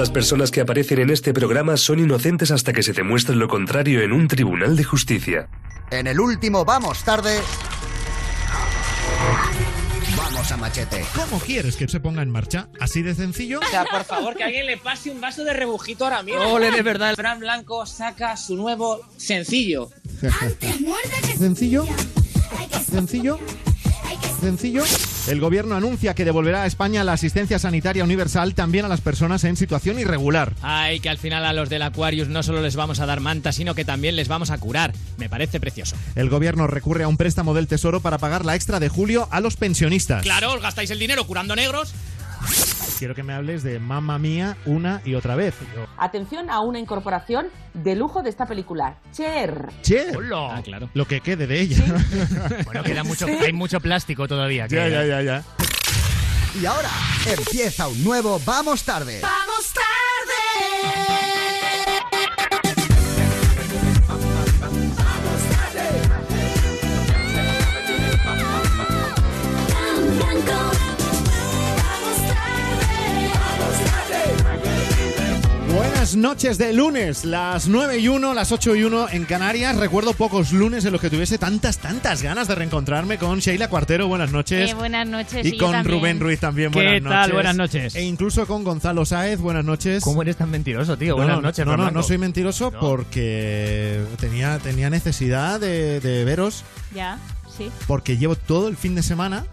Las personas que aparecen en este programa son inocentes hasta que se demuestre lo contrario en un tribunal de justicia. En el último Vamos Tarde. Vamos a machete. ¿Cómo quieres que se ponga en marcha? ¿Así de sencillo? O sea, por favor, que alguien le pase un vaso de rebujito ahora mismo. Ole, de verdad. Fran Blanco saca su nuevo sencillo. ¿Sencillo? ¿Sencillo? ¿Sencillo? El gobierno anuncia que devolverá a España la asistencia sanitaria universal también a las personas en situación irregular. Ay, que al final a los del Aquarius no solo les vamos a dar manta, sino que también les vamos a curar. Me parece precioso. El gobierno recurre a un préstamo del Tesoro para pagar la extra de julio a los pensionistas. Claro, os gastáis el dinero curando negros. Quiero que me hables de Mamma Mía una y otra vez. Atención a una incorporación de lujo de esta película, Cher. Che, Ah, claro. lo que quede de ella. Bueno, queda mucho, hay mucho plástico todavía. ya, ya, ya, ya. Y ahora empieza un nuevo Vamos Tarde. Vamos tarde. Buenas noches de lunes, las 9 y 1, las 8 y 1 en Canarias. Recuerdo pocos lunes en los que tuviese tantas, tantas ganas de reencontrarme con Sheila Cuartero. Buenas noches. Eh, buenas noches. y sí, yo con. Rubén Ruiz también. ¿Qué Buenas tal? noches. Buenas noches. E incluso con Gonzalo Sáez. Buenas noches. ¿Cómo eres tan mentiroso, tío? No, Buenas no, noches, No, no, Blanco. no soy mentiroso No. porque tenía, tenía necesidad de, de veros Ya, sí, porque llevo todo el fin de semana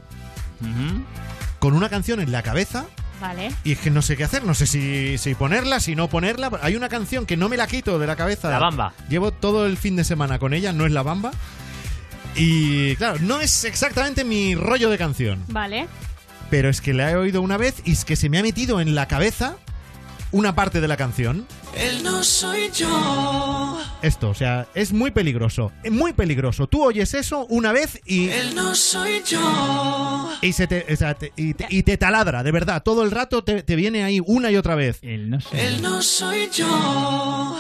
con una canción en la cabeza vale. y es que no sé qué hacer. No sé si, si ponerla, si no ponerla. Hay una canción que no me la quito de la cabeza. La Bamba. Llevo todo el fin de semana con ella, no es la bamba. Y claro, no es exactamente mi rollo de canción. Vale. Pero es que la he oído una vez y es que se me ha metido en la cabeza una parte de la canción. Él no soy yo. Esto, o sea, es muy peligroso. es Muy peligroso. Tú oyes eso una vez y, Él no soy yo. y, se te, o sea, te- y, te, y te taladra, de verdad. Todo el rato te, te viene ahí una y otra vez. Él no sé. Él no soy yo.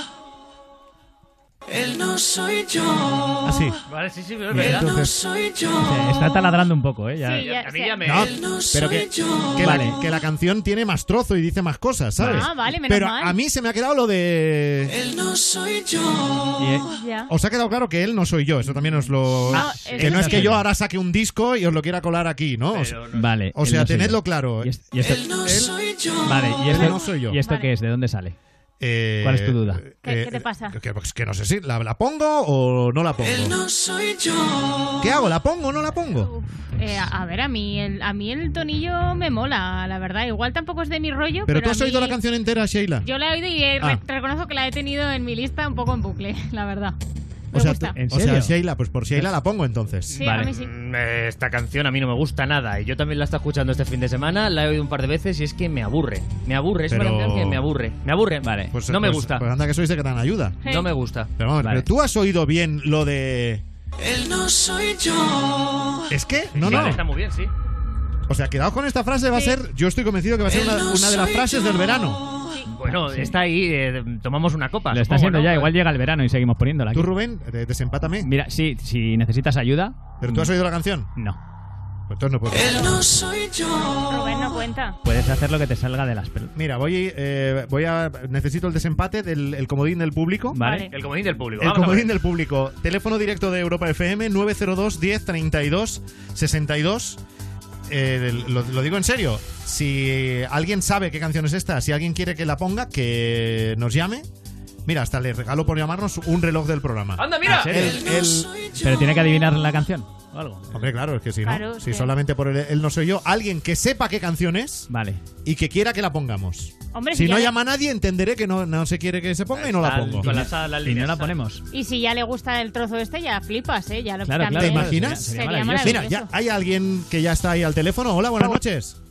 Él no soy yo. Así. Vale, sí, sí, es Él no Entonces- soy yo. Está taladrando un poco, ¿eh? Ya, Sí, ya- a mí sí. ya me... No, Él no pero soy que, yo. que Vale. la, que la canción tiene más trozo y dice más cosas, ¿sabes? Ah, vale, menos Pero mal. a mí se me ha quedado lo de... Él no soy yo. Y, Ya. Os ha quedado claro que él no soy yo, eso también os lo... Ah, que no es que yo ahora saque un disco y os lo quiera colar aquí, ¿no? O sea- pero no- Vale. o sea, tenedlo claro. Y, es- y esto, Él no él- soy yo. vale, ¿y Él esto, no soy yo. ¿y esto Vale. qué es? ¿De dónde sale? Eh, ¿Cuál es tu duda? ¿Qué- qué te pasa? Que, pues que no sé si la, la pongo o no la pongo. Él no soy yo. ¿Qué hago? ¿La pongo o no la pongo? Uf, eh, a a ver, a mí, el, a mí el tonillo me mola, la verdad. Igual tampoco es de mi rollo, Pero pero, tú has oído mí- la canción entera, Sheila. Yo la he oído y he- Ah. re- reconozco que la he tenido en mi lista un poco en bucle, la verdad. Me o sea. Sheila, pues por Sheila la pongo entonces. Sí, a mí sí. Mm, eh, Esta canción a mí no me gusta nada y yo también la estoy escuchando este fin de semana, la he oído un par de veces y es que me aburre. Me aburre, es Pero- una canción que me aburre. Me aburre, vale. Pues, no me pues- gusta. Pues anda que sois de gran ayuda. No me gusta. Pero vamos, Vale. pero tú has oído bien lo de. Él no soy yo. Es que, no, no. Está muy bien, sí. O sea, quedaos con esta frase, va a ser. Yo estoy convencido que va a ser una, no una de las frases yo. del verano. Bueno, Sí. está ahí, eh, tomamos una copa. Lo está haciendo ¿no? ya, igual llega el verano y seguimos poniéndola. Tú, aquí. Rubén, eh, desempátame. Mira, sí, si necesitas ayuda. ¿Pero tú has mm, oído la canción? No. Pues entonces no puedo. Él no soy yo. Rubén no cuenta. Puedes hacer lo que te salga de las pelotas. Mira, voy, eh, voy a. Necesito el desempate del el comodín del público. Vale. Vale. El comodín del público. El Vamos a comodín ver. del público. Teléfono directo de Europa FM 902 10 32 62. Eh, lo, lo digo en serio. Si alguien sabe qué canción es esta, si alguien quiere que la ponga, que nos llame. Mira, hasta le regalo por llamarnos un reloj del programa. ¡Anda, mira! El- Él no el- soy yo. Pero tiene que adivinar la canción o algo. Hombre, claro, es que si no, Claro, si sí. solamente por el, él no soy yo, alguien que sepa qué canción es Vale. y que quiera que la pongamos. Hombre, Si si no le- llama a nadie, entenderé que no, no se quiere que se ponga y no la pongo. Con la las Y no líneas, la ¿sabes? ponemos. Y si ya le gusta el trozo este, ya flipas, ¿eh? Ya lo Claro, también ¿Te claro. imaginas? Sería Sería maravilloso. Mira, ya hay alguien que ya está ahí al teléfono. Hola, buenas noches.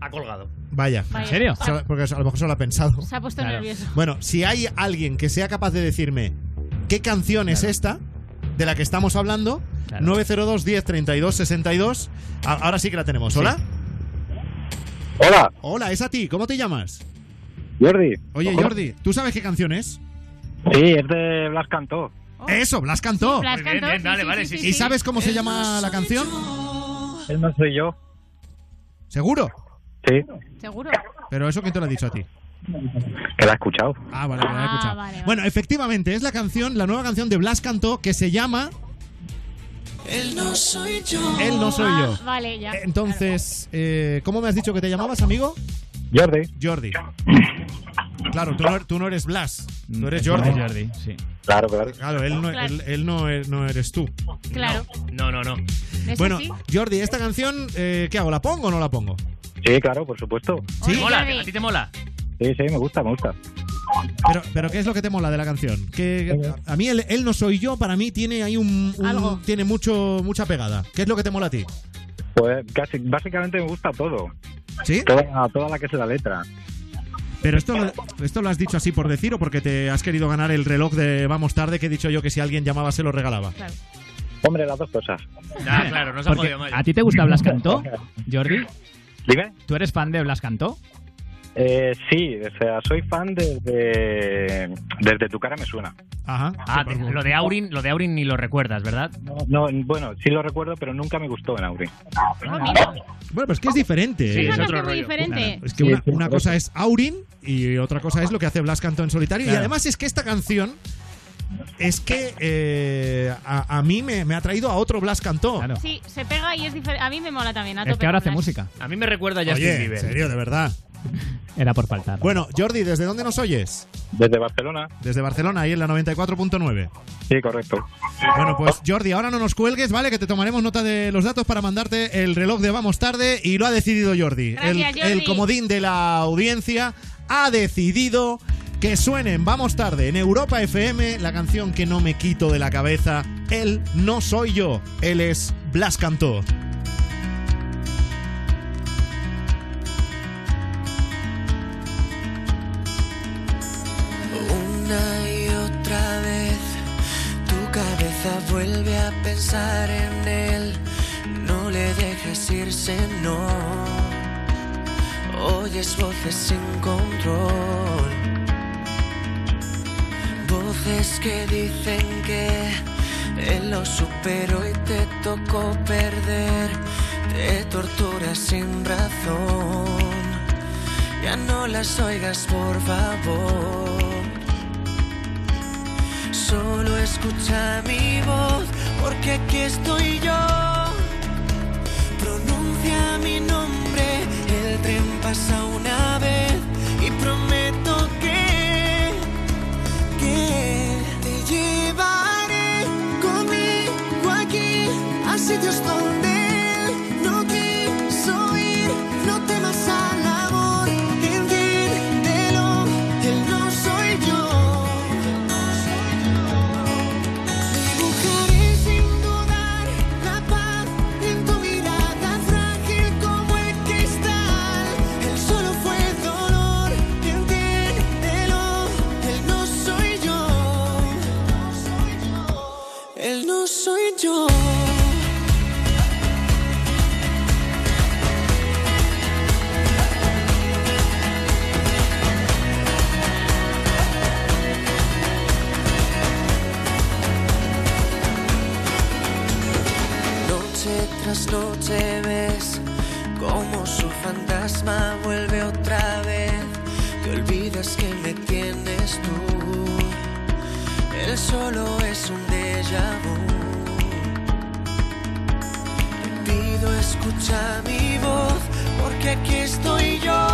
Ha colgado. Vaya. Vaya. ¿En serio? Se- Porque a lo mejor se lo ha pensado. Se ha puesto Claro. nervioso. Bueno, si hay alguien que sea capaz de decirme qué canción es esta de la que estamos hablando, Claro. 902 10 32 62. A- Ahora sí que la tenemos. Hola. Hola, Hola, es a ti. ¿Cómo te llamas? Jordi. Oye. Jordi, ¿tú sabes qué canción es? Sí, es de Blas Cantó. Oh. Eso, Blas cantó. Blas Muy bien, cantó, bien, sí, vale, sí, vale, sí, sí, sí, ¿Y sí. sabes cómo se llama la canción? Él no soy yo. ¿Seguro? Sí. Seguro. Pero eso quién te lo ha dicho a ti. Que la he escuchado. Ah, vale, que la he Ah, escuchado. vale, vale. Bueno, efectivamente, es la canción, la nueva canción de Blas Cantó que se llama Él no soy yo. Él no soy yo. Ah, vale, ya. Entonces, eh, ¿cómo me has dicho que te llamabas, amigo? Jordi. Jordi. Claro, tú no, tú no eres Blas, tú eres Es Jordi. Jordi, sí. Claro, claro. Claro, él no, Claro. él, él no, no eres tú. Claro. No, no, no. Bueno, sí. Jordi, esta canción, eh, ¿qué hago? ¿La pongo o no la pongo? Sí, claro, por supuesto. ¿Sí? Oye, ¿Mola? ¿A ti te mola? Sí, sí, me gusta, me gusta. Pero, pero ¿qué es lo que te mola de la canción? Que a mí él, él no soy yo, para mí tiene ahí un, un- Algo. tiene mucho mucha pegada. ¿Qué es lo que te mola a ti? Pues casi, básicamente me gusta todo. ¿Sí? Toda, toda la que es la letra. Pero esto lo, esto lo has dicho así por decir o porque te has querido ganar el reloj de vamos tarde que he dicho yo que si alguien llamaba se lo regalaba. Claro. Hombre, las dos cosas. Ah, claro, no se ha Porque, más. ¿A ti te gusta Blas Cantó, Jordi? Dime. ¿Tú eres fan de Blas Cantó? Eh, sí, o sea, soy fan desde, desde Tu cara me suena. Ajá. Ah, de- bueno. lo de Aurin, lo de Aurin ni lo recuerdas, ¿verdad? No, no, bueno, sí lo recuerdo, pero nunca me gustó en Aurin. Ah, mira. Bueno, pero es que es diferente. Sí, ¿eh? Es otro rollo. diferente. Es que Sí, una, cosa es Aurin y otra cosa es lo que hace Blas Cantó en solitario. Y además es que esta canción es que eh, a, a mí me, me ha traído a otro Blas Cantó. Claro. Sí, se pega y es diferente. A mí me mola también. a Es tope que ahora hace Blas. música. A mí me recuerda a Justin Oye, en Bieber. serio, de verdad. Era por faltar. Bueno, Jordi, ¿desde dónde nos oyes? Desde Barcelona. Desde Barcelona, ahí en la 94.9. Sí, correcto. Bueno, pues Jordi, ahora no nos cuelgues, ¿vale? Que te tomaremos nota de los datos para mandarte el reloj de Vamos Tarde y lo ha decidido Jordi. Gracias, el, Jordi. el comodín de la audiencia ha decidido que suenen Vamos Tarde en Europa FM la canción que no me quito de la cabeza. Él no soy yo, él es Blas Cantó. Una y otra vez tu cabeza vuelve a pensar en él. No le dejes irse, no. Oyes voces sin control. Voces que dicen que lo superó y te tocó perder. Te torturas sin razón. Ya no las oigas, por favor. Solo escucha mi voz, porque aquí estoy yo. Pronuncia mi nombre, el tren pasa una vez fantasma vuelve otra vez. Te olvidas que me tienes tú. Él solo es un déjà vu. Te pido escucha mi voz porque aquí estoy yo.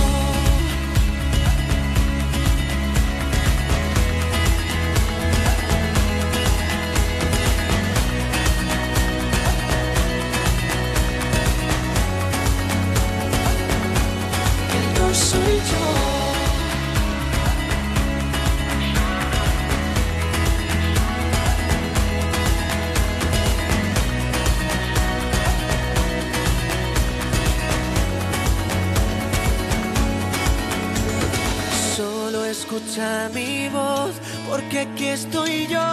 Estoy yo.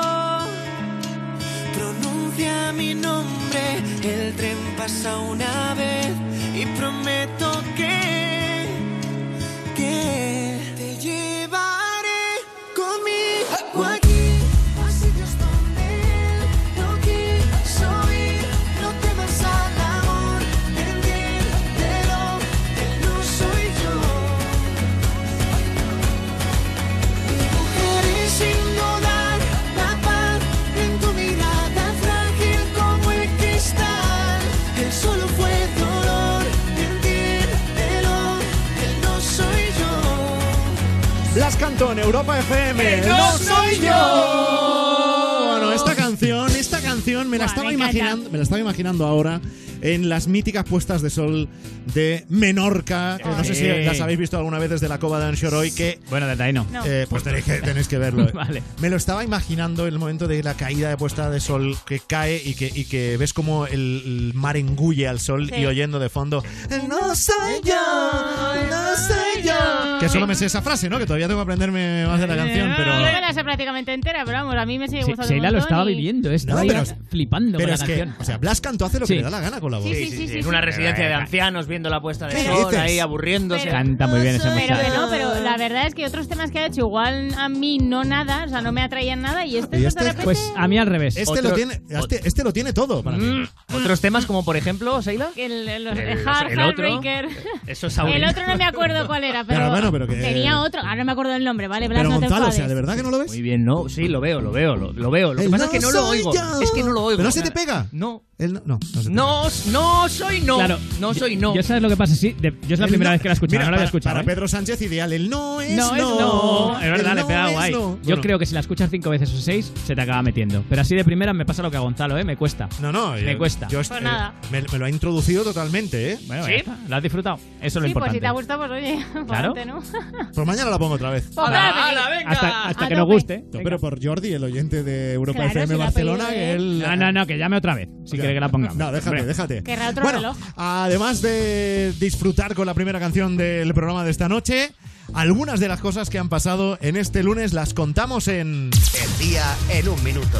Pronuncia mi nombre, el tren pasa una Europa FM. ¡Que no soy yo! Bueno, esta canción, esta canción me la Buah, estaba me imaginando, me la estaba imaginando ahora en las míticas puestas de sol de Menorca, que no sé si Sí. las habéis visto alguna vez desde la Cova de Anshoroy, que Bueno, desde ahí no. No. eh, pues tenéis que, tenéis que verlo. eh. Vale. Me lo estaba imaginando en el momento de la caída de puesta de sol que cae y que, y que ves como el, el mar engulle al sol Sí. y oyendo de fondo No soy yo, no soy yo. Que solo me sé esa frase, ¿no? Que todavía tengo que aprenderme más de la canción, pero... Yo me la sé prácticamente entera, pero vamos, a mí me sigue gustando. Sheila un lo estaba y- viviendo, estaba No, ahí pero- flipando Pero con es la que, canción. o sea, Blas Cantó hace lo que Sí. le da la gana con la voz. Sí, sí, sí, sí, en sí. una residencia de ancianos viendo la puesta de ¿Qué sol, dices? ahí aburriéndose. Pero- Canta muy bien ese Pero que muchacho. no, pero la verdad es que otros temas que ha hecho igual a mí no nada, o sea, no me atraían nada y este, Y pues, de este- repente... Pues a mí al revés. Este Otro- lo tiene, este, este lo tiene todo para mí. Mm, Otros temas como por ejemplo, Seila. El, el, el, El- Hard el otro. Heartbreaker. Eso es El otro no me acuerdo cuál era, pero, Pero bueno, pero que- tenía otro. Ahora no me acuerdo el nombre, ¿vale? Blas, Pero no te Gonzalo, o enfades. sea, ¿de verdad que no lo ves? Muy bien, no, sí, lo veo, lo veo, lo, lo veo. Lo que pasa es que no lo oigo. yo. Es que no lo oigo. ¿Pero no se te pega? No. No, no, no te No, no soy no. Claro. No soy no. Yo sabes lo que pasa, sí. de- yo es la El primera no- vez que la he escuchado, Mira, no la había para- escuchado. Para ¿eh? Pedro Sánchez ideal, el no es No, no. es no. Es verdad, El le no es guay. no. Yo Bueno, creo que si la escuchas cinco veces o seis, se te acaba metiendo. Pero así de primera me pasa lo que a Gonzalo, ¿eh? Me cuesta. No, no. Me yo- cuesta. Yo, Pues eh, nada. Me, me lo ha introducido totalmente, ¿eh? Bueno, ¿Sí? ya está. ¿La has disfrutado? Eso es lo Sí, pues importante. si te ha gustado, pues oye, Claro. adelante, ¿no? Pues mañana la pongo otra vez. Pues claro. Hasta, hasta A que nos tope. guste. No, Venga. pero por Jordi, el oyente de Europa Claro, FM ha Barcelona, pedido que él... No, no, no, que llame otra vez. Si Ya. quiere que la pongamos. No, déjate, Hombre. déjate. Querrá otro bueno, reloj. además de disfrutar con la primera canción del programa de esta noche, algunas de las cosas que han pasado en este lunes las contamos en... El día en un minuto.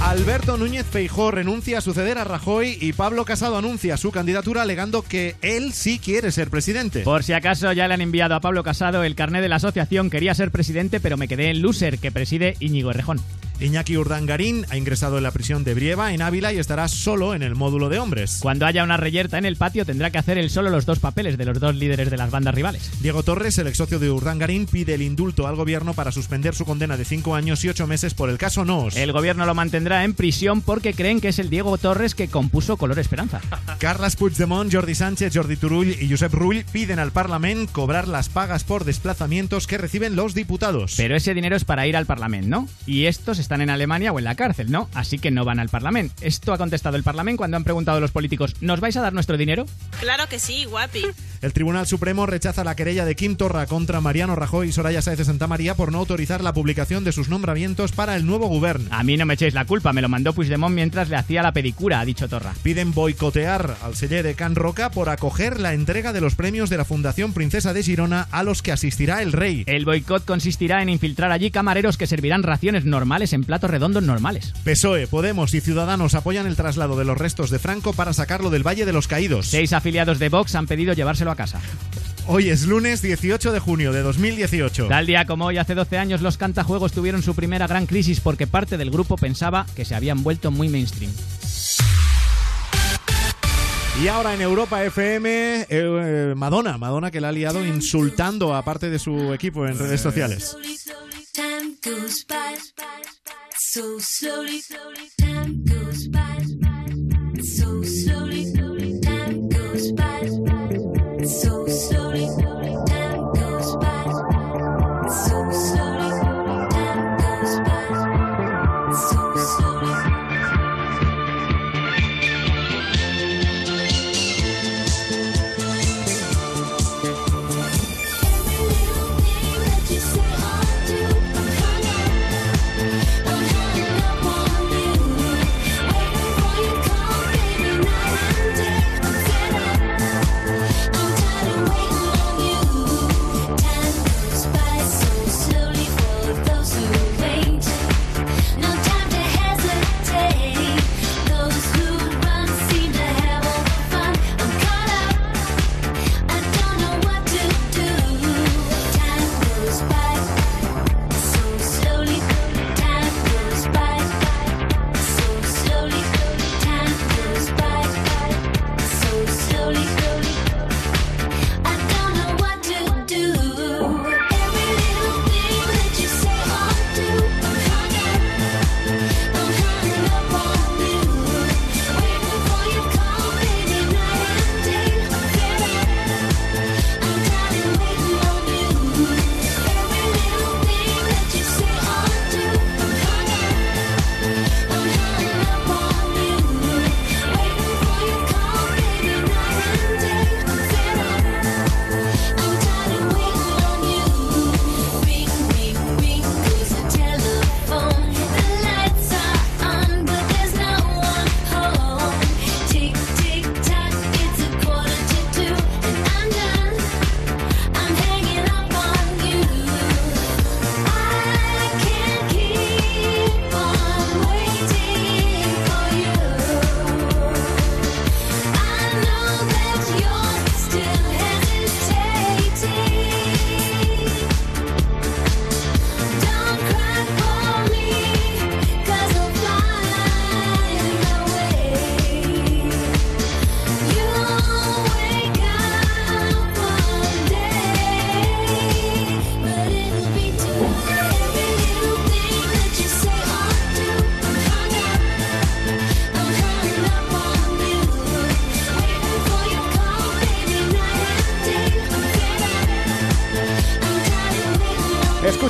Alberto Núñez Feijó renuncia a suceder a Rajoy y Pablo Casado anuncia su candidatura alegando que él sí quiere ser presidente. Por si acaso ya le han enviado a Pablo Casado el carné de la asociación. Quería ser presidente, pero me quedé en loser, que preside Íñigo Errejón. Iñaki Urdangarín ha ingresado en la prisión de Brieva, en Ávila, y estará solo en el módulo de hombres. Cuando haya una reyerta en el patio, tendrá que hacer él solo los dos papeles de los dos líderes de las bandas rivales. Diego Torres, el ex socio de Urdangarín, pide el indulto al gobierno para suspender su condena de cinco años y ocho meses por el caso Noos. El gobierno lo mantendrá en prisión porque creen que es el Diego Torres que compuso Color Esperanza. Carles Puigdemont, Jordi Sánchez, Jordi Turull y Josep Rull piden al Parlament cobrar las pagas por desplazamientos que reciben los diputados. Pero ese dinero es para ir al Parlamento, ¿no? Y estos están en Alemania o en la cárcel, ¿no? Así que no van al Parlamento. Esto ha contestado el Parlamento cuando han preguntado los políticos, ¿nos vais a dar nuestro dinero? Claro que sí, guapi. El Tribunal Supremo rechaza la querella de Kim Torra contra Mariano Rajoy y Soraya Sáez de Santa María por no autorizar la publicación de sus nombramientos para el nuevo gobierno. A mí no me echéis la culpa, me lo mandó Puigdemont mientras le hacía la pedicura, ha dicho Torra. Piden boicotear al celler de Can Roca por acoger la entrega de los premios de la Fundación Princesa de Girona a los que asistirá el rey. El boicot consistirá en infiltrar allí camareros que servirán raciones normales en platos redondos normales. PSOE, Podemos y Ciudadanos apoyan el traslado de los restos de Franco para sacarlo del Valle de los Caídos. Seis afiliados de Vox han pedido llevárselo a casa. Hoy es lunes 18 de junio de 2018. Tal día como hoy, hace 12 años, los cantajuegos tuvieron su primera gran crisis porque parte del grupo pensaba que se habían vuelto muy mainstream. Y ahora en Europa FM, eh, eh, Madonna, Madonna que la ha liado insultando a parte de su equipo en redes sociales.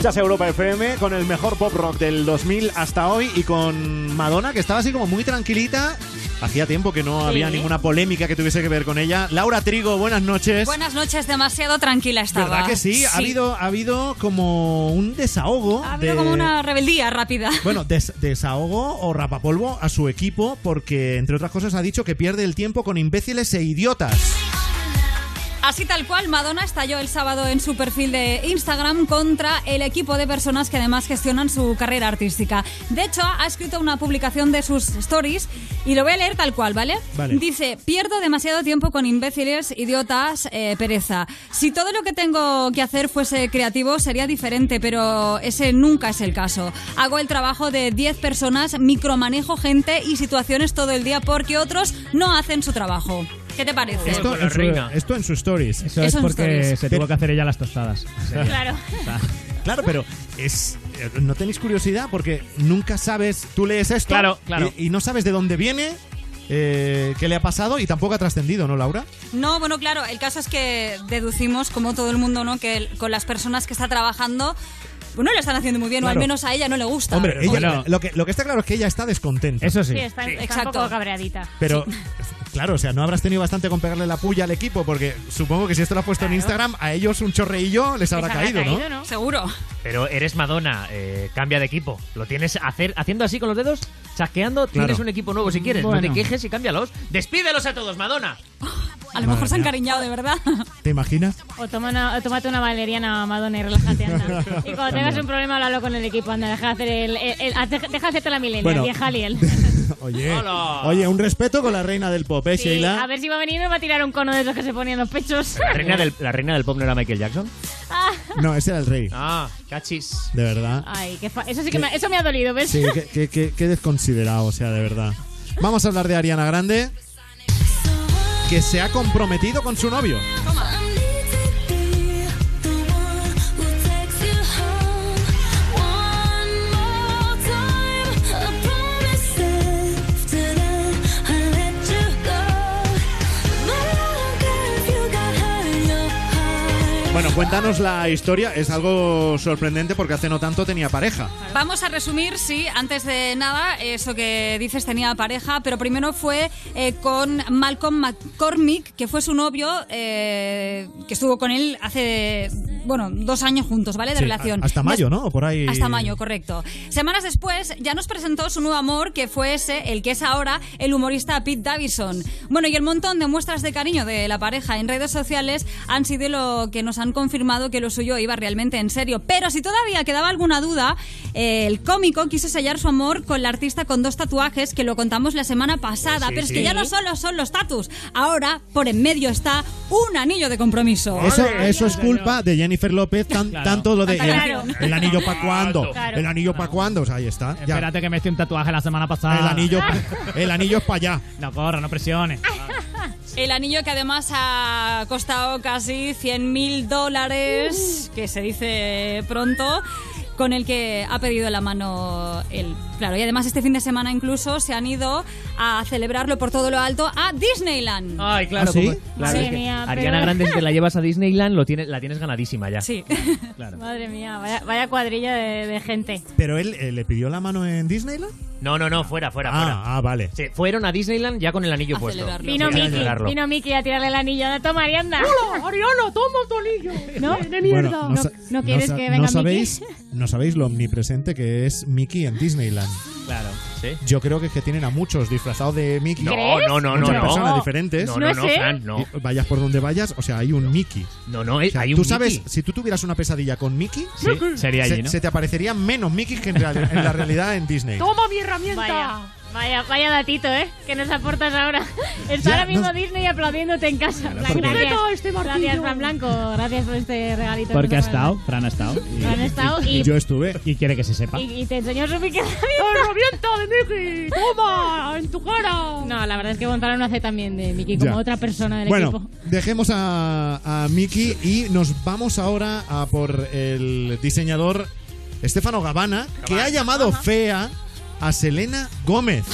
Escuchas Europa FM con el mejor pop rock del 2000 hasta hoy y con Madonna, que estaba así como muy tranquilita. Hacía tiempo que no Sí. había ninguna polémica que tuviese que ver con ella. Laura Trigo, buenas noches. Buenas noches, demasiado tranquila estaba. ¿Verdad que sí? Ha, habido, ha habido como un desahogo. Ha habido de- como una rebeldía rápida. Bueno, des- desahogo o rapapolvo a su equipo porque, entre otras cosas, ha dicho que pierde el tiempo con imbéciles e idiotas. Así tal cual, Madonna estalló el sábado en su perfil de Instagram contra el equipo de personas que además gestionan su carrera artística. De hecho, ha escrito una publicación de sus stories y lo voy a leer tal cual, ¿vale? Vale. Dice, pierdo demasiado tiempo con imbéciles, idiotas, eh, pereza. Si todo lo que tengo que hacer fuese creativo sería diferente, pero ese nunca es el caso. Hago el trabajo de 10 personas, micromanejo gente y situaciones todo el día porque otros no hacen su trabajo. ¿Qué te parece? Esto, en su, esto en su stories. Eso es porque se tuvo que hacer ella las tostadas. Claro. Claro, pero es eh, no tenéis curiosidad porque nunca sabes, tú lees esto Claro, claro. Y, y no sabes de dónde viene, eh, qué le ha pasado y tampoco ha trascendido, ¿no, Laura? No, bueno, claro, el caso es que deducimos, como todo el mundo, ¿no? Que el- con las personas que está trabajando, bueno, lo están haciendo muy bien, o Claro. al menos a ella no le gusta. Hombre, ella- lo, que, lo que está claro es que ella está descontenta. Eso Sí, está, está un Exacto. poco cabreadita. Pero, claro, o sea, no habrás tenido bastante con pegarle la puya al equipo, porque supongo que si esto lo has puesto en Instagram, a ellos un chorreillo les habrá caído, ¿no? Seguro. Pero eres Madonna, eh, cambia de equipo. Lo tienes hacer, haciendo así con los dedos, chasqueando, tienes un equipo nuevo si quieres. No Bueno. te quejes y cámbialos. ¡Despídelos a todos, Madonna! A lo mejor se han mía. encariñado, de verdad. ¿Te imaginas? O, toma una- o tómate una valeriana, Madonna, y relájate, anda. Y cuando tengas un problema, háblalo con el equipo, anda, deja de hacer el, el- el- deja de hacerte la milenia, Bueno. vieja Liel. Oye, Hola. oye, un respeto con la reina del pop, ¿eh, Sí, Sheila? a ver si va a venir y va a tirar un cono de esos que se ponían los pechos. ¿La reina, del, ¿La reina del pop no era Michael Jackson? Ah. No, ese era el rey, Ah, cachis. de verdad. Ay, qué fa- eso sí que me, eso me ha dolido, ¿ves? Sí, qué, qué- qué- qué desconsiderado, o sea, de verdad. Vamos a hablar de Ariana Grande, que se ha comprometido con su novio. Cuéntanos la historia. Es algo sorprendente porque hace no tanto tenía pareja. Vamos a resumir, sí, antes de nada, eso que dices tenía pareja, pero primero fue eh, con Malcolm McCormick, que fue su novio, eh, que estuvo con él hace, bueno, dos años juntos, ¿vale? De Sí, relación. Hasta mayo, ¿no? Por ahí. Hasta mayo, correcto. Semanas después ya nos presentó su nuevo amor, que fue ese, el que es ahora el humorista Pete Davidson. Bueno, y el montón de muestras de cariño de la pareja en redes sociales han sido lo que nos han confirmado que lo suyo iba realmente en serio. Pero si todavía quedaba alguna duda, eh, el cómico quiso sellar su amor con la artista con dos tatuajes, que lo contamos la semana pasada. Sí, pero es sí. que ya no solo son los tatus, ahora por en medio está un anillo de compromiso. Eso, eso es culpa de Jennifer López, tan- tanto lo de Claro. el, el anillo para cuándo, Claro. el anillo para cuándo, o sea, ahí está. ya. Espérate que me hice un tatuaje la semana pasada. El anillo, el anillo es para allá. No corra, no presiones. El anillo que además ha costado casi 100 mil dólares, que se dice pronto, con el que ha pedido la mano él. Claro, y además este fin de semana incluso se han ido a celebrarlo por todo lo alto a Disneyland. Ay, claro. ¿Ah, sí? como- claro, Madre es que mía, Ariana pero- Grande, si te la llevas a Disneyland, lo tienes, la tienes ganadísima ya. Sí. Madre mía, vaya, vaya cuadrilla de, de gente. Pero él eh, le pidió la mano en Disneyland. No, no, no, fuera, fuera, Ah, fuera. ah, vale. Sí, fueron a Disneyland ya con el anillo A puesto. celebrarlo. Vino Sí, a Mickey, vino Mickey a tirarle el anillo. Toma, Arianda. Hola, Ariana, toma tu anillo. ¿No? De mierda. Bueno, No- sa- no quieres que venga no sabéis, Mickey? no sabéis lo omnipresente que es Mickey en Disneyland. Claro, sí. Yo creo que es que tienen a muchos disfrazados de Mickey. No, no, no, no, Muchas no. personas diferentes. No, no, no. Fran, no. Vayas por donde vayas, o sea, hay un Mickey. No, no, O hay sea, hay un tú sabes, Mickey. si tú tuvieras una pesadilla con Mickey, Sí, sería se, allí, ¿no? se te aparecerían menos Mickey que en, real- en la realidad en Disney. Toma mi herramienta. Vaya, vaya, vaya datito, ¿eh? Que nos aportas ahora. Está Ya, ahora mismo no- Disney aplaudiéndote en casa. Plan, porque- gracias, este gracias, Fran Blanco. Gracias por este regalito. que Porque ha estado. Fran ha estado. Y, Fran ha estado y, Yo estuve. y quiere que se sepa. y, y te enseñó su pique. ¡Herramienta de Mickey! ¡Toma! ¡En tu cara! No, la verdad es que Gonzalo no hace también de Mickey como Ya. otra persona del Bueno, equipo. dejemos a, a Mickey y nos vamos ahora a por el diseñador Estefano Gavana, que ha llamado fea a Selena Gómez.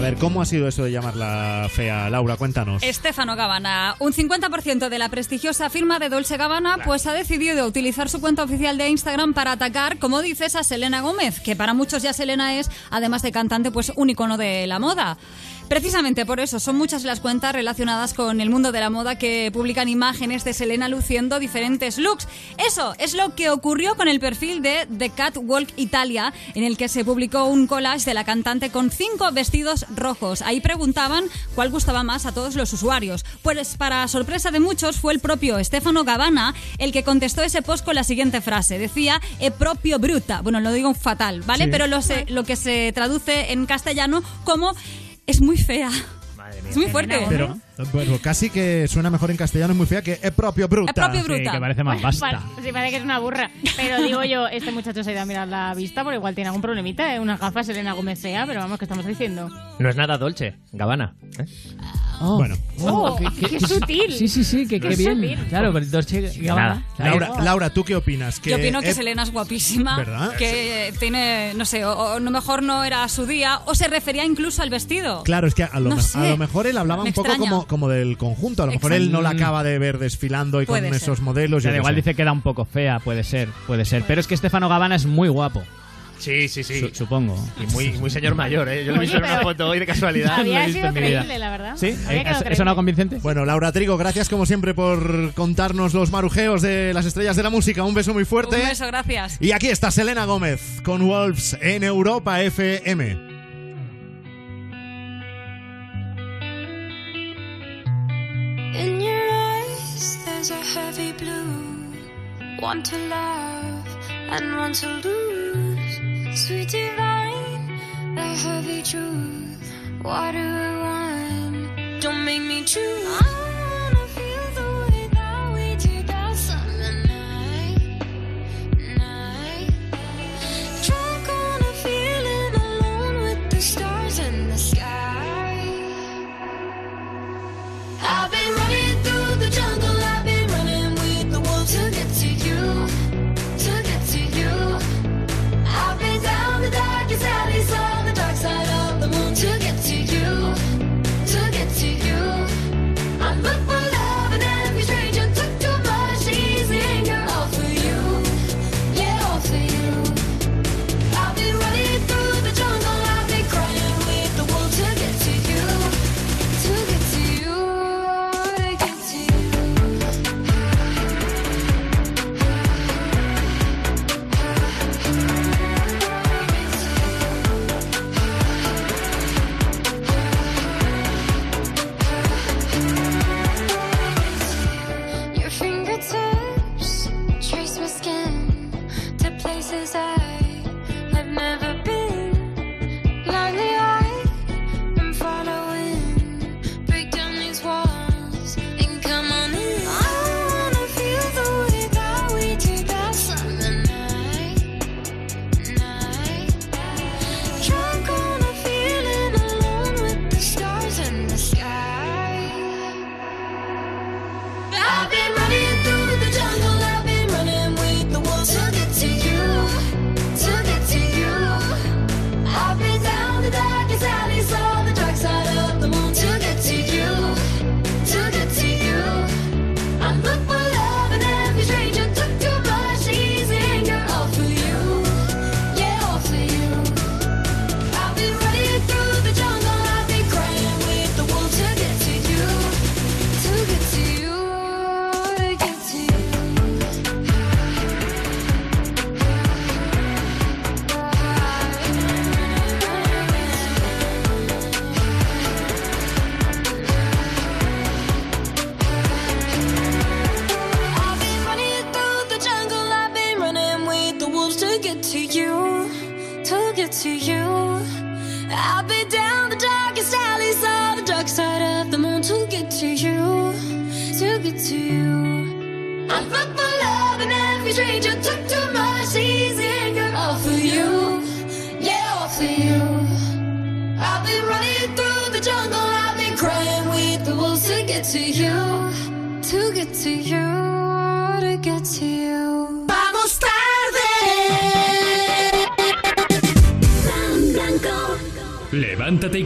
A ver, ¿cómo ha sido eso de llamarla fea, Laura? Cuéntanos. Estefano Gabbana, un 50% de la prestigiosa firma de Dolce Gabbana, pues ha decidido utilizar su cuenta oficial de Instagram para atacar, como dices, a Selena Gómez, que para muchos ya Selena es, además de cantante, pues un icono de la moda. Precisamente por eso son muchas las cuentas relacionadas con el mundo de la moda que publican imágenes de Selena luciendo diferentes looks. Eso es lo que ocurrió con el perfil de The Catwalk Italia, en el que se publicó un collage de la cantante con cinco vestidos rojos. Ahí preguntaban cuál gustaba más a todos los usuarios. Pues para sorpresa de muchos fue el propio Stefano Gabbana el que contestó ese post con la siguiente frase. Decía, e propio bruta. Bueno, lo digo fatal, ¿vale? Sí. Pero lo, se- lo que se traduce en castellano como es muy fea. Es muy fuerte. Pero bueno, casi que suena mejor en castellano, es muy fea, que es propio bruta. Es propio bruta. Sí, que parece más basta. Sí, parece que es una burra. Pero digo yo, este muchacho se ha ido a mirar la vista porque igual tiene algún problemita, ¿eh? Unas gafas Elena Gómez fea, pero vamos, ¿qué estamos diciendo? No es nada dolce, Gabana. ¿eh? Bueno. Oh, qué, sutil. Sí, sí, sí, que qué Qué bien. sutil. Claro, pero Dolce Gabbana. Laura, Laura, ¿tú qué opinas? Yo opino que es- Selena es guapísima, ¿Verdad? que tiene, no sé, o, o a lo mejor no era su día, o se refería incluso al vestido. Claro, es que a lo, No me- sé. a lo mejor él hablaba Me un poco extraña. como, como del conjunto. A lo mejor Exacto. él no la acaba de ver desfilando y Puede con ser. esos modelos. yo Pero qué igual sé. dice que era un poco fea, puede ser, puede ser. Pero es que Estefano Gabbana es muy guapo, Sí, sí, sí. su- supongo. Y muy, muy señor mayor, ¿eh? Yo lo he visto en una pero- foto hoy de casualidad. lo he visto sido en mi vida. creíble, la verdad. ¿Sí? Había quedado ¿Eso creíble. no convincente? Bueno, Laura Trigo, gracias como siempre por contarnos los marujeos de las estrellas de la música. Un beso muy fuerte. Un beso, gracias. Y aquí está Selena Gómez con Wolves en Europa FM. A heavy blue. One to love and one to lose. Sweet divine, the heavy truth. Water or wine, don't make me choose.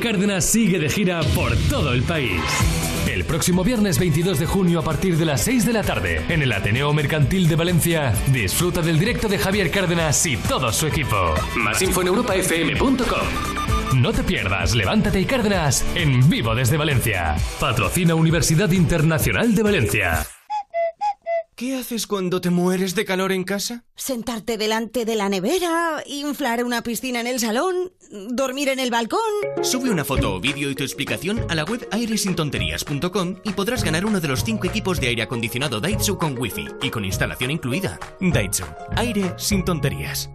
Cárdenas sigue de gira por todo el país. El próximo viernes 22 de junio a partir de las 6 de la tarde en el Ateneo Mercantil de Valencia, disfruta del directo de Javier Cárdenas y todo su equipo. Más info en europafm.com. No te pierdas Levántate y Cárdenas en vivo desde Valencia. Patrocina Universidad Internacional de Valencia. ¿Qué haces cuando te mueres de calor en casa? Sentarte delante de la nevera, inflar una piscina en el salón, dormir en el balcón. Sube una foto o vídeo y tu explicación a la web airesintonterías.com y podrás ganar uno de los cinco equipos de aire acondicionado Daitsu con wifi y con instalación incluida. Daitsu, aire sin tonterías.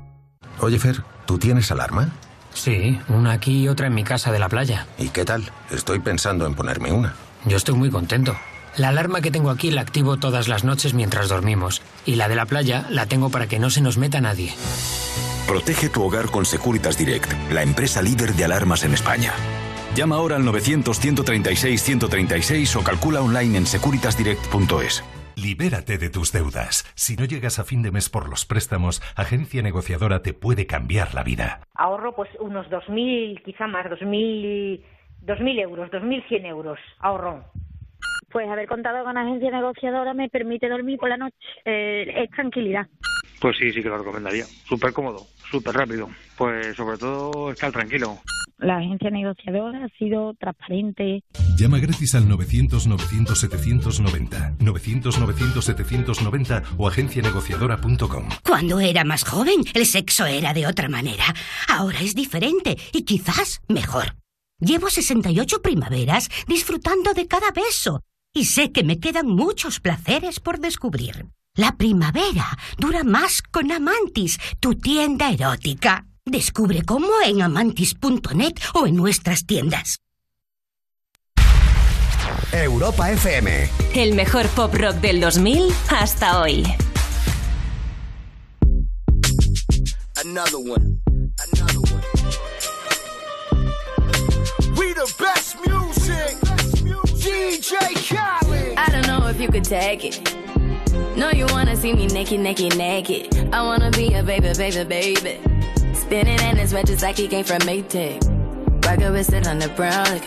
Oye, Fer, ¿tú tienes alarma? Sí, una aquí y otra en mi casa de la playa. ¿Y qué tal? Estoy pensando en ponerme una. Yo estoy muy contento. La alarma que tengo aquí la activo todas las noches mientras dormimos. Y la de la playa la tengo para que no se nos meta nadie. Protege tu hogar con Securitas Direct, la empresa líder de alarmas en España. Llama ahora al 900-136-136 o calcula online en securitasdirect.es. Libérate de tus deudas. Si no llegas a fin de mes por los préstamos, Agencia Negociadora te puede cambiar la vida. Ahorro pues unos 2.000, quizá más, 2.000, 2.000 euros, 2.100 euros ahorro. Pues haber contado con agencia negociadora me permite dormir por la noche. Eh, es tranquilidad. Pues sí, sí que lo recomendaría. Súper cómodo, súper rápido. Pues sobre todo estar tranquilo. La agencia negociadora ha sido transparente. Llama gratis al 900-900-790, 900-900-790 o agencianegociadora.com. Cuando era más joven, el sexo era de otra manera. Ahora es diferente y quizás mejor. Llevo 68 primaveras disfrutando de cada beso y sé que me quedan muchos placeres por descubrir. La primavera dura más con Amantis, tu tienda erótica. Descubre cómo en amantis.net o en nuestras tiendas. Europa FM. El mejor pop rock del 2000 hasta hoy. Another one. Another one. We the best music. DJ Khaled. I don't know if you could take it. No, you wanna see me naked, naked, naked. I wanna be a baby, baby, baby. Spinning in his red just like he came from Maytag. Rocket with it on the brown. Like,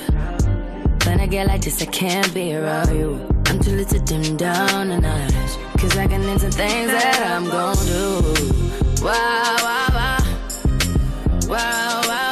when I get like this, I can't be around you. I'm too little to dim down the night. Cause I can into things that I'm gon' do. Wow, wow, wow. Wow, wow,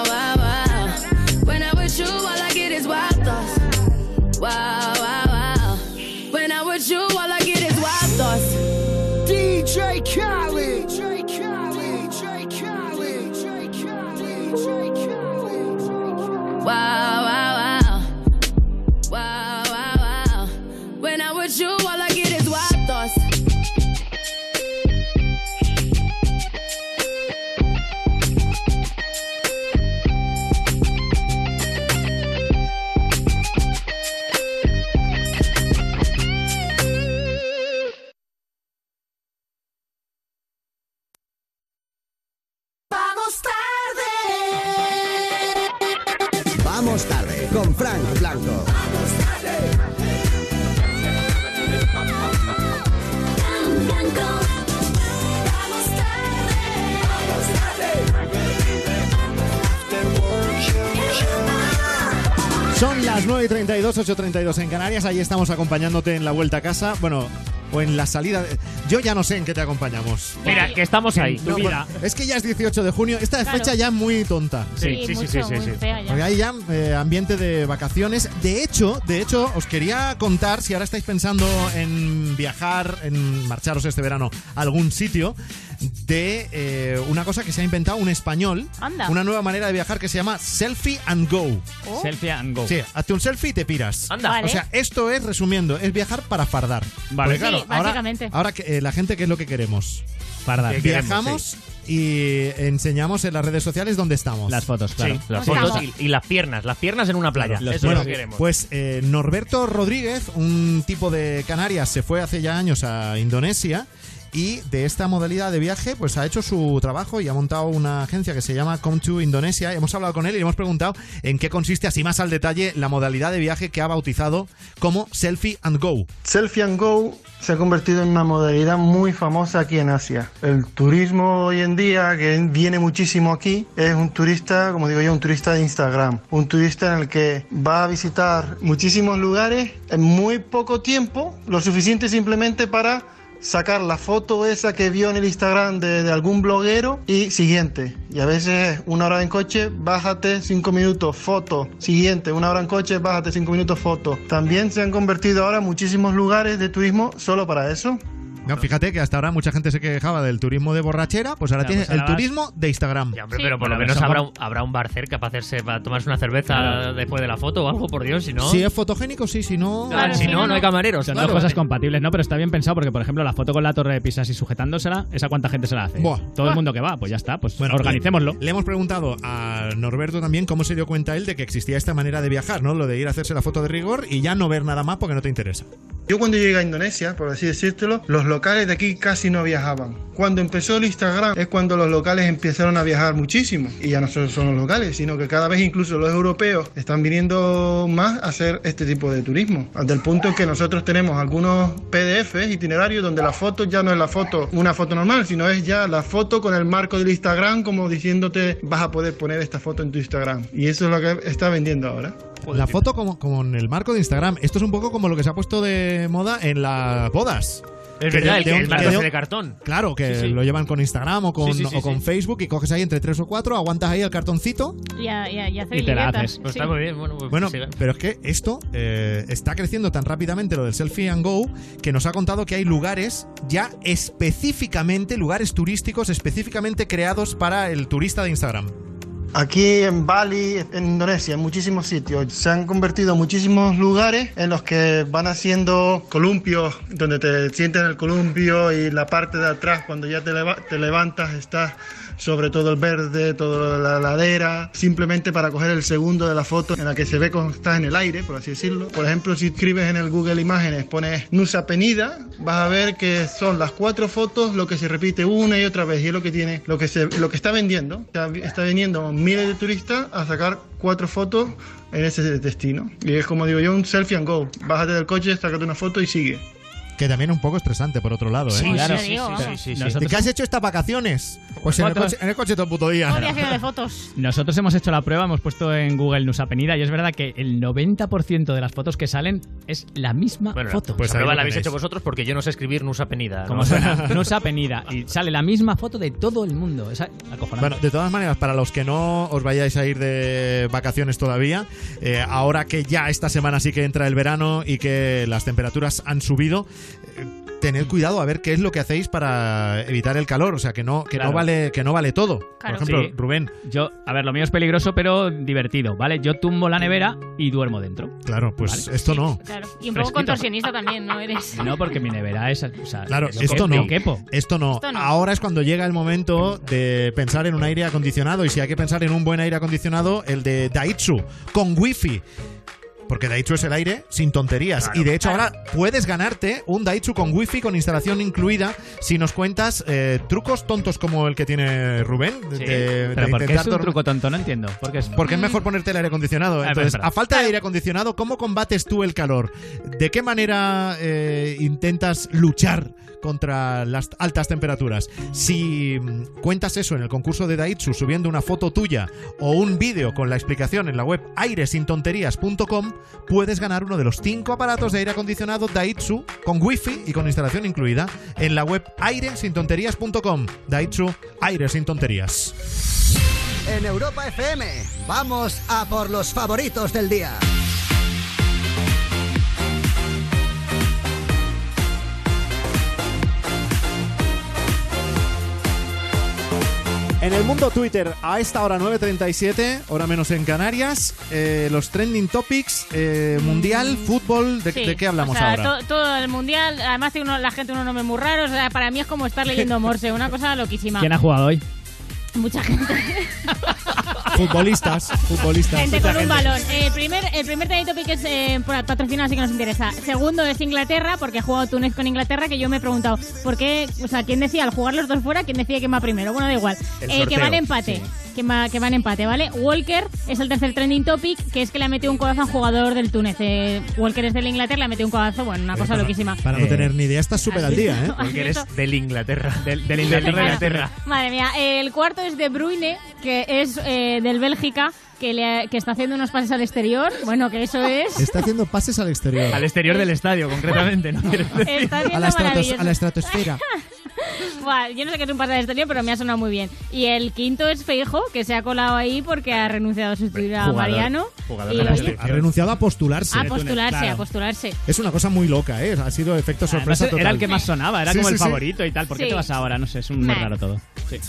Is wild thoughts. DJ Khaled. DJ Khaled. DJ Khaled. DJ Khaled. DJ Khaled. Wow, wow, wow. 9 y 32, 8 y 32 en Canarias. Ahí estamos acompañándote en la vuelta a casa. Bueno, o en la salida. de- Yo ya no sé en qué te acompañamos. Mira, que estamos ahí. No, bueno, es que ya es 18 de junio. Esta Claro. fecha ya muy tonta. Sí, sí, sí, sí, sí, sí. Porque hay ya eh, ambiente de vacaciones. De hecho, de hecho, os quería contar si ahora estáis pensando en viajar, en marcharos este verano a algún sitio. De eh, una cosa que se ha inventado un español, Anda. una nueva manera de viajar que se llama Selfie and Go. Oh. Selfie and go. Sí, hazte un selfie y te piras. Anda. Vale. O sea, esto es, resumiendo, es viajar para fardar. Vale. Porque, claro, Sí, ahora- básicamente. Ahora, que, eh, la gente, ¿qué es lo que queremos? Fardar. Que Viajamos y enseñamos en las redes sociales dónde estamos. Las fotos, Sí, las fotos y, y las piernas, las piernas en una playa. Claro. Eso Bueno, es lo que queremos. Pues eh, Norberto Rodríguez, un tipo de Canarias, se fue hace ya años a Indonesia y de esta modalidad de viaje pues ha hecho su trabajo y ha montado una agencia que se llama Come to Indonesia. Hemos hablado con él y le hemos preguntado en qué consiste así más al detalle la modalidad de viaje que ha bautizado como Selfie and Go. Selfie and Go se ha convertido en una modalidad muy famosa aquí en Asia. El turismo hoy en día, que viene muchísimo aquí, es un turista, como digo yo, un turista de Instagram. Un turista en el que va a visitar muchísimos lugares en muy poco tiempo, lo suficiente simplemente para sacar la foto esa que vio en el Instagram de, de algún bloguero y siguiente. Y a veces una hora en coche, bájate cinco minutos, foto. Siguiente, una hora en coche, bájate cinco minutos, foto. También se han convertido ahora muchísimos lugares de turismo solo para eso. No, fíjate que hasta ahora mucha gente se quejaba del turismo de borrachera, pues ahora Ya, tiene pues ahora el vas- turismo de Instagram. Hombre, pero por lo menos habrá un, habrá un bar cerca para hacerse para tomarse una cerveza Claro. después de la foto o algo, por Dios, si no. Si es fotogénico, sí, si no. Claro, si no, no hay camareros. Son claro. dos cosas compatibles, ¿no? Pero está bien pensado porque, por ejemplo, la foto con la torre de Pisa y sujetándosela, ¿esa cuánta gente se la hace? Buah. Todo el mundo que va, pues ya está, pues Bueno, organicémoslo. Le, le hemos preguntado a Norberto también cómo se dio cuenta él de que existía esta manera de viajar, ¿no? Lo de ir a hacerse la foto de rigor y ya no ver nada más porque no te interesa. Yo cuando llegué a Indonesia, por así decírtelo, los locales de aquí casi no viajaban. Cuando empezó el Instagram es cuando los locales empezaron a viajar muchísimo. Y ya no solo son los locales, sino que cada vez incluso los europeos están viniendo más a hacer este tipo de turismo. Hasta el punto que nosotros tenemos algunos PDFs, itinerarios, donde la foto ya no es la foto, una foto normal, sino es ya la foto con el marco del Instagram como diciéndote vas a poder poner esta foto en tu Instagram. Y eso es lo que está vendiendo ahora. La foto como, como en el marco de Instagram. Esto es un poco como lo que se ha puesto de moda en las bodas. Es verdad, de- el, de que- el que cartón. Claro, que Sí, sí. lo llevan con Instagram o con, Sí, sí, sí, o con sí. Facebook y coges ahí entre tres o cuatro, aguantas ahí el cartoncito. Y, a, y, a- y hacer Y te la libreta. haces. Pues Sí. está muy bien. Bueno, pues Bueno, pero es que esto eh, está creciendo tan rápidamente lo del selfie and go que nos ha contado que hay lugares ya específicamente, lugares turísticos específicamente creados para el turista de Instagram. Aquí en Bali, en Indonesia, en muchísimos sitios, se han convertido muchísimos lugares en los que van haciendo columpios, donde te sientes en el columpio y la parte de atrás, cuando ya te, te levantas, está sobre todo el verde, toda la ladera, simplemente para coger el segundo de la foto en la que se ve como estás en el aire, por así decirlo. Por ejemplo, si escribes en el Google Imágenes, pones Nusa Penida, vas a ver que son las cuatro fotos lo que se repite una y otra vez y es lo que tiene, lo que se, lo que está vendiendo. Está, está viniendo miles de turistas a sacar cuatro fotos en ese destino. Y es como digo yo, un selfie and go. Bájate del coche, sácate una foto y sigue. Que también es un poco estresante, por otro lado, ¿eh? Sí, claro. Sí, sí, sí, sí, sí. ¿De qué has hecho estas vacaciones? Pues en el, coche, en el coche todo el puto día. Todo día de fotos. Nosotros hemos hecho la prueba, hemos puesto en Google Nusa Penida y es verdad que el 90% de las fotos que salen es la misma Bueno, foto. pues la prueba la habéis hecho vosotros porque yo no sé escribir Nusa Penida. ¿no? Como suena, Nusa Penida. Y sale la misma foto de todo el mundo. Es acojonante. Bueno, de todas maneras, para los que no os vayáis a ir de vacaciones todavía, eh, ahora que ya esta semana sí que entra el verano y que las temperaturas han subido, tened cuidado a ver qué es lo que hacéis para evitar el calor, o sea, que no que no vale que no vale todo. Claro. Por ejemplo, Sí. Rubén, Yo, a ver, lo mío es peligroso, pero divertido, ¿vale? Yo tumbo la nevera y duermo dentro. claro, pues Vale. esto no. Claro. Y un poco contorsionista también, ¿no eres? No, porque mi nevera es. O sea, Claro, esto quepo, no. quepo. Esto no. Esto no. Ahora es cuando llega el momento de pensar en un aire acondicionado. Y si hay que pensar en un buen aire acondicionado, el de Daitsu, con wifi. Porque Daitsu es el aire sin tonterías. y de hecho ahora puedes ganarte un Daitsu con wifi con instalación incluida si nos cuentas eh, trucos tontos como el que tiene Rubén. Sí. de Pero ¿por qué es un truco tonto? No entiendo. Porque es, porque es mejor ponerte el aire acondicionado. Ah, Entonces, a falta de aire acondicionado, ¿cómo combates tú el calor? ¿De qué manera eh, intentas luchar contra las altas temperaturas? Si mm, cuentas eso en el concurso de Daitsu subiendo una foto tuya o un vídeo con la explicación en la web airesintonterías.com, puedes ganar uno de los cinco aparatos de aire acondicionado Daitsu con wifi y con instalación incluida en la web airesintonterías.com. Daitsu, aire sin tonterías. En Europa FM, vamos a por los favoritos del día. En el mundo Twitter, a esta hora 9.37, hora menos en Canarias, eh, los trending topics, eh, mundial, fútbol, ¿de, Sí. de qué hablamos O sea, ahora? to- todo el mundial, además tiene uno- la gente unos nombres muy raros, o sea, para mí es como estar leyendo Morse, una cosa loquísima. ¿Quién ha jugado hoy? Mucha gente. Futbolistas, futbolistas. Gente Mucha con un gente. balón. Eh, El primer, el primer topic es eh, patrocinado, así que nos interesa. Segundo es Inglaterra, porque ha jugado Túnez con Inglaterra, que yo me he preguntado, ¿por qué? O sea, ¿quién decía al jugar los dos fuera? ¿Quién decía quién va primero? Bueno, da igual. El Eh, que va en empate. sí. Que, va, que va en empate, ¿vale? Walker es el tercer trending topic, que es que le ha metido un codazo a un jugador del Túnez. Eh, Walker es del Inglaterra, le ha metido un codazo, bueno, una cosa loquísima. Para no Eh, tener ni idea, estás súper al día, ¿eh? Porque eres del Inglaterra. Del, del Inglaterra. Madre mía, el cuarto es de Bruyne, que es eh, del Bélgica, que, le, que está haciendo unos pases al exterior. Bueno, que eso es. Está haciendo pases al exterior. Al exterior del estadio, concretamente, ¿no? Está a, la a la estratosfera. Buah, yo no sé qué es un pase al exterior, pero me ha sonado muy bien. Y el quinto es Feijo, que se ha colado ahí porque ha renunciado a sustituir a Jugador- Mariano. jugador Y de la lo- selección. Ha renunciado a postularse. a postularse, a postularse. Es una cosa muy loca, ¿eh? Ha sido efecto sorpresa total. era el que más sonaba, era Sí, como sí, el sí. favorito y tal. ¿Por qué Sí. te vas ahora? No sé, es un muy raro todo.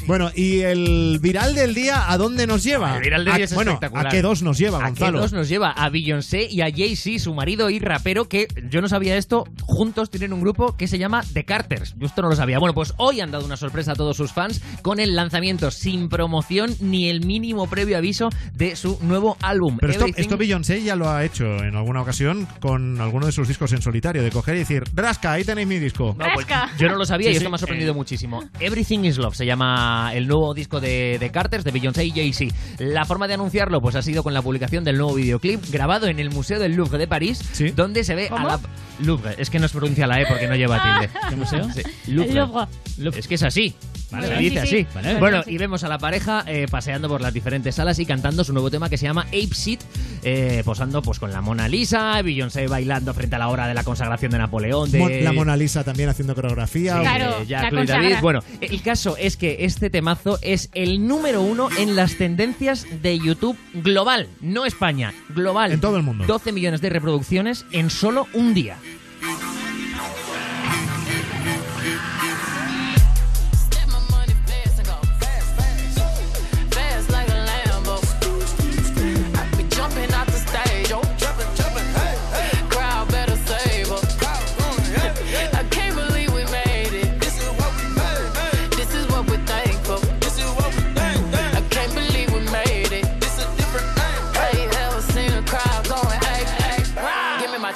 Bueno, ¿y el viral del día a dónde nos lleva? El viral del A- día es bueno, espectacular. ¿a qué dos nos lleva, ¿A qué Gonzalo? dos nos lleva? A Beyoncé y a Jay-Z, su marido y rapero, que yo no sabía esto, juntos tienen un grupo que se llama The Carters. Yo esto no lo sabía. Bueno, pues hoy han dado una sorpresa a todos sus fans con el lanzamiento sin promoción ni el mínimo previo aviso de su nuevo álbum. Pero esto, Everything- esto Beyoncé ya lo ha hecho en alguna ocasión con alguno de sus discos en solitario, de coger y decir, Rasca, ahí tenéis mi disco. No, pues yo no lo sabía Sí, y sí. esto me ha sorprendido muchísimo. Everything is Love se llama el nuevo disco de, de Carters, de Beyoncé y Jay-Z. La forma de anunciarlo pues ha sido con la publicación del nuevo videoclip grabado en el Museo del Louvre de París, donde se ve ¿Cómo? a la... Louvre, es que no se pronuncia la E porque no lleva tilde. ¿Qué museo? Sí, Louvre. Es que es así. Vale, dice Sí, sí. así. Vale. Bueno, Sí, y vemos a la pareja eh, paseando por las diferentes salas y cantando su nuevo tema que se llama Ape Seat, eh, posando pues con la Mona Lisa, Beyoncé bailando frente a la hora de la consagración de Napoleón. De... Mon- La Mona Lisa también haciendo coreografía. Sí, Claro, eh, la David. Bueno, el caso es que este temazo es el número uno en las tendencias de YouTube global, no España, global. En todo el mundo. 12 millones de reproducciones en solo un día.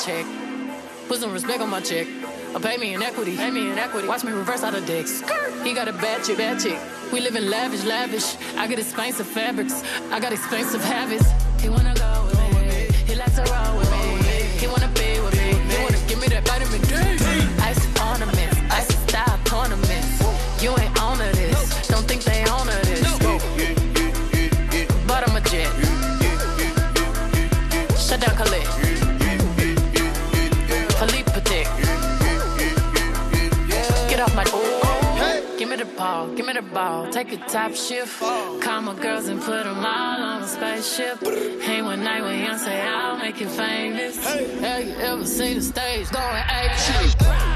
Check. Put some respect on my check. Or pay me in equity. Pay me in equity. Watch me reverse out of dicks. He got a bad chick, bad chick. We live in lavish, lavish. I got expensive fabrics. I got expensive habits. He wanna go with me. He likes to roll with me. He wanna be ball, give me the ball. Take a top shift. Call my girls and put them all on a spaceship. Hang one night with Beyonce, I'll make you famous. Have you ever seen the stage going ape shit?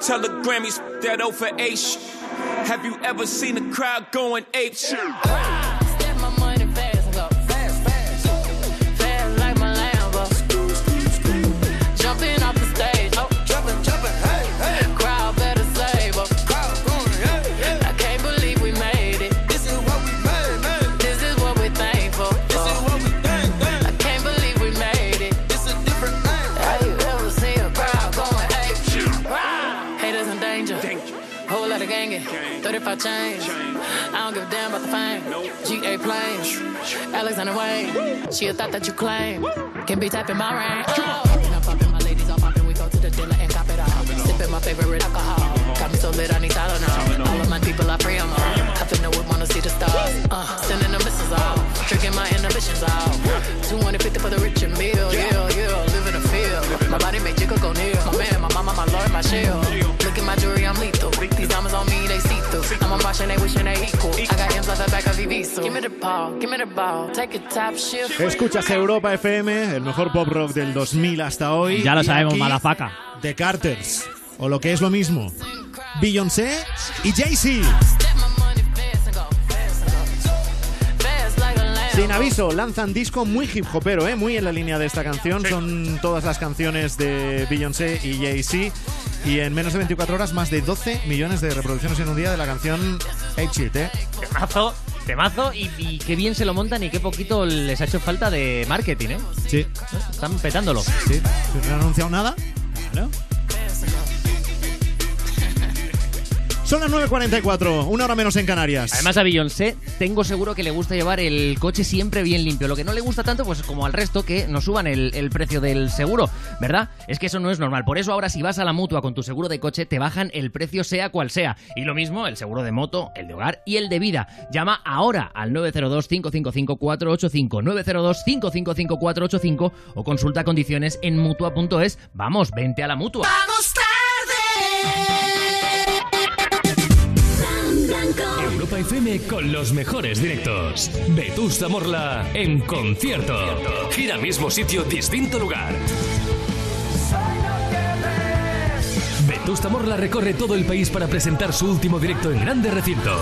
Tell the Grammys that O for H. Have you ever seen a crowd going ape shit? I change, I don't give a damn about the fame. GA planes, Alexander Wayne. She a thought that you claim. Can be tapping my range. Popping, I'm popping, my ladies all popping. We go to the dealer and cop it all. Sipping my favorite alcohol. Got me so lit, I need Tylenol. All of my people, I pray them all. I finna would wanna see the stars. Uh, sending the missiles off. Drinking my inhibitions off. 250 for the rich and meal. Yeah, yeah, live in the field. My body make jiggle go near. My man, my mama, my lord, my shield. Look at my jewelry, I'm lethal. Through. I'm a Martian, they wishing they equal. I got M's like the back of Ibiza. Give me the ball, give me the ball. Take a top shift. Escuchas Europa FM, el mejor pop rock del 2000 hasta hoy. Ya lo sabemos, aquí, malafaca. The Carters. O lo que es lo mismo, Beyoncé y Jay-Z. Sin aviso, lanzan disco muy hip hopero, ¿eh? muy en la línea de esta canción. Son todas las canciones de Beyoncé y Jay-Z. Y en menos de 24 horas, más de 12 millones de reproducciones en un día de la canción Shit. ¿eh? Temazo, temazo y, y qué bien se lo montan y qué poquito les ha hecho falta de marketing, ¿eh? Sí. Están petándolo. Sí. ¿No han anunciado nada? Claro. Son las 9.44, una hora menos en Canarias. Además a Beyoncé tengo seguro que le gusta llevar el coche siempre bien limpio. Lo que no le gusta tanto, pues como al resto, que no suban el, el precio del seguro, ¿verdad? Es que eso no es normal. Por eso ahora si vas a la mutua con tu seguro de coche, te bajan el precio sea cual sea. Y lo mismo el seguro de moto, el de hogar y el de vida. Llama ahora al 902-555-485, 902-555-485 o consulta condiciones en mutua.es. Vamos, vente a la mutua. Europa FM con los mejores directos. Vetusta Morla en concierto. Gira mismo sitio, distinto lugar. Vetusta Morla recorre todo el país para presentar su último directo en grandes recintos.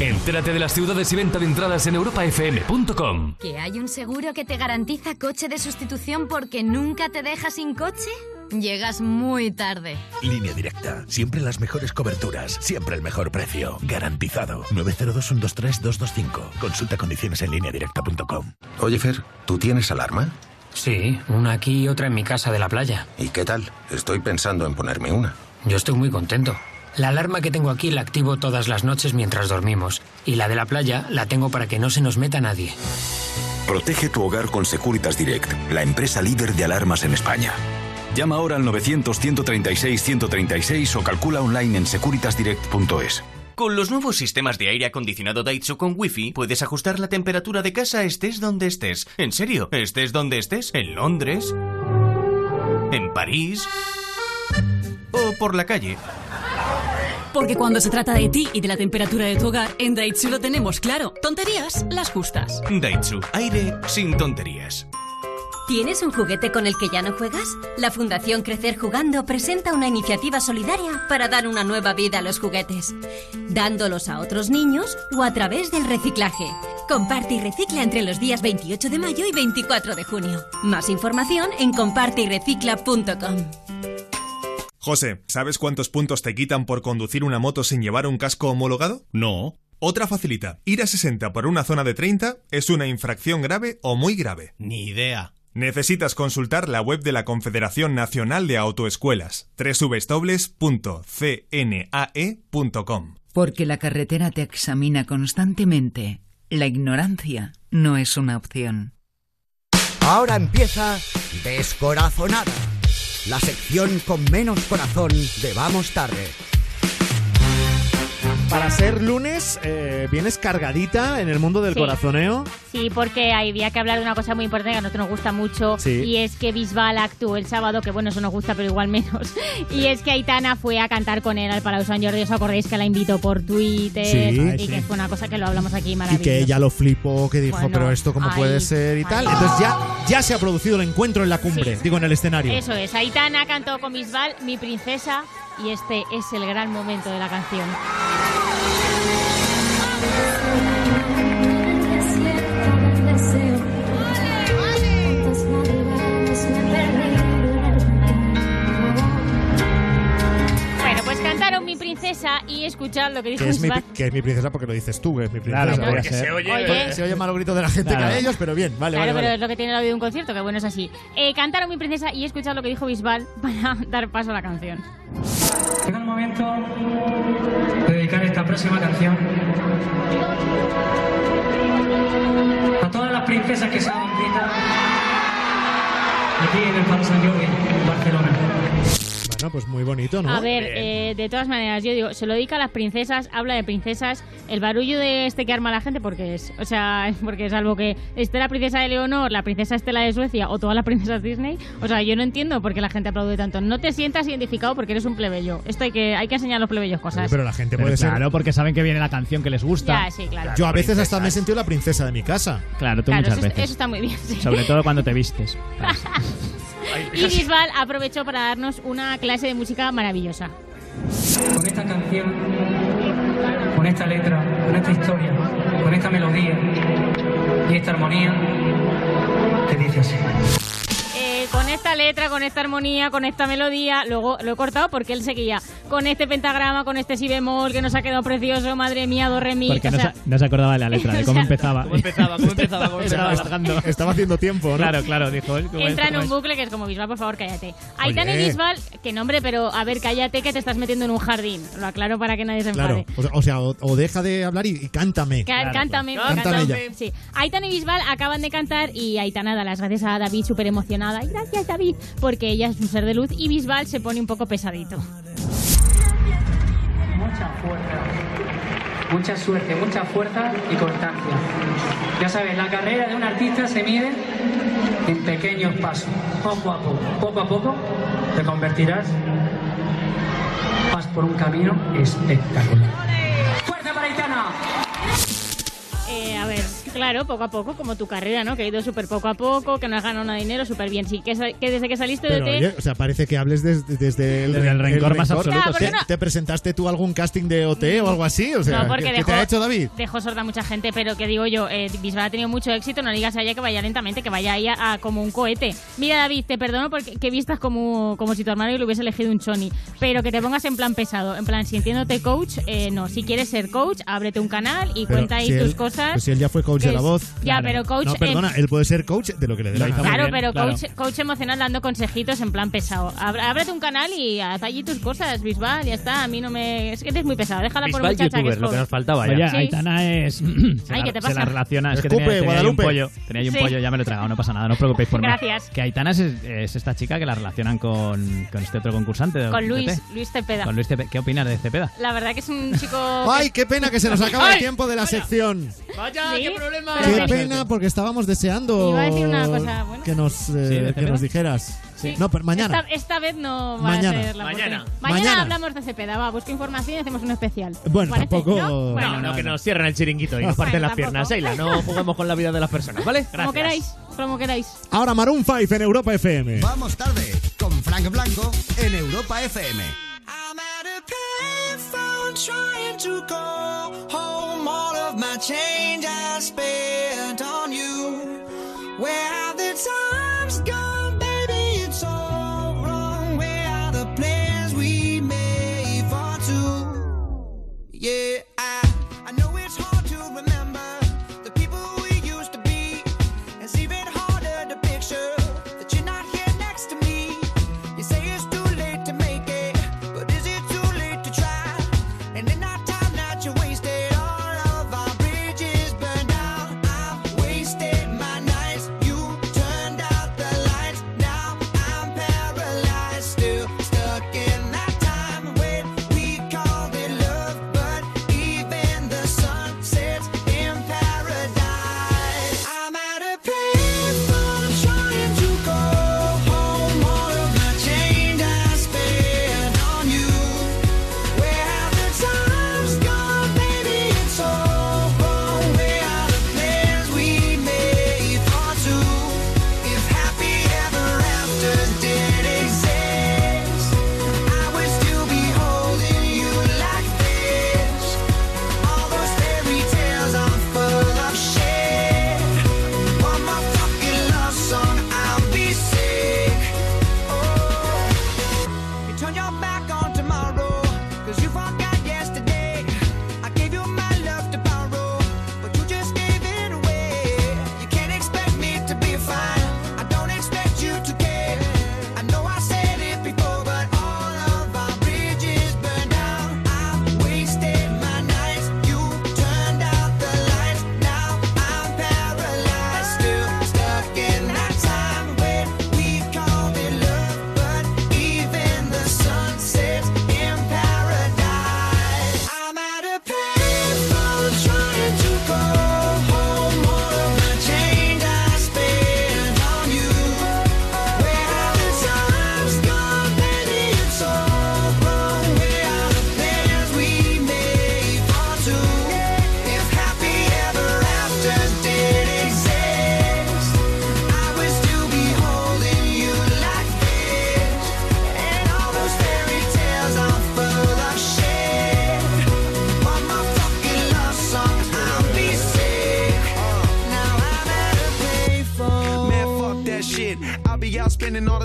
Entérate de las ciudades y venta de entradas en europafm.com. ¿Que hay un seguro que te garantiza coche de sustitución porque nunca te deja sin coche? Llegas muy tarde. Línea directa. Siempre las mejores coberturas. Siempre el mejor precio. Garantizado. 902-123-225. Consulta condiciones en línea directa.com. Oye, Fer, ¿tú tienes alarma? Sí, una aquí y otra en mi casa de la playa. ¿Y qué tal? Estoy pensando en ponerme una. Yo estoy muy contento. La alarma que tengo aquí la activo todas las noches mientras dormimos. Y la de la playa la tengo para que no se nos meta nadie. Protege tu hogar con Securitas Direct, la empresa líder de alarmas en España. Llama ahora al 900-136-136 o calcula online en securitasdirect.es. Con los nuevos sistemas de aire acondicionado Daitsu con Wi-Fi, puedes ajustar la temperatura de casa estés donde estés. En serio, estés donde estés. En Londres. En París. O por la calle. Porque cuando se trata de ti y de la temperatura de tu hogar, en Daitsu lo tenemos claro. Tonterías, las justas. Daitsu, aire sin tonterías. ¿Tienes un juguete con el que ya no juegas? La Fundación Crecer Jugando presenta una iniciativa solidaria para dar una nueva vida a los juguetes, dándolos a otros niños o a través del reciclaje. Comparte y recicla entre los días 28 de mayo y 24 de junio. Más información en comparteyrecicla.com. José, ¿sabes cuántos puntos te quitan por conducir una moto sin llevar un casco homologado? No. Otra facilita. Ir a 60 por una zona de 30 es una infracción grave o muy grave. Ni idea. Necesitas consultar la web de la Confederación Nacional de Autoescuelas, www.cnae.com. Porque la carretera te examina constantemente. La ignorancia no es una opción. Ahora empieza Descorazonada, la sección con menos corazón de Vamos Tarde. Para ser lunes, eh, vienes cargadita en el mundo del Sí. corazoneo. Sí, porque había que hablar de una cosa muy importante que a nosotros nos gusta mucho Sí. y es que Bisbal actuó el sábado, que bueno, eso nos gusta, pero igual menos. Y es que Aitana fue a cantar con él al Palau San Jordi. ¿Os acordáis que la invitó por Twitter? Sí. y que fue una cosa que lo hablamos aquí Y maravilloso. que ella lo flipó, que dijo, Bueno, pero esto cómo ay, puede ser y tal. ay. Entonces ya, ya se ha producido el encuentro en la cumbre, digo, en el escenario. Eso es, Aitana cantó con Bisbal, Mi Princesa, y este es el gran momento de la canción. Princesa y escuchad lo que dijo Que es, mi, Bisbal. que es mi princesa porque lo dices tú, que es mi princesa. Claro, Porque se oye, Oye. porque se oye más los gritos de la gente Claro. que a ellos, pero bien, vale, claro, vale, pero vale. es lo que tiene el audio de un concierto, que bueno, es así. Eh, cantaron Mi Princesa y escuchad lo que dijo Bisbal para dar paso a la canción. Llega el momento de dedicar esta próxima canción a todas las princesas que se han aquí en el Palacio Sant Jordi, Barcelona. Bueno, pues muy bonito, ¿no? A ver, eh, de todas maneras, yo digo, se lo dedica a las princesas, habla de princesas, el barullo de este que arma la gente, porque es, o sea, porque es algo que esté la princesa de Leonor, la princesa Estela de Suecia o todas las princesas Disney, o sea, yo no entiendo por qué la gente aplaude tanto. No te sientas identificado porque eres un plebeyo. Esto hay que, hay que enseñar a los plebeyos cosas. Pero la gente Pero puede ser. claro, porque saben que viene la canción que les gusta. Ya, sí, claro. Yo a veces hasta me he sentido la princesa de mi casa. Claro, tú Claro, muchas eso, veces. eso está muy bien. sí. Sobre todo cuando te vistes. Y Bisbal aprovechó para darnos una clase de música maravillosa. Con esta canción, con esta letra, con esta historia, con esta melodía y esta armonía, te dice así. Eh, con esta letra, con esta armonía, con esta melodía, luego lo he cortado porque él seguía con este pentagrama, con este si bemol que nos ha quedado precioso, madre mía, do re mi. Porque o no, sea, se, no se acordaba de la letra, de cómo empezaba. ¿Cómo empezaba? ¿Cómo empezaba? ¿Cómo Estaba empezaba? alargando. Estaba haciendo tiempo, ¿no? Claro, claro, dijo. ¿cómo es, entra en un bucle que es como Bisbal, por favor, cállate. Aitana y. Bisbal, que nombre, pero a ver, cállate que te estás metiendo en un jardín. Lo aclaro para que nadie se enfade. Claro. O sea, o, sea, o- deja de hablar y, y cántame. Cá- cántame, Cántame cántame. Sí. Aitana y Bisbal acaban de cantar y Aitana da las gracias a David súper emocionada. Gracias David, porque ella es un ser de luz y Bisbal se pone un poco pesadito. Mucha fuerza, mucha suerte, mucha fuerza y constancia. Ya sabes, la carrera de un artista se mide en pequeños pasos, poco a poco. Poco a poco te convertirás, vas por un camino espectacular. ¡Fuerza para Aitana! Eh, a ver, claro, poco a poco, como tu carrera, ¿no? Que ha ido súper poco a poco, que no has ganado nada de dinero, súper bien. Sí, que, desde que saliste de Pero, oye, o sea, parece que hables desde, desde el, Desde el rencor más absoluto, Claro, ¿por qué ¿Te, no? te presentaste tú a algún casting de OT o algo así? O sea, no, porque ¿qué, qué dejó, te ha hecho David? Dejó sorda a mucha gente, pero que digo yo, eh, Bisbal ha tenido mucho éxito, no digas a ella que vaya lentamente, que vaya ahí a, a como un cohete. Mira, David, te perdono porque que vistas como, como si tu hermano le hubiese elegido un choni, pero que te pongas en plan pesado, en plan sintiéndote coach, eh, no. Si quieres ser coach, ábrete un canal y Pero cuenta ahí si tus él- cosas. pues si él ya fue coach que de la voz. Ya, pero coach... No, perdona, él puede ser coach de lo que le dé la gana. Claro, pero coach, coach emocional dando consejitos en plan pesado. Ábrete un canal y haz allí tus cosas, Bisbal, ya está. A mí no me... Es que eres muy pesado, déjala por muchacha que youtuber, es lo que nos faltaba ya. Oye, Sí. Aitana es. se, Ay, la, ¿qué te se pasa? la relaciona. Es que Escupe, tenía, tenía ahí un pollo. Tenía ahí un Sí. pollo, ya me lo he tragado, no pasa nada, no os preocupéis por mí. Gracias. Que Aitana es, es esta chica que la relacionan con, con este otro concursante. Con Luis. Luis Cepeda. Con Luis Cepeda. ¿Qué opinas de Cepeda? La verdad que es un chico... ¡Ay, qué pena que se nos acaba el tiempo de la sección! Vaya, qué problema. Pero Qué pena, porque estábamos deseando Iba a decir una cosa buena. que nos, eh, ¿de que Cepeda? nos dijeras. Sí. No, pero mañana. Esta, esta vez no va Mañana. a ser la Mañana. oportunidad. Mañana. Mañana. hablamos de Cepeda, va, busca información y hacemos un especial. Bueno, ¿Parece? tampoco- ¿No? Bueno, No, no, que nos cierren el chiringuito y nos Bueno, parten las tampoco. piernas, Sheila. No juguemos con la vida de las personas, ¿vale? Gracias. como queráis, como queráis. Ahora Maroon 5 en Europa FM. Vamos tarde con Frank Blanco en Europa FM. I'm at a payphone trying to call home. All of my change I spent on you. Where have the times gone, baby? It's all wrong. Where are the plans we made for two? Yeah,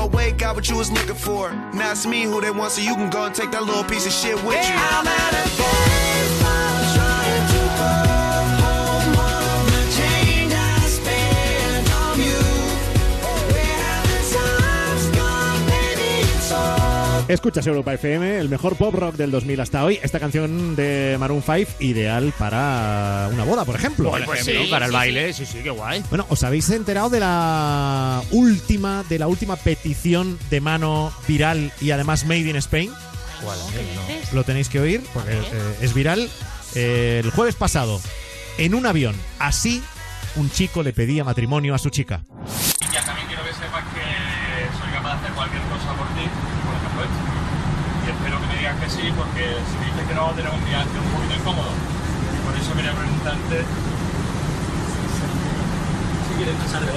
away, got what you was looking for. Now it's me who they want, so you can go and take that little piece of shit with you. I'm at a Escuchas Europa FM, el mejor pop rock del 2000 hasta hoy. Esta canción de Maroon 5, ideal para una boda, por ejemplo. Por ejemplo, para el baile, sí, sí, qué guay. Bueno, ¿os habéis enterado de la última, de la última petición de mano viral y además made in Spain? ¿Cuál? Lo tenéis que oír porque eh, es viral. Eh, el jueves pasado, en un avión, así un chico le pedía matrimonio a su chica. Niña, también quiero que sepas que soy capaz de hacer cualquier cosa por ti, por ejemplo esto. Y espero que me digas que sí, porque si me dices que no, tenemos un viaje un poquito incómodo. Y por eso quería preguntarte si quieres pasar de.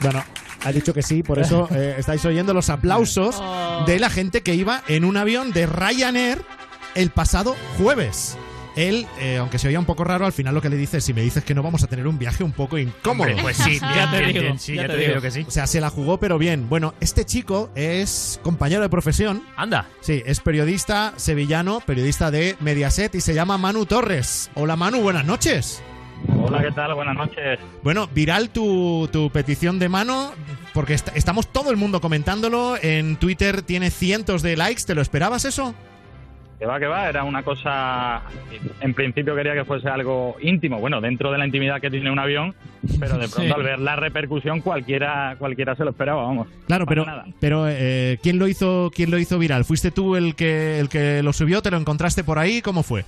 Bueno, ha dicho que sí, por eso eh, estáis oyendo los aplausos de la gente que iba en un avión de Ryanair el pasado jueves. Él, eh, aunque se oía un poco raro, al final lo que le dice es: Si me dices que no, vamos a tener un viaje un poco incómodo. Hombre, pues sí, ya te digo, sí, ya te digo que sí. O sea, se la jugó, pero bien. Bueno, este chico es compañero de profesión. Anda. Sí, es periodista sevillano, periodista de Mediaset y se llama Manu Torres. Hola Manu, buenas noches. Hola, ¿qué tal? Buenas noches. Bueno, viral tu, tu petición de mano, porque est- estamos todo el mundo comentándolo. En Twitter tiene cientos de likes. ¿Te lo esperabas eso? Que va, que va, era una cosa. En principio quería que fuese algo íntimo, bueno, dentro de la intimidad que tiene un avión, pero de pronto Sí. al ver la repercusión cualquiera cualquiera se lo esperaba, vamos. Claro, pero, nada. pero eh, ¿quién lo hizo quién lo hizo viral? ¿Fuiste tú el que el que lo subió? ¿Te lo encontraste por ahí? ¿Cómo fue?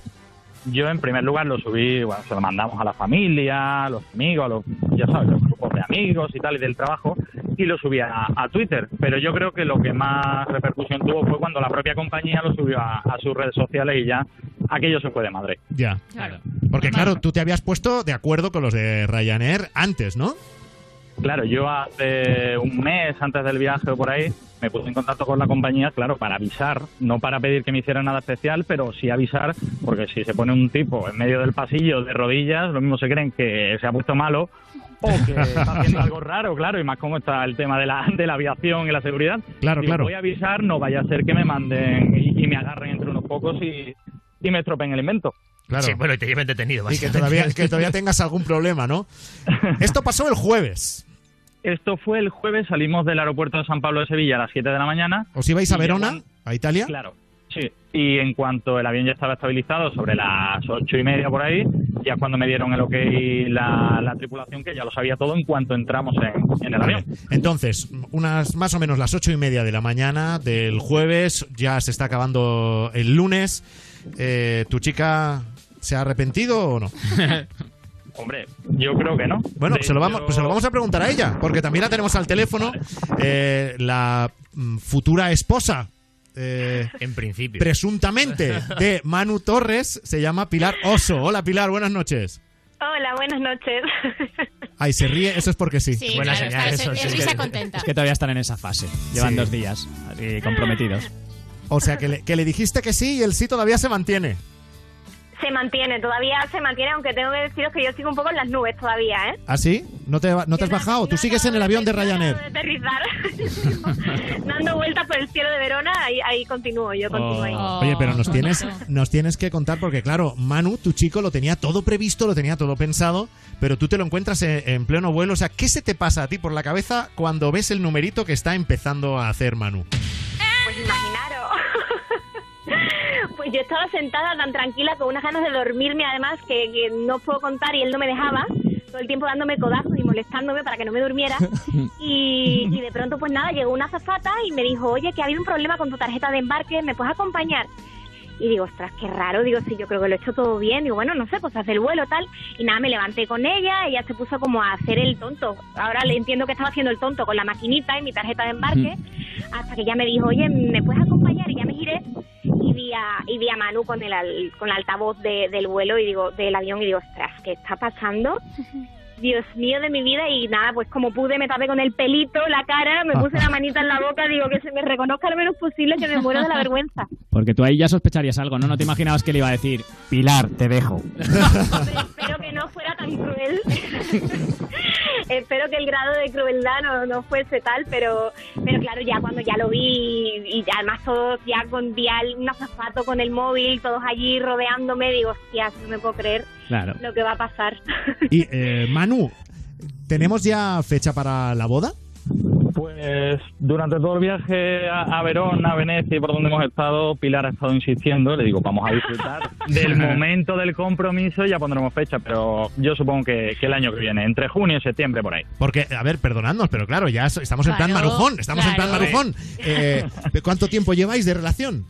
Yo en primer lugar lo subí, bueno, se lo mandamos a la familia, a los amigos, a los, ya sabes, los grupos de amigos y tal y del trabajo, y lo subí a, a Twitter. Pero yo creo que lo que más repercusión tuvo fue cuando la propia compañía lo subió a, a sus redes sociales y ya aquello se fue de madre. Ya. Porque claro, tú te habías puesto de acuerdo con los de Ryanair antes, ¿no? Claro, yo hace un mes antes del viaje o por ahí me puse en contacto con la compañía, claro, para avisar, no para pedir que me hicieran nada especial, pero sí avisar, porque si se pone un tipo en medio del pasillo de rodillas, lo mismo se creen que se ha puesto malo o que está haciendo algo raro, claro, y más como está el tema de la, de la aviación y la seguridad. Claro, Digo, claro. Voy a avisar, no vaya a ser que me manden y, y me agarren entre unos pocos y, y me estropeen el invento. Claro. Sí, bueno, y te lleven detenido. Y que todavía, que todavía tengas algún problema, ¿no? Esto pasó el jueves. Esto fue el jueves, salimos del aeropuerto de San Pablo de Sevilla a las 7 de la mañana. ¿Os ibais a Verona, a Italia? Claro, sí. Y en cuanto el avión ya estaba estabilizado, sobre las ocho y media por ahí, ya cuando me dieron el ok la, la tripulación, que ya lo sabía todo en cuanto entramos en, en el avión. Entonces, unas más o menos las ocho y media de la mañana del jueves, ya se está acabando el lunes. Eh, ¿Tu chica se ha arrepentido o no? Hombre, yo creo que no. Bueno, De se lo, vamos, hecho- pues se lo vamos a preguntar a ella, porque también la tenemos al teléfono. Eh, la mm, futura esposa. eh, En principio. presuntamente de Manu Torres se llama Pilar Oso. Hola Pilar, buenas noches. Hola, buenas noches. Ay, se ríe, eso es porque sí. Sí, Buena claro, señal, está- eso, es- sí, es sí. risa contenta. Es que todavía están en esa fase. Llevan Sí. dos días así, comprometidos. O sea, que le, que le dijiste que sí y el sí todavía se mantiene. Se mantiene, todavía se mantiene, aunque tengo que deciros que yo sigo un poco en las nubes todavía, ¿eh? ¿Ah, sí? ¿No te, va- no te has bajado? ¿Tú sigues en el avión de Ryanair? De aterrizar. Dando vueltas por el cielo de Verona, ahí, ahí continúo, yo continúo ahí. Oye, pero nos tienes, nos tienes que contar porque, claro, Manu, tu chico, lo tenía todo previsto, lo tenía todo pensado, pero tú te lo encuentras en, en pleno vuelo. O sea, ¿qué se te pasa a ti por la cabeza cuando ves el numerito que está empezando a hacer Manu? Pues yo estaba sentada tan tranquila con unas ganas de dormirme, además, que, que no puedo contar y él no me dejaba. Todo el tiempo dándome codazos y molestándome para que no me durmiera. Y, y de pronto, pues nada, llegó una azafata y me dijo, oye, que ha habido un problema con tu tarjeta de embarque, ¿me puedes acompañar? Y digo, ostras, qué raro. Digo, sí, yo creo que lo he hecho todo bien. Digo, bueno, no sé, pues hace el vuelo tal. Y nada, me levanté con ella. Ella se puso como a hacer el tonto. Ahora le entiendo que estaba haciendo el tonto con la maquinita y mi tarjeta de embarque. Hasta que ella me dijo, oye, ¿me puedes acompañar? Y ya me giré vi a, y vi a Manu con el, al- con el altavoz de- del vuelo y digo, del avión. Y digo, ostras, ¿qué está pasando? Dios mío de mi vida y nada, pues como pude me tapé con el pelito la cara, me puse la manita en la boca, digo que se me reconozca lo menos posible que me muero de la vergüenza. Porque tú ahí ya sospecharías algo, ¿no? No te imaginabas que le iba a decir, Pilar, te dejo. Espero que no fuera tan cruel. Espero que el grado de crueldad no, no fuese tal, pero pero claro, ya cuando ya lo vi y, y además todos ya con vi a un azafato con el móvil, todos allí rodeándome, digo, hostia, no me puedo creer Claro. lo que va a pasar. Y eh, Manu, ¿tenemos ya fecha para la boda? Pues durante todo el viaje a, a Verona, a Venecia y por donde hemos estado, Pilar ha estado insistiendo. Le digo, vamos a disfrutar del momento del compromiso y ya pondremos fecha. Pero yo supongo que, que el año que viene, entre junio y septiembre, por ahí. Porque, a ver, perdonadnos, pero claro, ya estamos en plan Claro, marujón. Estamos en plan marujón. Eh, ¿Cuánto tiempo lleváis de relación?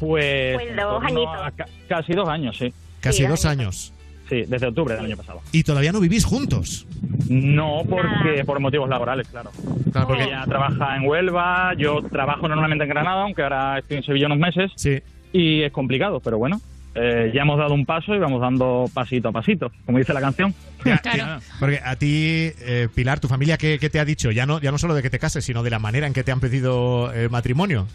Pues, Pues dos a casi dos años, sí. Casi dos años. Sí, desde octubre del año pasado. Y todavía no vivís juntos. No, porque por motivos laborales, claro. Claro, porque- Ella trabaja en Huelva, yo trabajo normalmente en Granada, aunque ahora estoy en Sevilla unos meses. Sí. Y es complicado, pero bueno, eh, ya hemos dado un paso y vamos dando pasito a pasito, como dice la canción. Porque a ti, eh, Pilar, tu familia, ¿qué, qué te ha dicho? Ya no, ya no solo de que te cases, sino de la manera en que te han pedido el matrimonio.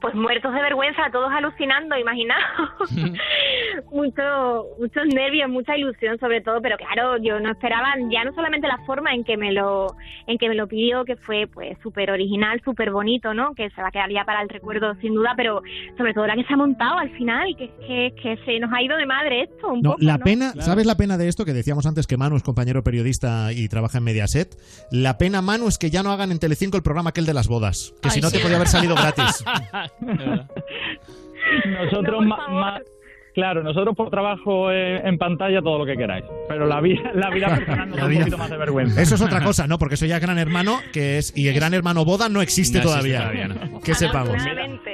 Pues muertos de vergüenza, todos alucinando, imaginaos. Mucho, muchos nervios, mucha ilusión sobre todo, pero claro, yo no esperaba ya no solamente la forma en que me lo en que me lo pidió, que fue pues súper original, súper bonito, ¿no? Que se va a quedar ya para el recuerdo sin duda, pero sobre todo la que se ha montado al final, que que, que se nos ha ido de madre esto un No, poco, la ¿no? pena, ¿sabes la pena de esto? Que decíamos antes que Manu es compañero periodista y trabaja en Mediaset. La pena, Manu, es que ya no hagan en Telecinco el programa aquel de las bodas. Que si no te podía haber salido gratis. Nosotros ma- claro, nosotros por trabajo eh, en pantalla todo lo que queráis, pero la vida, la vida personal nos da un poquito más de vergüenza. Eso es otra cosa, ¿no? Porque eso ya es Gran Hermano, que es y el Gran Hermano Boda no existe No existe todavía. no. Que sepamos.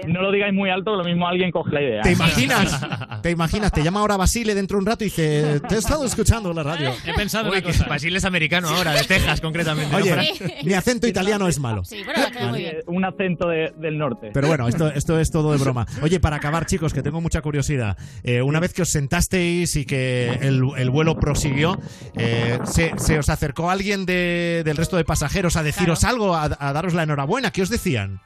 No lo digáis muy alto, lo mismo alguien coge la idea. ¿Te imaginas? ¿Te imaginas? Te llama ahora Basile dentro de un rato y dice, te he estado escuchando en la radio. He pensado una cosa. Basile es americano ahora, de Texas concretamente. Oye, mi acento italiano es malo. Eh, Un acento de- del norte. Pero bueno, esto, esto es todo de broma. Oye, para acabar, chicos, que tengo mucha curiosidad. Eh, una vez que os sentasteis y que el, el vuelo prosiguió, eh, ¿se, se os acercó alguien de- del resto de pasajeros a deciros algo, a, a daros la enhorabuena? ¿Qué os decían?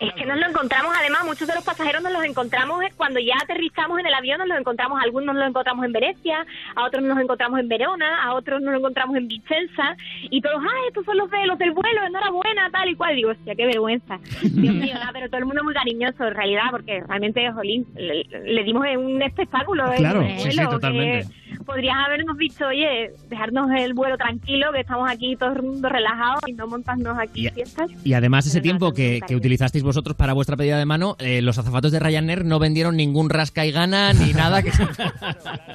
Es que nos lo encontramos, además, muchos de los pasajeros nos los encontramos eh, cuando ya aterrizamos en el avión, nos los encontramos, algunos nos los encontramos en Venecia, a otros nos los encontramos en Verona, a otros nos los encontramos en Vicenza, y todos, ay, estos son los, de, los del vuelo, enhorabuena, tal y cual. Digo, hostia, qué vergüenza. Dios mío, nada, pero todo el mundo muy cariñoso, en realidad, porque realmente, jolín, le, le dimos un espectáculo. ¿eh? Claro, el sí, sí, vuelo, totalmente. Podrías habernos dicho, oye, dejarnos el vuelo tranquilo, que estamos aquí todo el mundo relajados y no montarnos aquí Y- fiestas. Y además ese tiempo que, que utilizasteis vosotros para vuestra pedida de mano, eh, los azafatos de Ryanair no vendieron ningún rasca y gana ni nada que...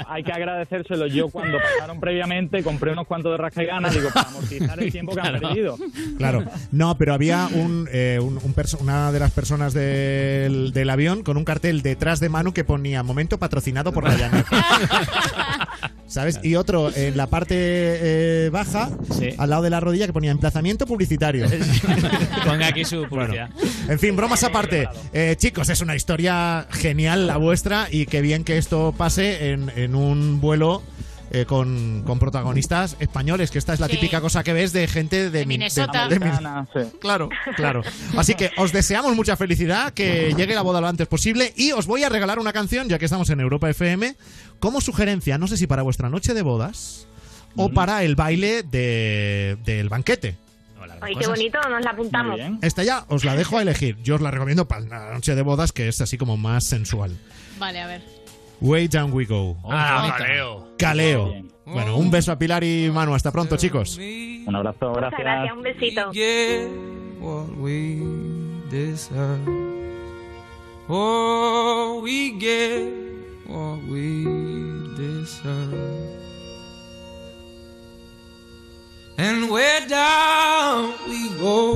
Hay que agradecérselo. Yo cuando pasaron previamente compré unos cuantos de rasca y ganas, digo, para amortizar el tiempo que han Claro. perdido. Claro. No, pero había un, eh, un- un perso- una de las personas del, del avión con un cartel detrás de Manu que ponía momento patrocinado por Ryanair. ¿Sabes? Y otro en la parte eh, baja, al lado de la rodilla, que ponía emplazamiento publicitario. Ponga aquí su publicidad. En fin, bromas aparte. Eh, chicos, es una historia genial la vuestra y qué bien que esto pase en, en un vuelo eh, con, con protagonistas españoles, que esta es la Sí. típica cosa que ves de gente de, Min- Minnesota. de- de Min- Claro, claro. Así que os deseamos mucha felicidad, que llegue la boda lo antes posible y os voy a regalar una canción, ya que estamos en Europa FM, como sugerencia, no sé si para vuestra noche de bodas o para el baile de- del banquete. Ay, qué bonito, nos la apuntamos. Esta ya os la dejo a elegir. Yo os la recomiendo para la noche de bodas, que es así como más sensual. Vale, a ver. Way down we go. Ah, Caleo. Caleo. Bueno, un beso a Pilar y Manu. Hasta pronto, chicos. Un abrazo, Muchas gracias, un besito. what we deserve. Oh, we get what we deserve. And where down we go.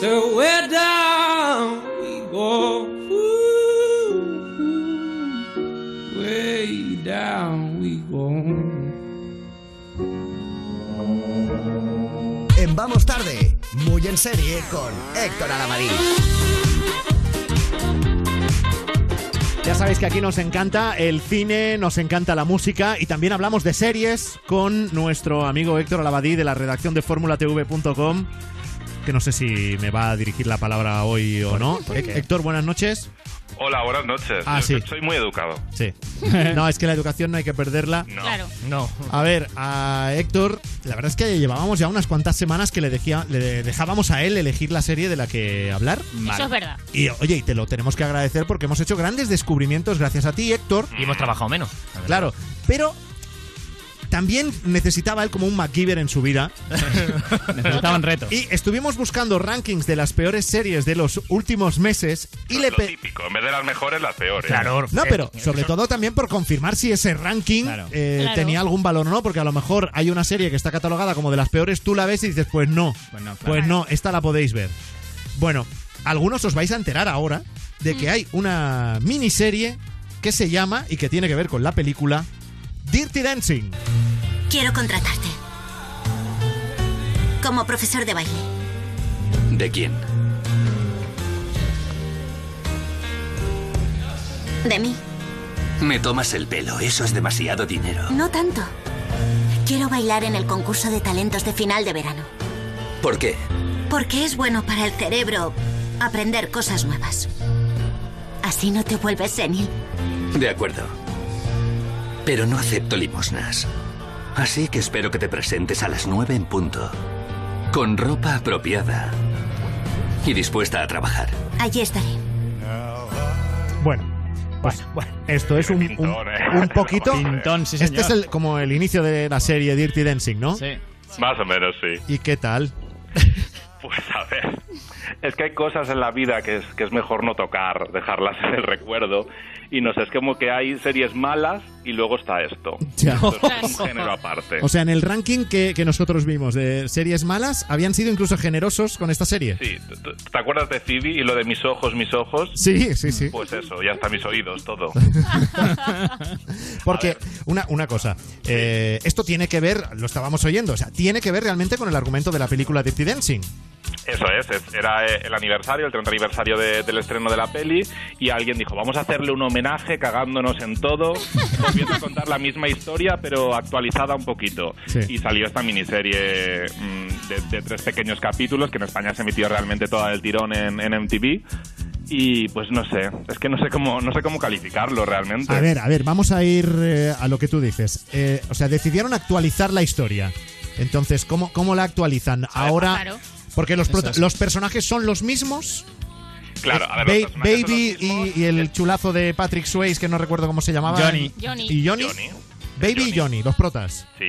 So way down we go, ooh, ooh. way down we go. En Vamos Tarde, muy en serie con Héctor Alamarín. Ya sabéis que aquí nos encanta el cine, nos encanta la música y también hablamos de series con nuestro amigo Héctor Alabadí de la redacción de formulatv.com que no sé si me va a dirigir la palabra hoy o no. Héctor, buenas noches. Hola, buenas noches. Ah, sí. Soy muy educado. Sí. No, es que la educación no hay que perderla. No. Claro. No. A ver, a Héctor, la verdad es que llevábamos ya unas cuantas semanas que le, dejía- le dejábamos a él elegir la serie de la que hablar. Eso es verdad. Y oye, y te lo tenemos que agradecer porque hemos hecho grandes descubrimientos gracias a ti, Héctor. Y hemos trabajado menos. Claro, pero también necesitaba él como un MacGyver en su vida. Necesitaban retos. Y estuvimos buscando rankings de las peores series de los últimos meses y le Lo típico. En vez de las mejores, las peores. No, pero sobre todo también por confirmar si ese ranking eh, Claro. tenía algún valor o no, porque a lo mejor hay una serie que está catalogada como de las peores, tú la ves y dices, pues no, Pues no, claro. pues no, esta la podéis ver. Bueno, algunos os vais a enterar ahora de que hay una miniserie que se llama y que tiene que ver con la película Dirty Dancing. Quiero contratarte. Como profesor de baile. ¿De quién? De mí. Me tomas el pelo, eso es demasiado dinero. No tanto. Quiero bailar en el concurso de talentos de final de verano. ¿Por qué? Porque es bueno para el cerebro aprender cosas nuevas. Así no te vuelves senil. De acuerdo. Pero no acepto limosnas. Así que espero que te presentes a las nueve en punto. Con ropa apropiada. Y dispuesta a trabajar. Allí estaré. Bueno, pues, esto es un, un, un poquito. Pintón, sí, este es el, como el inicio de la serie Dirty Dancing, ¿no? Sí. Más o menos, sí. ¿Y qué tal? Pues a ver. Es que hay cosas en la vida que es, que es mejor no tocar, dejarlas en el recuerdo. Y no sé, es como que hay series malas y luego está esto. Ya. Esto es un género aparte. O sea, en el ranking que, que nosotros vimos de series malas, habían sido incluso generosos con esta serie. Sí, ¿te- te- ¿te acuerdas de Phoebe y lo de mis ojos, mis ojos? Sí, sí, sí. Pues eso, ya está mis oídos, todo. Porque, una, una cosa, eh, esto tiene que ver, lo estábamos oyendo, o sea, tiene que ver realmente con el argumento de la película Dirty Dancing. Eso es, es- era eh, el aniversario, el 30 aniversario de- del estreno de la peli y alguien dijo, vamos a hacerle un homenaje cagándonos en todo, volviendo a contar la misma historia pero actualizada un poquito. Sí. Y salió esta miniserie mm, de, de tres pequeños capítulos que en España se emitió realmente toda el tirón en, en MTV. Y pues no sé, es que no sé cómo, no sé cómo calificarlo realmente. A ver, a ver, vamos a ir eh, a lo que tú dices. Eh, o sea, decidieron actualizar la historia. Entonces, ¿cómo, cómo la actualizan? Ahora, Claro. porque los, es. los personajes son los mismos. Claro, a ver, Ba- Baby y, y el chulazo de Patrick Swayze, que no recuerdo cómo se llamaba. Johnny. Johnny. ¿Y Johnny? Johnny. Baby y Johnny, los protas. Sí.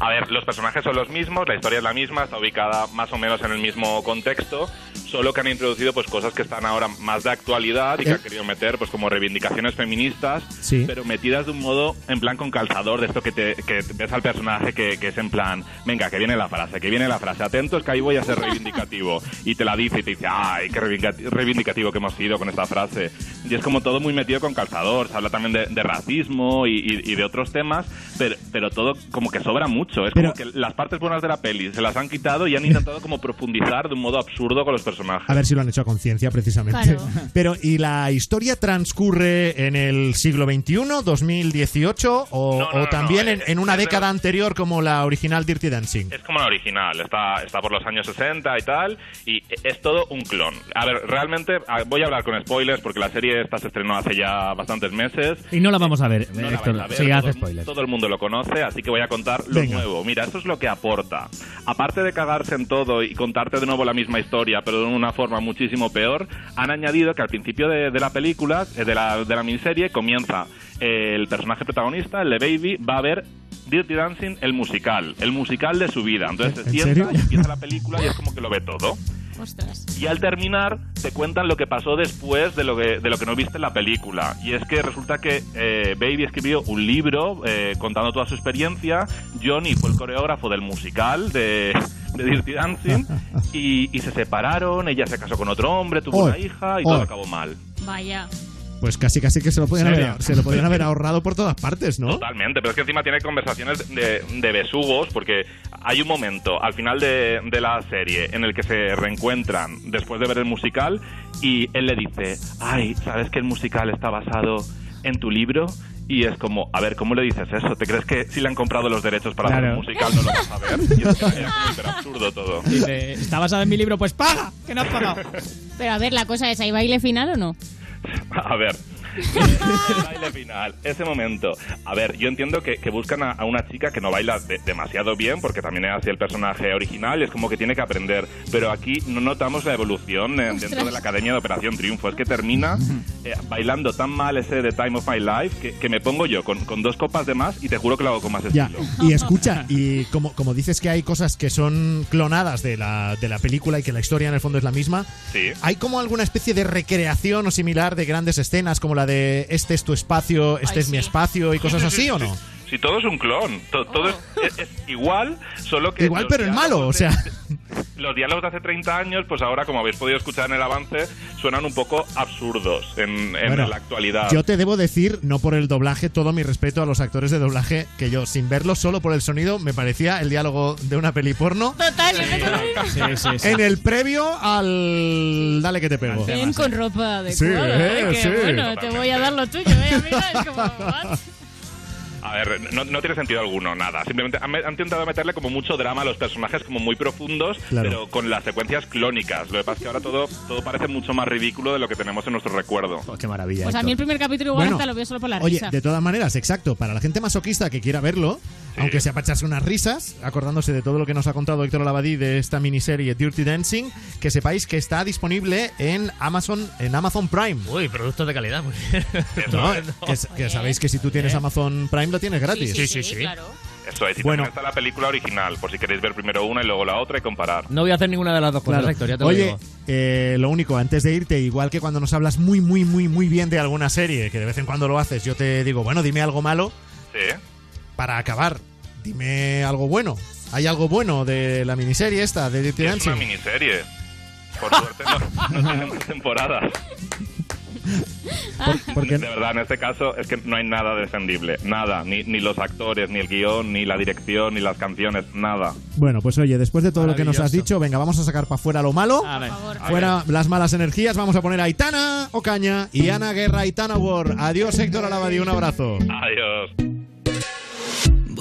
A ver, los personajes son los mismos, la historia es la misma, está ubicada más o menos en el mismo contexto, solo que han introducido pues cosas que están ahora más de actualidad y que Eh. han querido meter pues como reivindicaciones feministas, Sí. pero metidas de un modo en plan con calzador, de esto que te que ves al personaje que, que es en plan, venga, que viene la frase, que viene la frase, atentos que ahí voy a ser reivindicativo. y te la dice y te dice, ay, qué reivindica- reivindicativo que hemos sido con esta frase. Y es como todo muy metido con calzador, se habla también de, de racismo y, y- y de otros temas, pero, pero todo como que sobra mucho. Es Pero- como que las partes buenas de la peli se las han quitado y han intentado como profundizar de un modo absurdo con los personajes. A ver si lo han hecho a conciencia, precisamente. Claro. Pero, ¿y la historia transcurre en el siglo XXI, 2018, o, No, no, o también no, en, en una década anterior como la original Dirty Dancing? Es como la original, está, está por los años 60 y tal, y es todo un clon. A ver, realmente, voy a hablar con spoilers porque la serie esta se estrenó hace ya bastantes meses. Y no la vamos a ver, No Héctor. a ver, Sí, todo, hace el- spoiler. todo el mundo lo conoce, así que voy a contar lo Venga. nuevo. Mira, esto es lo que aporta. Aparte de cagarse en todo y contarte de nuevo la misma historia, pero de una forma muchísimo peor, han añadido que al principio de, de la película, eh, de la, de la miniserie, comienza eh, el personaje protagonista, el de Baby, va a ver Dirty Dancing, el musical, el musical de su vida. Entonces se ¿En sienta serio? y empieza la película y es como que lo ve todo. Ostras. Y al terminar te cuentan lo que pasó después de lo que, de lo que no viste en la película. Y es que resulta que eh, Baby escribió un libro eh, contando toda su experiencia. Johnny fue el coreógrafo del musical de, de Dirty Dancing. Y, y se separaron, ella se casó con otro hombre, tuvo Oh, una hija y todo acabó mal. Vaya. Pues casi casi que se lo podían haber, se lo podían haber ahorrado por todas partes, ¿no? Totalmente, pero es que encima tiene conversaciones de, de besugos, porque hay un momento al final de, de la serie en el que se reencuentran después de ver el musical y él le dice, ay, ¿sabes que el musical está basado en tu libro? Y es como, a ver, ¿cómo le dices eso? ¿Te crees que si le han comprado los derechos para hacer Claro. un musical no lo vas a ver? Y es, hiper absurdo todo. Dice, está basado en mi libro, pues paga, que no has pagado. Pero a ver, la cosa es, ¿hay baile final o no? A ver. El baile final, ese momento. A ver, yo entiendo que, que buscan a, a una chica que no baila de- demasiado bien, porque también es así el personaje original y es como que tiene que aprender. Pero aquí no notamos la evolución eh, dentro de la academia de Operación Triunfo. Es que termina eh, bailando tan mal ese The Time of My Life que, que me pongo yo con, con dos copas de más y te juro que lo hago con más Ya, estilo. y escucha, y como, como dices que hay cosas que son clonadas de la, de la película y que la historia en el fondo es la misma, Sí. ¿hay como alguna especie de recreación o similar de grandes escenas como la de este es tu espacio, este Ay, es mi espacio y cosas Sí, así sí, o no? Si todo es un clon, to- todo es, es- es igual, solo que... Igual, pero en malo, o sea. de- los diálogos de hace 30 años, pues ahora, como habéis podido escuchar en el avance, suenan un poco absurdos en, en Bueno, la actualidad. Yo te debo decir, no por el doblaje, todo mi respeto a los actores de doblaje, que yo sin verlo, solo por el sonido, me parecía el diálogo de una peli porno. Total. Sí, sí, sí. En el previo al Dale que te pego. Ven con ropa adecuada. Sí, ¿eh? eh, Que sí. bueno, te voy a dar lo tuyo, ¿eh, amiga? Es como, what? A ver, no, no tiene sentido alguno, nada. Simplemente han, han intentado meterle como mucho drama a los personajes, como muy profundos, Claro. pero con las secuencias clónicas. Lo que pasa es que ahora todo, todo parece mucho más ridículo de lo que tenemos en nuestro recuerdo. Oh, qué maravilla. Pues a mí el primer capítulo igual Bueno, hasta lo veo solo por la Oye, risa. de todas maneras, exacto, para la gente masoquista que quiera verlo, aunque sea para echarse unas risas, acordándose de todo lo que nos ha contado Héctor Lavadí de esta miniserie Dirty Dancing, que sepáis que está disponible en Amazon, en Amazon Prime. Uy, productos de calidad. Muy bien. ¿no? Que, que sabéis que si tú tienes Eh. Amazon Prime lo tienes gratis. Sí, sí, sí. claro. Eso es, y Bueno. también está la película original, por si queréis ver primero una y luego la otra y comparar. No voy a hacer ninguna de las dos cosas, Claro. Héctor, ya te lo Oye, digo. eh, lo único, antes de irte, igual que cuando nos hablas muy, muy, muy, muy bien de alguna serie, que de vez en cuando lo haces, yo te digo, bueno, dime algo malo Sí. Para acabar. Dime algo bueno. ¿Hay algo bueno de la miniserie esta, de Dirty Es Dancing? una miniserie. Por suerte no, no tiene más temporadas. porque- De verdad, en este caso es que no hay nada defendible. Nada. Ni, ni los actores, ni el guion, ni la dirección, ni las canciones. Nada. Bueno, pues oye, después de todo lo que nos has Maravilloso. dicho, venga, vamos a sacar para afuera lo malo. Fuera las malas energías, vamos a poner a Aitana Ocaña y Ana Guerra Aitana War. Adiós, Héctor Alabadi, un abrazo. Adiós.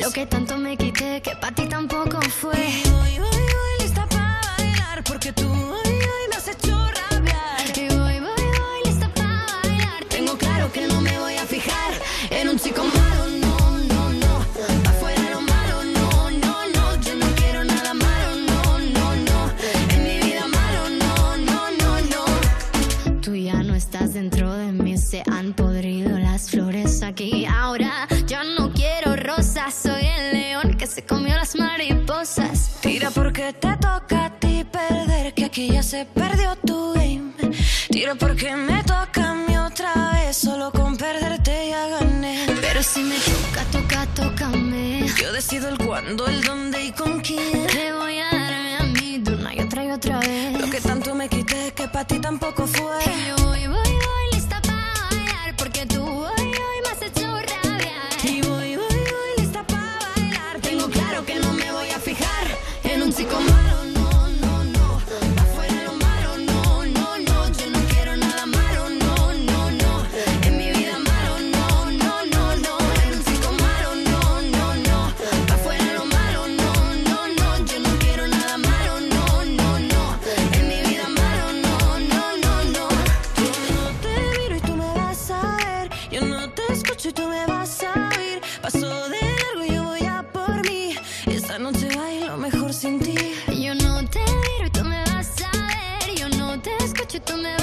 Lo que tanto me quité, que para ti tampoco fue. Y voy, voy, voy, lista para bailar. Porque tú hoy, hoy me has hecho rabiar. Y voy, voy, voy, lista para bailar. Tengo claro que no me voy a fijar en un chico malo, no, no, no. Pa' fuera lo malo, no, no, no. Yo no quiero nada malo, no, no, no. En mi vida malo, no, no, no, no. Tú ya no estás dentro de mí, se han podrido las flores aquí. Ahora yo no soy el león que se comió las mariposas. Tira porque te toca a ti perder, que aquí ya se perdió tu game. Tira porque me toca a mí otra vez, solo con perderte ya gané. Pero si me toca, toca, tócame. Yo decido el cuándo, el dónde y con quién. Te voy a darme a mí de una y otra y otra vez. Lo que tanto me quité que para ti tampoco fue. Y yo voy, voy, te escucho y tú me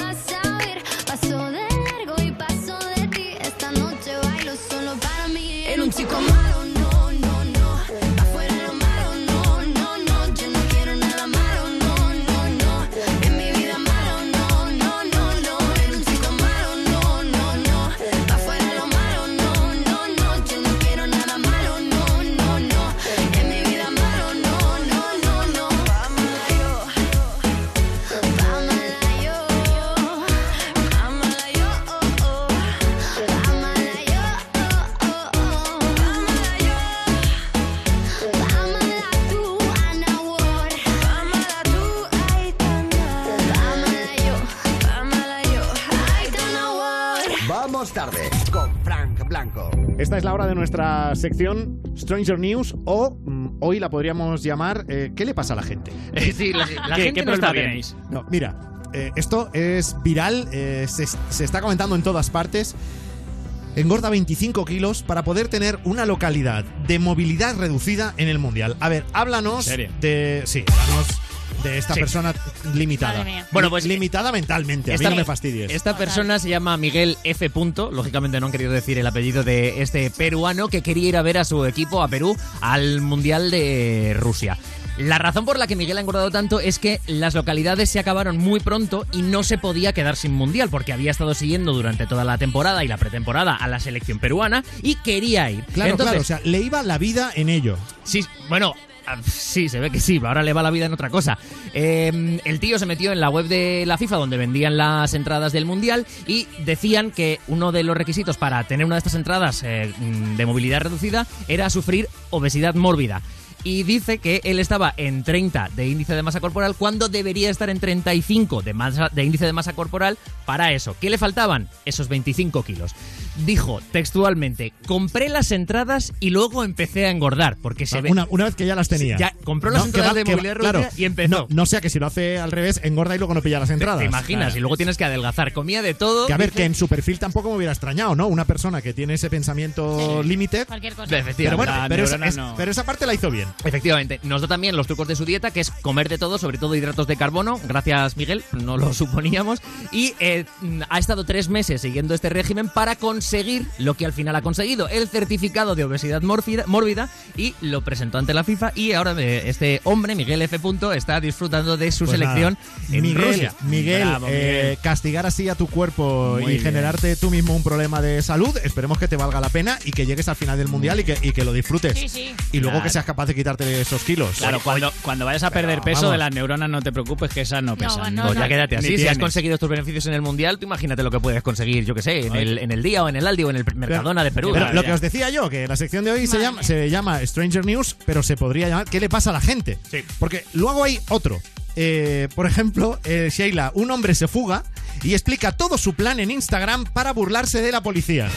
Esta es la hora de nuestra sección Stranger News o mm, hoy la podríamos llamar eh, ¿Qué le pasa a la gente? sí, la, la ¿Qué- gente qué no está problema bien. tenéis? No, mira, eh, esto es viral, eh, se, se está comentando en todas partes. Engorda 25 kilos para poder tener una localidad de movilidad reducida en el mundial. A ver, háblanos ¿En serio? de. Sí, háblanos de esta Sí. persona limitada. Bueno, pues, limitada mentalmente. A mí esta- no me fastidies. Esta persona se llama Miguel F. Punto. Lógicamente no han querido decir el apellido de este peruano que quería ir a ver a su equipo, a Perú, al Mundial de Rusia. La razón por la que Miguel ha engordado tanto es que las localidades se acabaron muy pronto y no se podía quedar sin mundial porque había estado siguiendo durante toda la temporada y la pretemporada a la selección peruana y quería ir. Claro, Entonces, claro, o sea, le iba la vida en ello. Sí, bueno, sí, se ve que sí, ahora le va la vida en otra cosa. Eh, el tío se metió en la web de la FIFA donde vendían las entradas del Mundial y decían que uno de los requisitos para tener una de estas entradas eh, de movilidad reducida era sufrir obesidad mórbida. Y dice que él estaba en 30 de índice de masa corporal cuando debería estar en 35 de, masa, de índice de masa corporal para eso. ¿Qué le faltaban? Esos 25 kilos. Dijo textualmente, compré las entradas y luego empecé a engordar, porque se ve... Una, una vez que ya las tenía. Ya compró las No, entradas va- de mobiliario claro, y empezó. No, no sea que si lo hace al revés, engorda y luego no pilla las entradas. ¿Te imaginas? Y luego tienes que adelgazar. Comía de todo. Que a ver, dice- que en su perfil tampoco me hubiera extrañado, ¿no? Una persona que tiene ese pensamiento límite. Cualquier cosa. Pero bueno, La pero esa, neurona es- no. pero esa parte la hizo bien. Efectivamente, nos da también los trucos de su dieta, que es comer de todo, sobre todo hidratos de carbono. Gracias, Miguel, no lo suponíamos. Y eh, ha estado tres meses siguiendo este régimen para conseguir lo que al final ha conseguido, el certificado de obesidad mórbida, mórbida, y lo presentó ante la FIFA. Y ahora eh, este hombre, Miguel F. Punto, está disfrutando de su Pues selección nada. en Miguel, Rusia. Miguel, Bravo, eh, Miguel. castigar así a tu cuerpo Muy y bien. generarte tú mismo un problema de salud, esperemos que te valga la pena y que llegues al final del mundial y que, y que lo disfrutes. Sí, sí. Y luego Claro. que seas capaz de quitarte esos kilos. Claro, cuando, cuando vayas a perder peso vamos. de las neuronas, no te preocupes, que esas no pesan. Pues ya quédate así. Si has conseguido estos beneficios en el mundial, tú imagínate lo que puedes conseguir, yo que sé, en el, en el día o en el Aldi o en el Mercadona de Perú. Pero lo que os decía yo, que la sección de hoy se llama, se llama Stranger News, pero se podría llamar ¿Qué le pasa a la gente? Porque luego hay otro. Eh, por ejemplo, eh, Sheila, un hombre se fuga y explica todo su plan en Instagram para burlarse de la policía.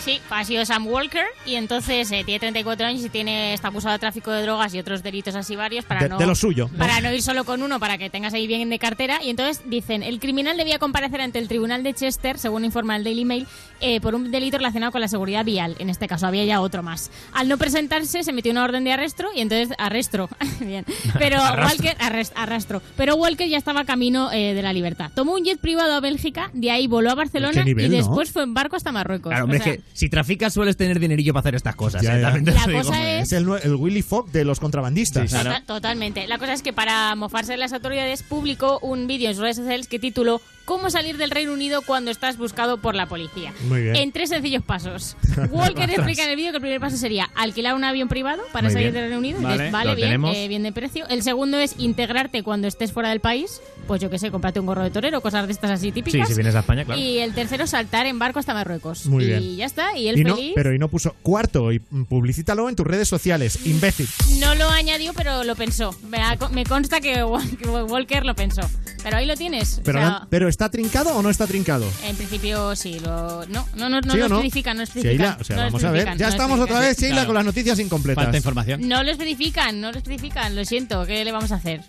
Sí, ha sido Sam Walker y entonces eh, tiene 34 años y tiene está acusado de tráfico de drogas y otros delitos así varios para De- no de lo suyo, para no ir solo con uno para que tengas ahí bien de cartera. Y entonces dicen el criminal debía comparecer ante el tribunal de Chester según informa el Daily Mail eh, por un delito relacionado con la seguridad vial. En este caso había ya otro más. Al no presentarse se metió una orden de arresto y entonces arresto bien. Pero Arrastro. Walker arrest- arrastro. Pero Walker ya estaba camino eh, de la libertad. Tomó un jet privado a Bélgica de ahí voló a Barcelona nivel, y ¿no? después fue en barco hasta Marruecos. Claro, hombre, O sea, es que si traficas sueles tener dinerillo para hacer estas cosas. Ya, ¿eh? ya. La lo digo. cosa es- Es el, Willy Fogg de los contrabandistas. Tota- Totalmente. La cosa es que para mofarse de las autoridades publicó un vídeo en sus redes sociales que tituló ¿Cómo salir del Reino Unido cuando estás buscado por la policía? Muy bien. En tres sencillos pasos. Walker explica en el vídeo que el primer paso sería alquilar un avión privado para Muy salir bien. del Reino Unido. Vale, Dices, vale bien, eh, bien de precio. El segundo es integrarte cuando estés fuera del país. Pues yo qué sé, cómprate un gorro de torero, cosas de estas así típicas. Sí, si vienes a España, claro. Y el tercero, saltar en barco hasta Marruecos. Muy y bien. ya está. Y él Y no, feliz. pero y no puso cuarto y publicítalo en tus redes sociales, imbécil. No lo añadió, pero lo pensó. Me, ha- me consta que Wal- que Walker lo pensó. Pero ahí lo tienes. Pero, o sea, pero está trincado o no está trincado? en principio sí. Lo, no, no, no, no ¿Sí lo no? especifican, no especifican. Sheila, o sea, no lo vamos a ver. Ya no estamos otra vez, Sheila, Claro. con las noticias incompletas. Falta información. No lo especifican, no lo especifican. Lo siento, ¿qué le vamos a hacer?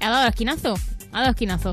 ¿Ha dado esquinazo? Ha dado esquinazo.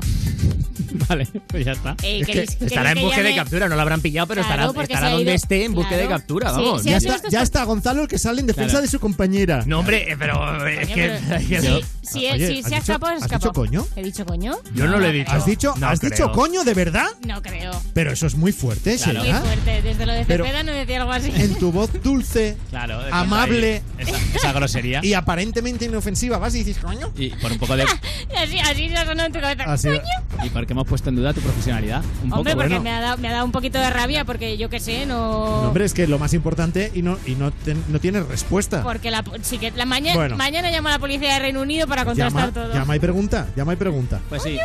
Vale, pues ya está. Eh, Es que ¿queréis- estará en que búsqueda de captura, no lo habrán pillado, pero Claro, estará, estará donde esté en búsqueda de captura, vamos. sí, Ya está, ya está Gonzalo el que sale en defensa Claro. de su compañera. No, hombre, pero es que... es que- Sí, sí, Oye, sí, ¿has se ha escapado, se ha ¿has dicho coño? ¿He dicho coño? Yo no lo he dicho. ¿Has dicho, No ¿has creo. dicho coño de verdad? No creo. Pero eso es muy fuerte, Muy Sheila. fuerte. Desde lo de Pero- Cepeda no decía algo así. En tu voz dulce, Claro, amable Esa, esa grosería. y aparentemente inofensiva, vas y dices coño. Y por un poco de. así, así se ha sonado en tu cabeza. Así- ¿Coño? Y porque hemos puesto en duda tu profesionalidad. Un Hombre, poco. porque me, ha dado, me ha dado un poquito de rabia porque yo qué sé, no... Hombre, es que lo más importante y no, y no, te- no tienes respuesta. Porque la, sí que la maña- Bueno. mañana llamo a la policía de Reino Unido para contrastar Llama, todo. llama y pregunta, llama y pregunta. Pues sí.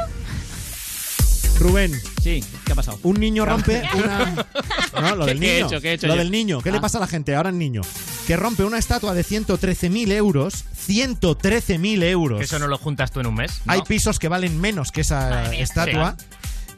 Rubén. Sí, ¿qué ha pasado? Un niño rompe una. No, lo del ¿Qué he niño. hecho? ¿Qué he hecho lo yo? del niño. ¿Qué le Ah. pasa a la gente? Ahora el niño. Que rompe una estatua de 113.000 euros. 113.000 euros. Que eso no lo juntas tú en un mes. ¿no? Hay pisos que valen menos que esa estatua.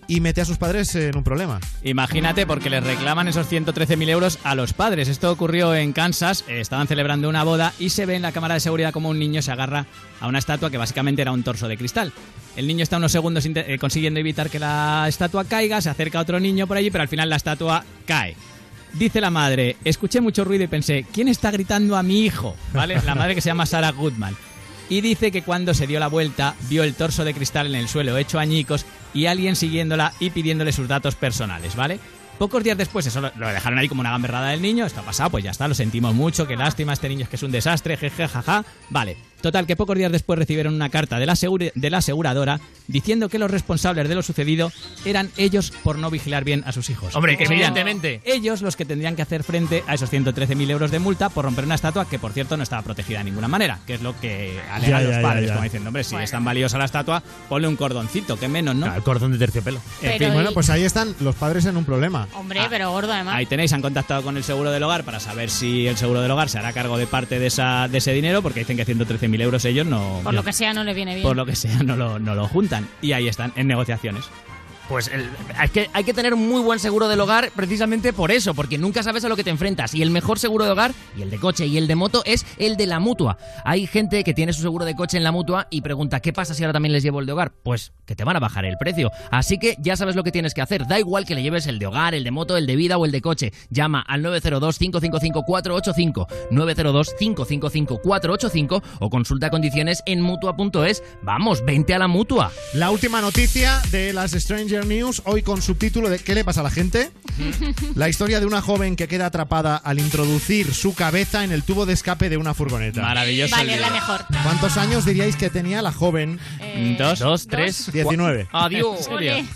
Y mete a sus padres en un problema. Imagínate, porque les reclaman esos 113.000 euros a los padres. Esto ocurrió en Kansas, estaban celebrando una boda y se ve en la cámara de seguridad como un niño se agarra a una estatua que básicamente era un torso de cristal. El niño está unos segundos eh, consiguiendo evitar que la estatua caiga, se acerca otro niño por allí, pero al final la estatua cae. Dice la madre, escuché mucho ruido y pensé, ¿quién está gritando a mi hijo? ¿Vale? La madre que se llama Sarah Goodman. Y dice que cuando se dio la vuelta vio el torso de cristal en el suelo hecho añicos y alguien siguiéndola y pidiéndole sus datos personales, ¿vale? Pocos días después, eso lo, dejaron ahí como una gamberrada del niño, está pasado, pues ya está, lo sentimos mucho, qué lástima, este niño es que es un desastre, jeje, jaja, vale. Total, que pocos días después recibieron una carta de la, de la aseguradora diciendo que los responsables de lo sucedido eran ellos por no vigilar bien a sus hijos. Hombre, Que evidentemente. Ellos los que tendrían que hacer frente a esos 113.000 euros de multa por romper una estatua que, por cierto, no estaba protegida de ninguna manera, que es lo que alegan Ya, los ya, padres, ya, ya. como diciendo, hombre, si es tan valiosa la estatua, ponle un cordoncito, que menos, ¿no? el cordón de terciopelo. En fin, Bueno, y- pues ahí están los padres en un problema. Hombre, pero gordo además. Ahí tenéis, han contactado con el seguro del hogar para saber si el seguro del hogar se hará cargo de parte de, esa, de ese dinero, porque dicen que 113.000 euros ellos no... Por lo que sea, no le viene bien. por lo que sea, no lo, no lo juntan. Y ahí están, en negociaciones. Pues es que hay que tener muy buen seguro del hogar precisamente por eso, porque nunca sabes a lo que te enfrentas. Y el mejor seguro de hogar, y el de coche y el de moto, es el de la mutua. Hay gente que tiene su seguro de coche en la mutua y pregunta, ¿qué pasa si ahora también les llevo el de hogar? Pues que te van a bajar el precio. Así que ya sabes lo que tienes que hacer. Da igual que le lleves el de hogar, el de moto, el de vida o el de coche. Llama al 902-555-485, 902-555-485 o consulta condiciones en mutua.es. Vamos, vente a la mutua. La última noticia de las Stranger News, hoy con subtítulo de ¿Qué le pasa a la gente? La historia de una joven que queda atrapada al introducir su cabeza en el tubo de escape de una furgoneta. Maravilloso. Vale, es la mejor. ¿Cuántos años diríais que tenía la joven? Eh, Dos. Dos, tres, 19. Adiós. ¿En serio?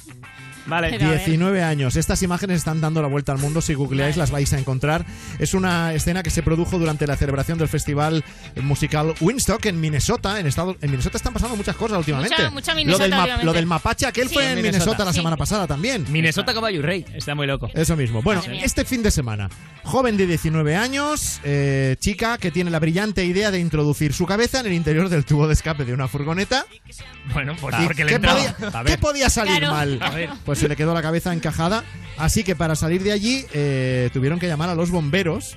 Vale. Pero a ver. 19 años. Estas imágenes están dando la vuelta al mundo. Si googleáis las vais a encontrar. Es una escena que se produjo durante la celebración del festival musical Winstock en Minnesota. En, estado, en Minnesota están pasando muchas cosas últimamente. Mucha- mucha lo, Minnesota del ma- lo del mapache, aquel Sí. fue en Minnesota. Minnesota, la Sí. semana pasada también. Minnesota, caballo y rey. Está muy loco. Eso mismo. Bueno, este fin de semana, joven de 19 años, eh, chica que tiene la brillante idea de introducir su cabeza en el interior del tubo de escape de una furgoneta. Bueno, pues ¿Y porque le ¿Qué entraba. podía, qué podía salir Claro. mal? A ver. Pues se le quedó la cabeza encajada. Así que para salir de allí eh, tuvieron que llamar a los bomberos.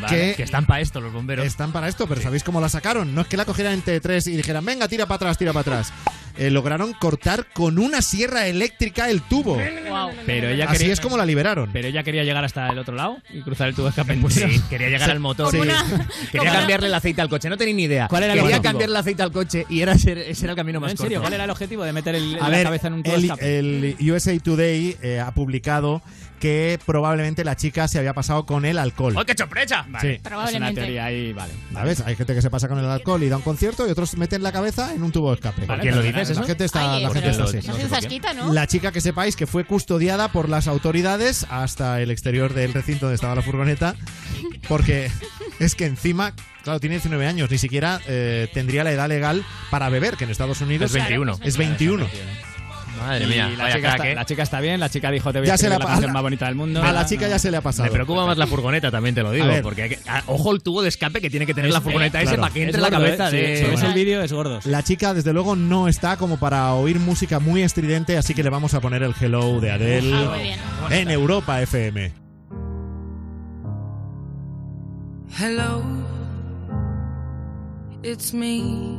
Vale, que que están para esto los bomberos. están para esto, pero ¿sabéis cómo la sacaron? No es que la cogieran entre tres y dijeran, venga, tira para atrás, tira para atrás. Eh, lograron cortar con una sierra eléctrica el tubo. Guau. Pero ella Así quería, es como la liberaron. pero ella quería llegar hasta el otro lado y cruzar el tubo de escape Pues entero. sí, quería llegar al motor. Sí. una- Quería cambiarle el aceite al coche, no tenía ni idea. ¿Cuál era el Quería objetivo? cambiarle el aceite al coche y era ese, ese era el camino No, más en serio, corto. ¿cuál era el objetivo de meter el- A la ver, cabeza en un tubo de el, escape? el USA Today eh, ha publicado que probablemente la chica se había pasado con el alcohol. ¡Oh, qué sorpresa! Vale, sí. es una Probablemente. teoría ahí, vale. ¿Sabes? Hay gente que se pasa con el alcohol y da un concierto y otros meten la cabeza en un tubo de escape. ¿Por quién lo La gente está, Ay, la pero gente está lo- así. La chica que sepáis que fue custodiada por las autoridades hasta el exterior del recinto donde estaba la furgoneta, porque es que encima, claro, tiene 19 años, ni siquiera eh, tendría la edad legal para beber, que en Estados Unidos Es 21. es 21. Madre Y mía, la, vaya chica crack, está, ¿eh? la chica está bien, la chica dijo te voy Ya a la ha- canción más bonita del mundo. A la chica ya se le ha pasado. Me preocupa más la furgoneta, también te lo digo. Porque hay que- ojo el tubo de escape que tiene que tener Es- la furgoneta eh, ese claro. para que Es entre la gordo, cabeza ¿eh? Sí, de. Si ves el vídeo, es gordo. La chica, desde luego, no está como para oír música muy estridente, así que le vamos a poner el Hello de Adele Ah, muy bien. en Europa FM. Hello, it's me.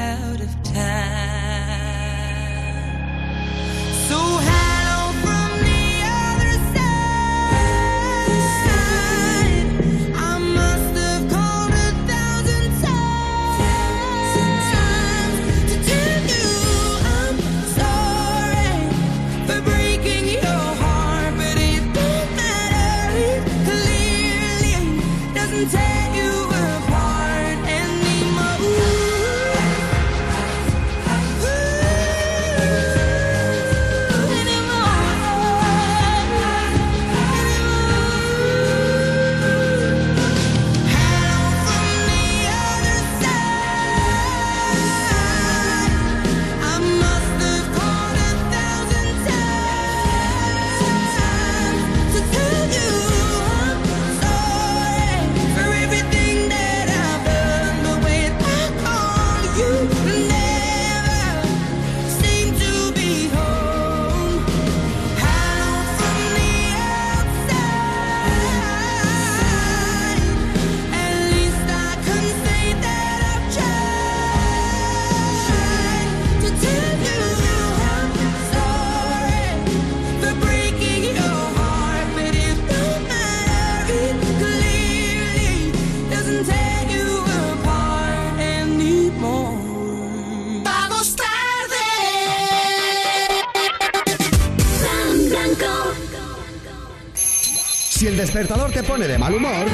despertador te pone de mal humor,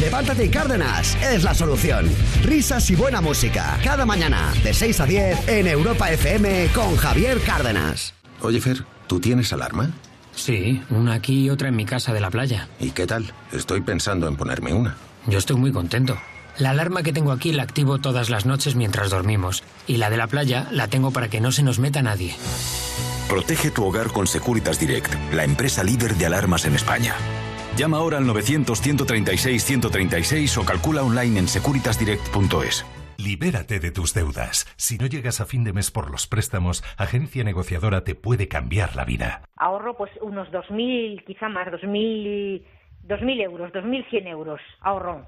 levántate y Cárdenas es la solución. Risas y buena música, cada mañana, de 6 a 10 en Europa FM con Javier Cárdenas. Oye, Fer, ¿tú tienes alarma? Sí, una aquí y otra en mi casa de la playa. ¿Y qué tal? Estoy pensando en ponerme una. Yo estoy muy contento. La alarma que tengo aquí la activo todas las noches mientras dormimos. Y la de la playa la tengo para que no se nos meta nadie. Protege tu hogar con Securitas Direct, la empresa líder de alarmas en España. Llama ahora al 900-136-136 o calcula online en securitasdirect.es. Libérate de tus deudas. Si no llegas a fin de mes por los préstamos, Agencia Negociadora te puede cambiar la vida. ahorro pues unos 2.000, quizá más, 2.000, 2.000 euros, 2.100 euros ahorro.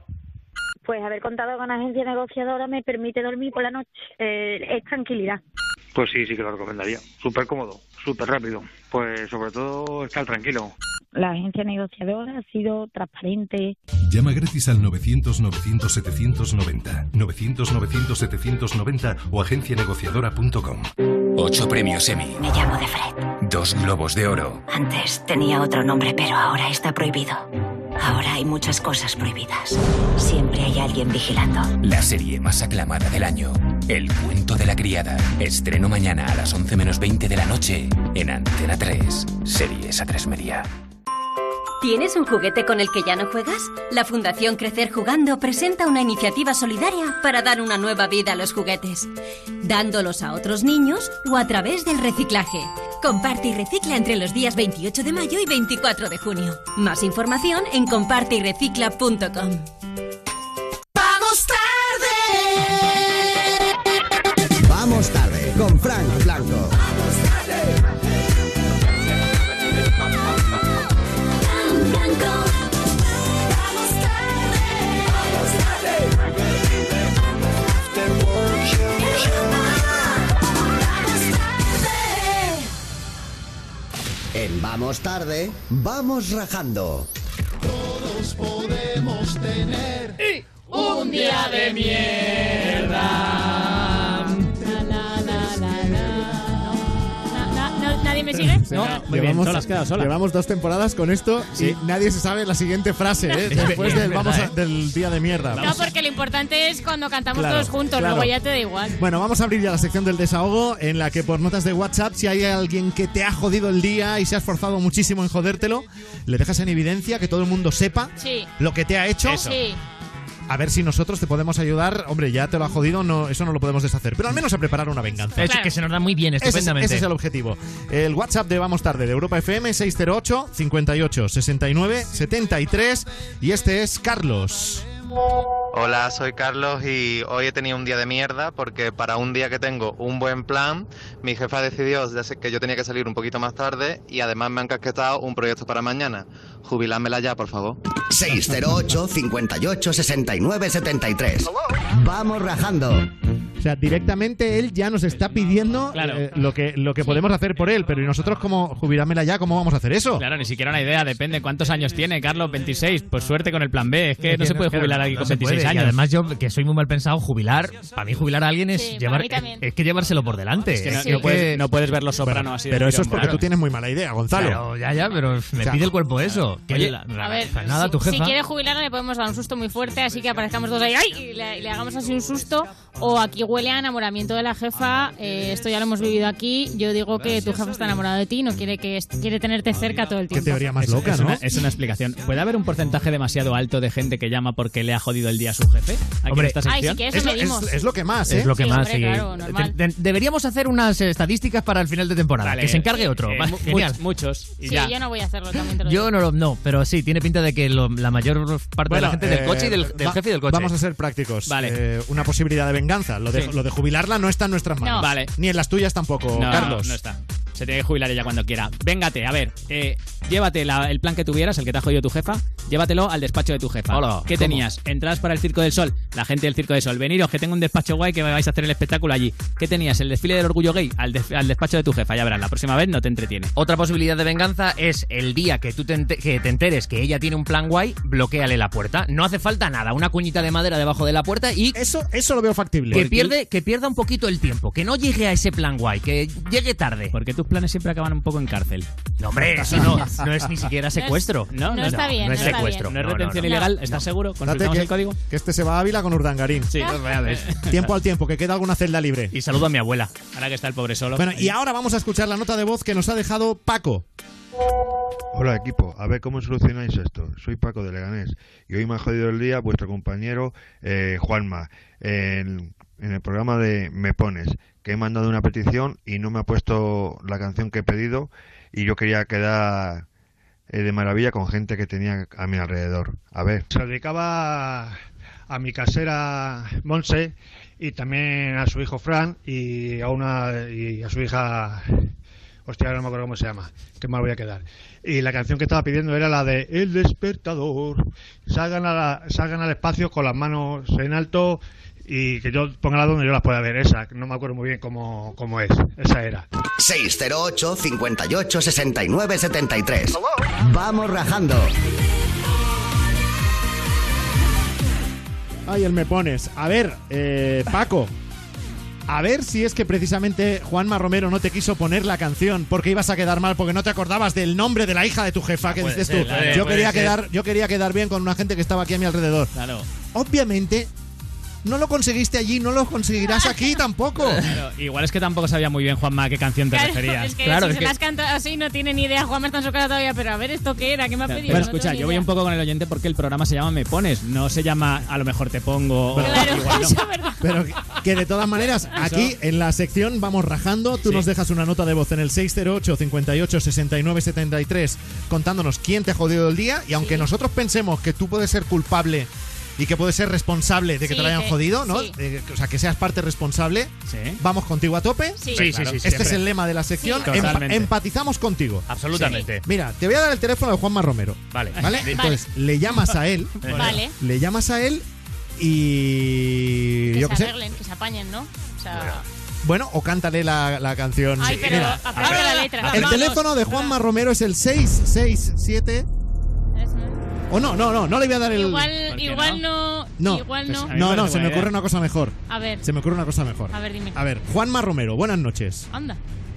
Pues haber contado con agencia negociadora me permite dormir por la noche. Eh, es tranquilidad. Pues sí, sí que lo recomendaría. Súper cómodo, súper rápido. Pues sobre todo estar tranquilo. La agencia negociadora ha sido transparente. Llama gratis al 900-900-790, 900-900-790 o agencianegociadora.com. Ocho premios Emmy. Me llamo de Fred. Dos globos de oro. Antes tenía otro nombre, pero ahora está prohibido. Ahora hay muchas cosas prohibidas. Siempre hay alguien vigilando. La serie más aclamada del año. El cuento de la criada. Estreno mañana a las 11 menos 20 de la noche en Antena 3. Series a 3 media. ¿Tienes un juguete con el que ya no juegas? La Fundación Crecer Jugando presenta una iniciativa solidaria para dar una nueva vida a los juguetes, dándolos a otros niños o a través del reciclaje. Comparte y recicla entre los días 28 de mayo y 24 de junio. Más información en comparteyrecicla.com. ¡Vamos tarde! Vamos tarde con Frank Blanco. Vamos tarde, vamos rajando. Todos podemos tener un día de mierda. Me sigue? No, muy bien, sola, has quedado sola. llevamos dos temporadas con esto Sí. y nadie se sabe la siguiente frase, ¿eh? Es Después verdad, del, vamos a- ¿eh? del día de mierda. No, porque lo importante es cuando cantamos Claro, todos juntos, claro. luego ya te da igual. Bueno, vamos a abrir ya la sección del desahogo en la que por notas de WhatsApp, si hay alguien que te ha jodido el día y se ha esforzado muchísimo en jodértelo, le dejas en evidencia que todo el mundo sepa Sí. lo que te ha hecho. Sí. A ver si nosotros te podemos ayudar. Hombre, ya te lo ha jodido, no, eso no lo podemos deshacer. Pero al menos a preparar una venganza. De hecho, que se nos da muy bien, Ese es, estupendamente. ese es el objetivo. El WhatsApp de Vamos Tarde de Europa FM 608 58 69 73 y este es Carlos. Hola, soy Carlos y hoy he tenido un día de mierda porque para un día que tengo un buen plan, mi jefa decidió que yo tenía que salir un poquito más tarde y además me han casquetado un proyecto para mañana. Jubilármela ya, por favor. 608 58 69 73. Vamos rajando. Sea, directamente él ya nos está pidiendo eh, lo que, lo que podemos hacer por él, pero ¿y nosotros como jubilármela ya, cómo vamos a hacer eso? Claro, ni siquiera una idea, depende cuántos años tiene, Carlos, 26. Pues suerte con el plan B, es que no se puede claro, jubilar aquí no con se 26 puede. Y años. además yo, que soy muy mal pensado, jubilar, para mí jubilar a alguien es Sí, llevar, es que llevárselo por delante. Es que no, no puedes, no puedes ver los sopranos así. de Pero eso es porque claro. tú tienes muy mala idea, Gonzalo. Pero ya, ya, pero me O sea, pide el cuerpo eso. Que oye, la- A ver, nada, si, tu si jefa. quiere jubilarla le podemos dar un susto muy fuerte, así que aparezcamos dos ahí ¡ay! y le, y le hagamos así un susto. O aquí huele a enamoramiento de la jefa. eh, esto ya lo hemos vivido aquí. Yo digo que tu jefa está enamorada de ti, no quiere que quiere tenerte cerca todo el tiempo. Es- es Una, es una explicación. ¿Puede haber un porcentaje demasiado alto de gente que llama porque le ha jodido el día a su jefe? Aquí Hombre, en esta Ay, si sección. quieres lo Es lo- medimos. es- es lo que más, ¿eh? Es lo que Sí, más, hombre, sí. claro, normal. De- de- deberíamos hacer unas estadísticas para el final de temporada. Vale. que se encargue otro. Eh, mu- genial. muchos. Y Sí, ya. yo no voy a hacerlo, también te lo digo. Yo no, lo- no, pero sí, tiene pinta de que lo- la mayor parte de la Bueno, gente del eh, coche y del, del va- jefe y del coche. Vamos a ser prácticos. Vale. Eh, una posibilidad de venganza. Lo de, Sí. lo de jubilarla no está en nuestras manos. No. Vale. Ni en las tuyas tampoco, No, Carlos. no está. Se tiene que jubilar ella cuando quiera. Véngate, a ver, eh, llévate la- el plan que tuvieras, el que te ha jodido tu jefa, llévatelo al despacho de tu jefa. Hola, ¿Qué ¿cómo? tenías? Entradas para el Circo del Sol. La gente del Circo del Sol. Veniros, que tengo un despacho guay que vais a hacer el espectáculo allí. ¿Qué tenías? El desfile del orgullo gay al, des- al despacho de tu jefa. Ya verás, la próxima vez no te entretiene. Otra posibilidad de venganza es el día que tú te, que te enteres que ella tiene un plan guay, bloqueale la puerta. No hace falta nada, una cuñita de madera debajo de la puerta y Eso, eso lo veo factible. que pierde, que pierda un poquito el tiempo, que no llegue a ese plan guay, que llegue tarde. Porque tus planes siempre acaban un poco en cárcel. No, hombre, eso no, no es ni siquiera secuestro. No, No está bien, no es secuestro. ¿No es No, no, retención no. ilegal? ¿Estás seguro? Date ¿Consultamos que, el código? que este se va a Ávila con Urdangarín. Sí, pues. Tiempo al tiempo, que queda alguna celda libre. Y saludo a mi abuela. Ahora que está el pobre solo. Bueno, y ahora vamos a escuchar la nota de voz que nos ha dejado Paco. Hola equipo, a ver cómo solucionáis esto. Soy Paco de Leganés y hoy me ha jodido el día vuestro compañero eh, Juanma en, en el programa de Me Pones, que he mandado una petición y no me ha puesto la canción que he pedido y yo quería quedar eh, de maravilla con gente que tenía a mi alrededor. A ver. Se dedicaba a mi casera Monse y también a su hijo Fran y a una y a su hija hostia no me acuerdo cómo se llama qué mal voy a quedar y la canción que estaba pidiendo era la de El despertador salgan a la- salgan al espacio con las manos en alto y que yo ponga donde yo las pueda ver esa no me acuerdo muy bien cómo, cómo es esa era 608 58 69 73. Vamos rajando. Ay, el me pones. A ver, eh, Paco. A ver si es que precisamente Juanma Romero no te quiso poner la canción porque ibas a quedar mal porque no te acordabas del nombre de la hija de tu jefa que Puede dices ser, tú. claro, yo quería ser. quedar, yo quería quedar bien con una gente que estaba aquí a mi alrededor. Claro. Obviamente no lo conseguiste allí, no lo conseguirás aquí tampoco. Claro, igual es que tampoco sabía muy bien, Juanma, a qué canción te Claro, referías. es que claro, si es se que- las canta así no tiene ni idea. Juanma está en su cara todavía, pero a ver esto qué era, qué me ha pedido. Pero No escucha, yo voy un poco con el oyente porque el programa se llama Me Pones, no se llama A lo mejor te pongo. o Claro, igual no. eso verdad. Pero que de todas maneras, aquí en la sección vamos rajando. Tú Sí. nos dejas una nota de voz en el 608 58 69 73 contándonos quién te ha jodido el día. Y aunque nosotros pensemos que tú puedes ser culpable y que puedes ser responsable de que Sí, te lo hayan que- jodido, ¿no? sí. Eh, o sea, que seas parte responsable. Sí. Vamos contigo a tope. Sí. Sí, sí, sí, Este siempre. es el lema de la sección. Empatizamos contigo. Absolutamente. Mira, te voy a dar el teléfono de Juanma Romero. Vale. ¿Vale? Entonces, le llamas a él. Vale. Le llamas a él y. Que yo se qué sé. arreglen, que se apañen, ¿no? O sea, Bueno, o cántale la, la canción. Ay, pero Mira, la letra. el teléfono de Juanma Romero es el 667. O no, no, no, no le voy a dar el. Igual, igual no. No, Igual no. no, no, se me ocurre una cosa mejor. A ver. Se me ocurre una cosa mejor. A ver, dime. A ver, Juanma Romero, buenas noches. Anda.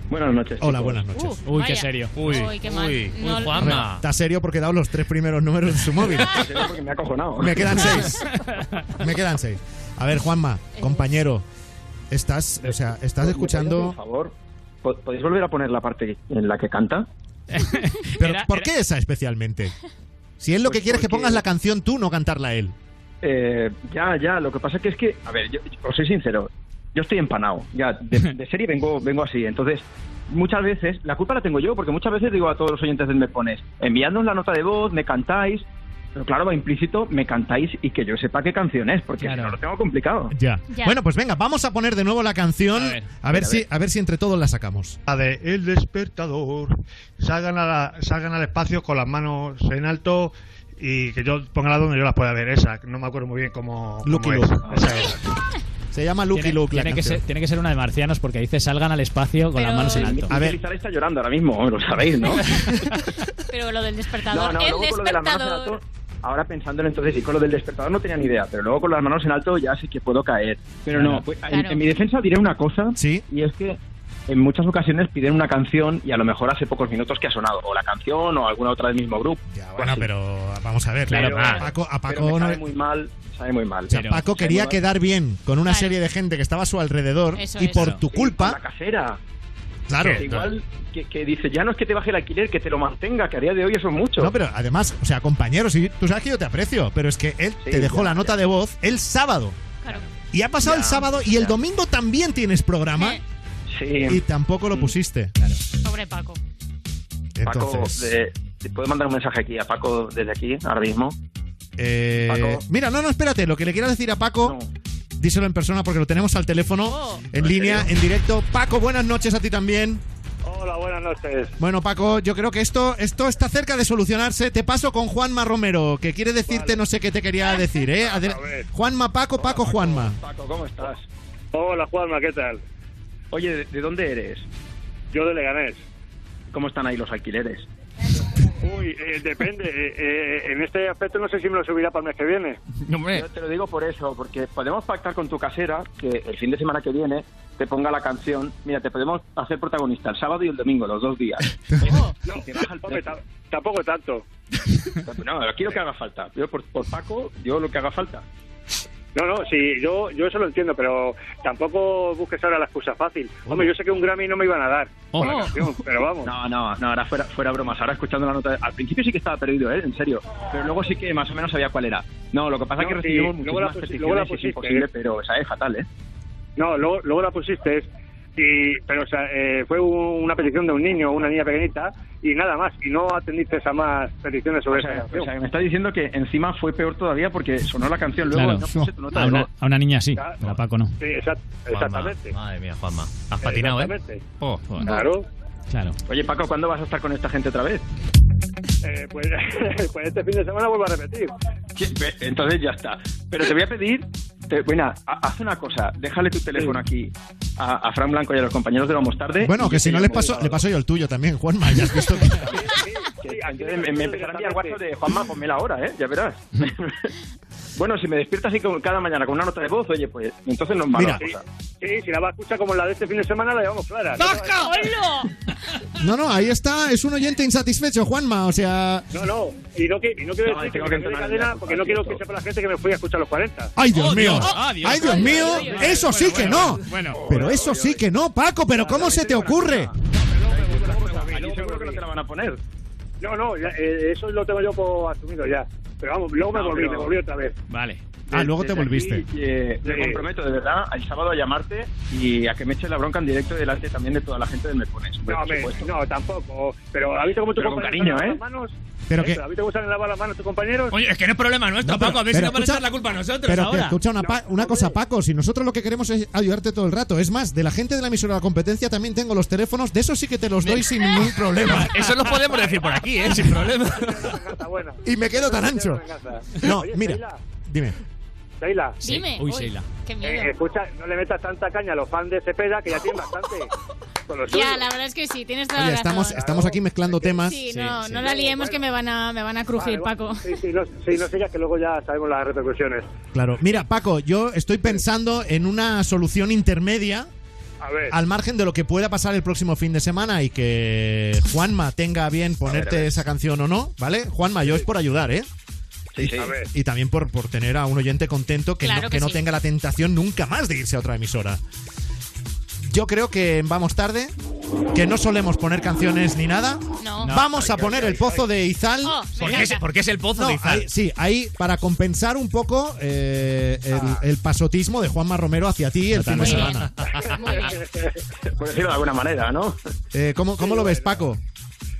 Buenas noches. Hola, chicos. buenas noches. Uh, Uy, qué serio. Uy, Uy, qué mal. uy, No- uy, Hombre, Está serio porque he dado los tres primeros números de su móvil. Porque me ha acojonado. Me quedan seis. Me quedan seis. A ver, Juanma, compañero, estás, o sea, estás ¿Me escuchando. Por favor, ¿po- ¿podéis volver a poner la parte en la que canta? Pero ¿por qué esa especialmente? Si él lo que quiere es que porque- pongas la canción tú, no cantarla él. Eh, ya, ya, lo que pasa que es que, a ver, yo, os soy sincero, yo estoy empanado, ya, de, de serie vengo, vengo así, entonces muchas veces, la culpa la tengo yo, porque muchas veces digo a todos los oyentes del Me Pones, enviadnos la nota de voz, me cantáis, pero claro, va implícito, me cantáis y que yo sepa qué canción es, porque si no lo tengo complicado. Ya. Bueno, pues venga, vamos a poner de nuevo la canción. A ver, A si, ver. a ver si entre todos la sacamos. La de El despertador. Salgan, a la- salgan al espacio con las manos en alto y que yo ponga la donde yo las pueda ver. Esa, no me acuerdo muy bien cómo, cómo Lucky es. Luke. Esa es. Se llama Lucky Tiene, Luke la tiene que ser, tiene que ser una de marcianos porque dice salgan al espacio con las manos en alto. A ver. está llorando ahora mismo, lo sabéis, ¿no? Pero lo del No, despertador. no, el luego con lo de las manos en despertador. alto, ahora pensándolo entonces, y con lo del despertador no tenía ni idea, pero luego con las manos en alto ya sí que puedo caer. Pero Claro. no, pues, en- Claro. en, mi defensa diré una cosa, ¿Sí? y es que en muchas ocasiones piden una canción y a lo mejor hace pocos minutos que ha sonado, o la canción o alguna otra del mismo grupo. Bueno, pero vamos a ver. Claro, a pero- Paco, a pero Paco me no- sabe muy mal, sabe muy mal. o sea, Paco quería quedar bien con una serie de gente que estaba a su alrededor Eso y por Claro. tu Sí, culpa. con la casera. Claro. Que igual que, que dice, ya no es que te baje el alquiler, que te lo mantenga, que a día de hoy eso es mucho. No, pero además, o sea, compañeros, y tú sabes que yo te aprecio, pero es que él Sí, te dejó ya, la nota de voz el sábado. Claro. Y ha pasado Ya, el sábado y el domingo también tienes programa Sí. y tampoco lo pusiste. Pobre Paco. Paco, de- ¿te puedo mandar un mensaje aquí a Paco desde aquí, ahora mismo? eh, Paco. mira, no, no, espérate, lo que le quiero decir a Paco, díselo en persona porque lo tenemos al teléfono, Oh. en línea, en directo. Paco, buenas noches a ti también. Hola, buenas noches. Bueno, Paco, yo creo que esto, esto está cerca de solucionarse. Te paso con Juanma Romero, que quiere decirte no sé qué te quería decir, ¿eh? Adel- Juanma, Paco, Paco, Juanma. Paco, ¿cómo estás? Hola, Juanma, ¿qué tal? Oye, ¿de, de dónde eres? Yo de Leganés. ¿Cómo están ahí los alquileres? Uy, eh, depende. eh, eh, en este aspecto no sé si me lo subirá para el mes que viene. Yo te lo digo por eso, porque podemos pactar con tu casera que el fin de semana que viene te ponga la canción. Mira, te podemos hacer protagonista el sábado y el domingo, los dos días. No, te baja el hombre, tampoco tanto. No, aquí lo que haga falta. Yo por, por Paco, yo lo que haga falta. No, no, sí, yo, yo eso lo entiendo, pero tampoco busques ahora la excusa fácil. Hombre, yo sé que un Grammy no me iban a dar por la canción, pero vamos. No, no, no, ahora fuera, fuera bromas. Ahora escuchando la nota. Al principio sí que estaba perdido, ¿eh? En serio. Pero luego sí que más o menos sabía cuál era. No, lo que pasa es que sí, recibimos luego la muchísimas luego la y es pusiste, imposible, ¿eh? pero esa es fatal, ¿eh? No, luego, luego la pusiste, y, pero o sea, eh, fue un- una petición de un niño o una niña pequeñita y nada más, y no atendiste a más peticiones sobre O sea, esa o canción. sea, que me está diciendo que encima fue peor todavía porque sonó la canción luego Claro. no puse tu nota A una, a una niña sí, pero a Paco no. Sí, exact- exactamente. Madre mía, Juanma. Has patinado, ¿eh? Exactamente. Oh. Claro. Claro. Oye, Paco, ¿cuándo vas a estar con esta gente otra vez? Eh, pues, pues este fin de semana vuelvo a repetir. Entonces ya está. Pero te voy a pedir, te- bueno, ha- haz una cosa, déjale tu teléfono aquí a, a Fran Blanco y a los compañeros de Vamos Tarde. Bueno, que si no les llamo paso, el le paso yo el tuyo también, Juanma. Ya has visto que... Que entonces me, me empezará a enviar WhatsApp de Juanma, ponme la hora, ¿eh? Ya verás. Bueno, si me despiertas así como cada mañana con una nota de voz, oye, pues entonces no es mala Mira. cosa. Sí, si la va a escuchar como la de este fin de semana, la llevamos clara. No, no, ahí está, es un oyente insatisfecho, Juanma. O sea. No, no, y no, que- y no quiero No, decir que que de cadena ya, porque no quiero que sepa la gente que me fui a escuchar los 40. ¡Ay, Dios mío! Ah, Dios. ¡Ay, Dios mío! Dios. Eso sí Bueno, que bueno, no. bueno. Pero eso sí que no, Paco. ¿Pero cómo se te ocurre? Seguro que no te la van a poner. No, no, eh, eso lo tengo yo por asumido ya. Pero vamos, luego me volví, me volví otra vez. Vale. Ah, luego te volviste. aquí, eh, me comprometo de verdad el sábado a llamarte y a que me eches la bronca en directo delante también de toda la gente de Me Pones. No, me- no, tampoco. Pero ¿has visto cómo tu Pero con cariño, ¿eh? las manos? Pero que- ¿A ti te gustan lavar las manos tus compañeros? Oye, es que no es problema nuestro, No, pero- Paco. A ver si pero nos van a echar la culpa a nosotros Pero que ahora. escucha una, pa- una cosa, Paco. Si nosotros lo que queremos es ayudarte todo el rato. Es más, de la gente de la emisora de la competencia también tengo los teléfonos. De eso sí que te los doy sin ningún problema. Eso lo podemos decir por aquí, ¿eh? Sin problema. Y me quedo tan ancho. No, mira. Dime. Sheila, Dime. Uy, Sheila. Qué miedo. eh, escucha, no le metas tanta caña a los fans de Cepeda que ya tienen bastante. Con los Ya, la verdad es que sí, tienes toda Oye, la estamos, razón. estamos aquí mezclando temas. Sí, Sí, no, sí. no la liemos que me van a, me van a crujir, Vale, Paco. Sí, sí, no, sí, no sé ya que luego ya sabemos las repercusiones. Claro. Mira, Paco, yo estoy pensando en una solución intermedia A ver. al margen de lo que pueda pasar el próximo fin de semana y que Juanma tenga a bien ponerte a ver. esa canción o no, ¿vale? Juanma, yo es por ayudar, ¿eh? Sí, sí. Y también por, por tener a un oyente contento que, Claro no, que que no sí. tenga la tentación nunca más de irse a otra emisora. Yo creo que Vamos Tarde que no solemos poner canciones ni nada, No. vamos a poner el pozo de Izal. Oh, me ¿Por qué, es, encanta. por qué es el pozo No, de Izal? ahí- sí, ahí para compensar un poco eh, el, el pasotismo de Juanma Romero hacia ti el fin de semana. Por decirlo de alguna manera, ¿no? Eh, ¿cómo, cómo lo ves, Paco?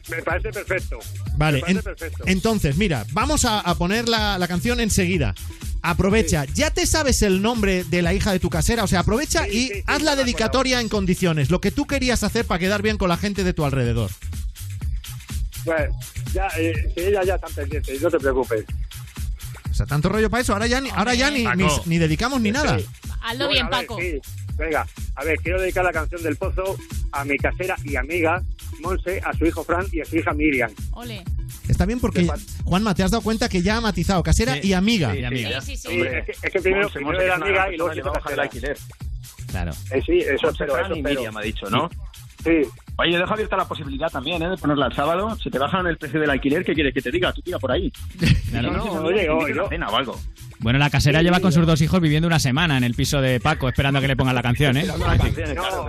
Me parece perfecto. Vale, Me parece en- perfecto. entonces, mira, vamos a, a poner la, la canción enseguida. Aprovecha, ¿ya te sabes el nombre de la hija de tu casera? O sea, aprovecha Sí, y sí, haz la dedicatoria en condiciones, lo que tú querías hacer para quedar bien con la gente de tu alrededor. Bueno, ya, eh, sí, ella ya están pendientes, no te preocupes. O sea, tanto rollo para eso, ahora ya ni, ahora ya ni, ni, dedicamos ni nada. Hazlo Bueno, bien, ver, Paco. sí. Venga, a ver, quiero dedicar la canción del pozo a mi casera y amiga Monse, a su hijo Fran y a su hija Miriam. Ole. Está bien porque, Juanma, te has dado cuenta que ya ha matizado casera Sí, y amiga. y amiga. Sí, sí, sí. Hombre, es, que, es que primero, Monse, primero Monse, era amiga y luego se le hizo va a bajar el casera. alquiler. Claro. Eh, sí, eso Monse, Fran eso y. Miriam ha dicho, ¿no? Sí, Oye, dejo abierta la posibilidad también, ¿eh? De ponerla el sábado. Si te bajan el precio del alquiler, ¿qué quieres que te diga? Tú tira por ahí. Claro. No, Si no, no, oye, yo- una cena o algo. Bueno, la casera Sí, lleva con sus dos hijos viviendo una semana en el piso de Paco, esperando a que le pongan la canción, ¿eh? La canción, claro,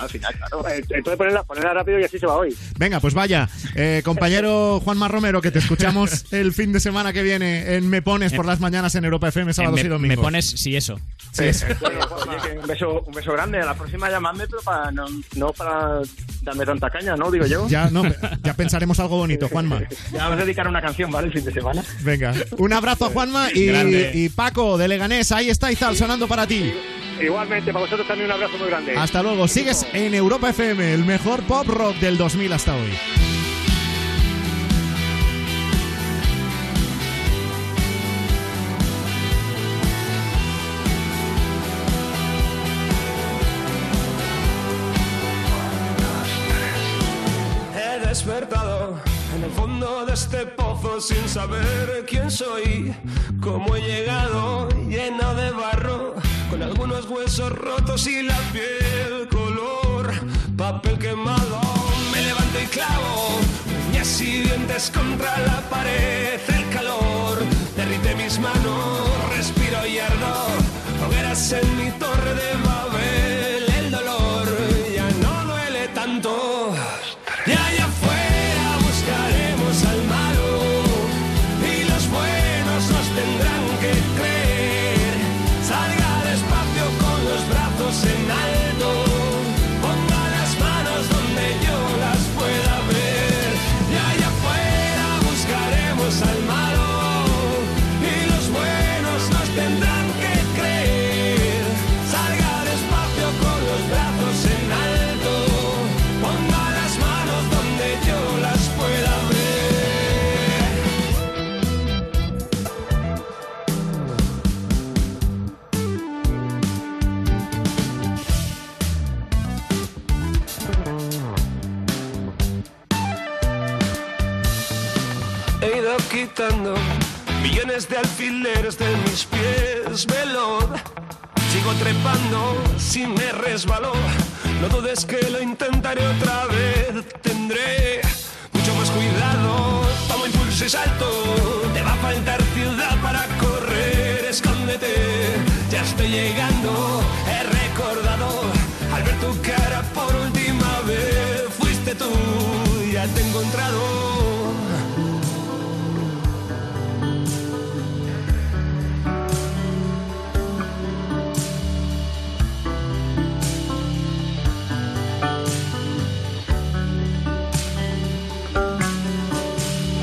al final, claro. Eh, Entonces ponerla, ponerla rápido y así se va hoy. Venga, pues vaya, eh, compañero Juanma Romero, que te escuchamos el fin de semana que viene en Me Pones por las mañanas en Europa FM, sábados me, y domingos. me pones eso. Sí, eso. Bueno, oye, que un beso, un beso grande. A la próxima llamadme, pero para no, no para darme tanta caña, ¿no? Digo yo. Ya, no, ya pensaremos algo bonito, Juanma. Ya os dedicaré una canción, ¿vale? El fin de semana. Venga, un abrazo a Juanma y, Grande. Y Paco de Leganés. Ahí está Izal sonando para ti. Igualmente, para vosotros también un abrazo muy grande. Hasta luego. Sigues en Europa FM, el mejor pop rock del 2000 hasta hoy. De este pozo sin saber quién soy, cómo he llegado lleno de barro, con algunos huesos rotos y la piel color papel quemado. Me levanto y clavo uñas y dientes contra la pared, el calor derrite mis manos, respiro y ardo, hogueras en mi torre de Babel, millones de alfileres de mis pies, veloz. Sigo trepando si me resbaló. No dudes que lo intentaré otra vez. Tendré mucho más cuidado. Tomo impulso y salto. Te va a faltar ciudad para correr. Escóndete, ya estoy llegando. He recordado al ver tu cara por última vez. Fuiste tú, ya te he encontrado.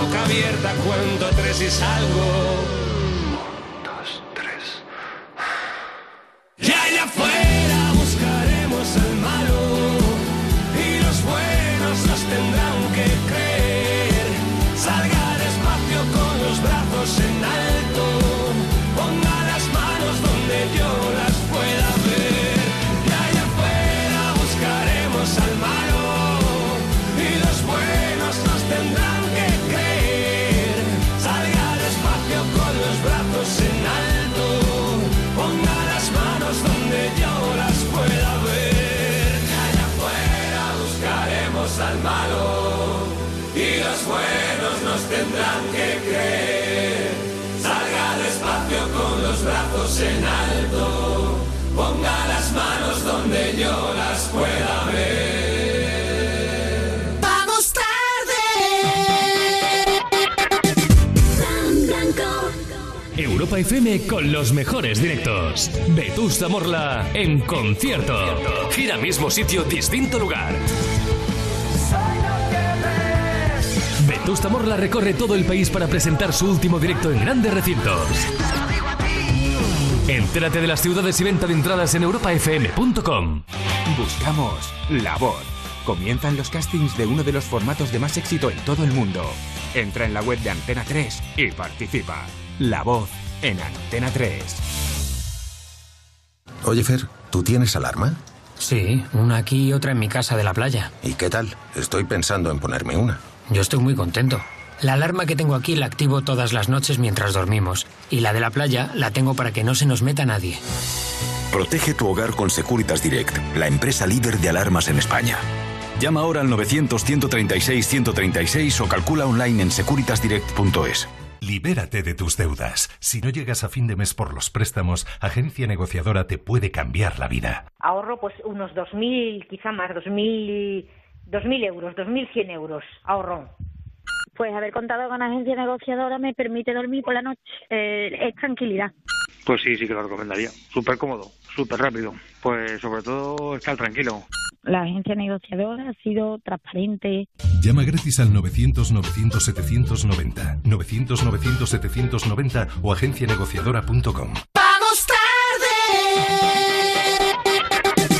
boca abierta, cuento tres y salgo. Concierto. Gira mismo sitio, distinto lugar. Vetusta Morla recorre todo el país para presentar su último directo en grandes recintos. Entérate de las ciudades y venta de entradas en europafm.com. Buscamos La Voz. Comienzan los castings de uno de los formatos de más éxito en todo el mundo. Entra en la web de Antena 3 y participa. La Voz en Antena 3. Oye, Fer, ¿tú tienes alarma? Sí, una aquí y otra en mi casa de la playa. ¿Y qué tal? Estoy pensando en ponerme una. Yo estoy muy contento. La alarma que tengo aquí la activo todas las noches mientras dormimos. Y la de la playa la tengo para que no se nos meta nadie. Protege tu hogar con Securitas Direct, la empresa líder de alarmas en España. Llama ahora al 900-136-136 o calcula online en securitasdirect.es. Libérate de tus deudas. Si no llegas a fin de mes por los préstamos, Agencia Negociadora te puede cambiar la vida. Ahorro pues unos 2.000, quizá más, 2.000, 2.000 euros, 2.100 euros. Ahorro. Pues haber contado con agencia negociadora me permite dormir por la noche. Eh, es tranquilidad. Pues sí, sí que lo recomendaría. Súper cómodo, súper rápido. Pues sobre todo estar tranquilo. La agencia negociadora ha sido transparente. Llama gratis al 900-900-790, 900-900-790 o agencianegociadora.com. Vamos tarde.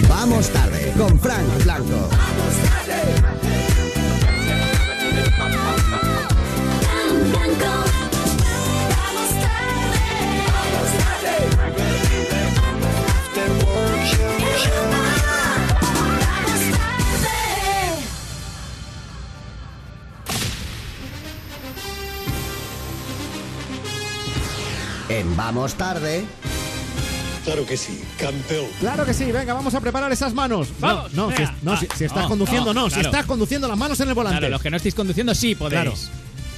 Vamos tarde con Frank Blanco. En Vamos tarde. Claro que sí, campeón. Claro que sí, venga, vamos a preparar esas manos. Vamos, no, no, si, no, Ah, si estás no, conduciendo, no, no, si estás conduciendo las manos en el volante. Claro, los que no estáis conduciendo sí podéis. Claro.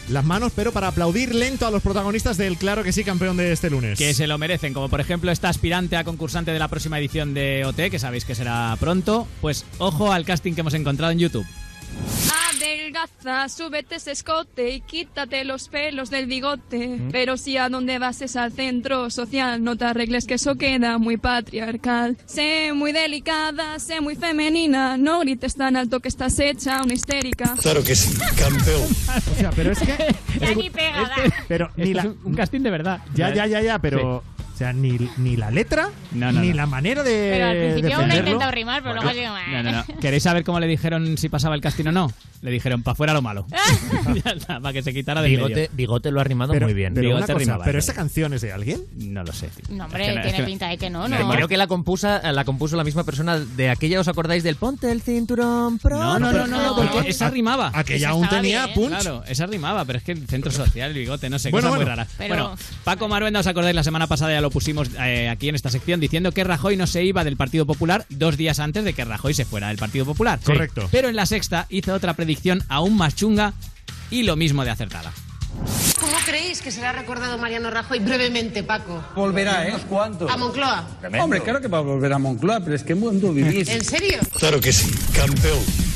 Las manos, pero para aplaudir lento a los protagonistas del Claro que sí, campeón de este lunes. Que se lo merecen, como por ejemplo esta aspirante a concursante de la próxima edición de OT, que sabéis que será pronto. Pues ojo al casting que hemos encontrado en YouTube. Adelgaza, súbete ese escote y quítate los pelos del bigote. Mm. Pero si a donde vas es al centro social, no te arregles que eso queda muy patriarcal. Sé muy delicada, sé muy femenina, no grites tan alto que estás hecha una histérica. Claro que sí, campeón. o sea, pero es que. Aquí pegada. Pero ni la. es un, un casting de verdad. Ya, ya, ya, ya, pero. Sea, ni, ni la letra, No, no, ni no. la manera de. Pero al principio aún intentado rimar, pero luego ha sido No, no, no. ¿Queréis saber cómo le dijeron si pasaba el casting o no? Le dijeron, para fuera lo malo. ya está, para que se quitara del Bigote, medio. bigote lo ha rimado Pero, muy bien. pero una Bigote cosa, rimaba, ¿pero es esa canción es de alguien? No lo sé. tío. No, hombre, Es que no- es tiene que- pinta de que no, ¿no? Creo que la compusa, la compuso la misma persona de aquella, ¿os acordáis del Ponte el cinturón pro? No, no, no, no, no, porque esa rimaba. Aquella aún tenía bien. punch. Claro, esa rimaba, pero es que el centro social, el bigote, no sé, Bueno, cosas muy. Pero- Bueno, Paco Maruenda, ¿os acordáis? La semana pasada ya lo pusimos eh, aquí en esta sección diciendo que Rajoy no se iba del Partido Popular dos días antes de que Rajoy se fuera del Partido Popular. Correcto. Pero en la sexta hizo otra predicción aún más chunga y lo mismo de acertada. ¿Cómo creéis que será recordado Mariano Rajoy brevemente, Paco? Volverá, ¿eh? ¿Cuánto? ¿A Moncloa? Hombre, claro que va a volver a Moncloa, pero es que mundo vivís. ¿En serio? Claro que sí, campeón.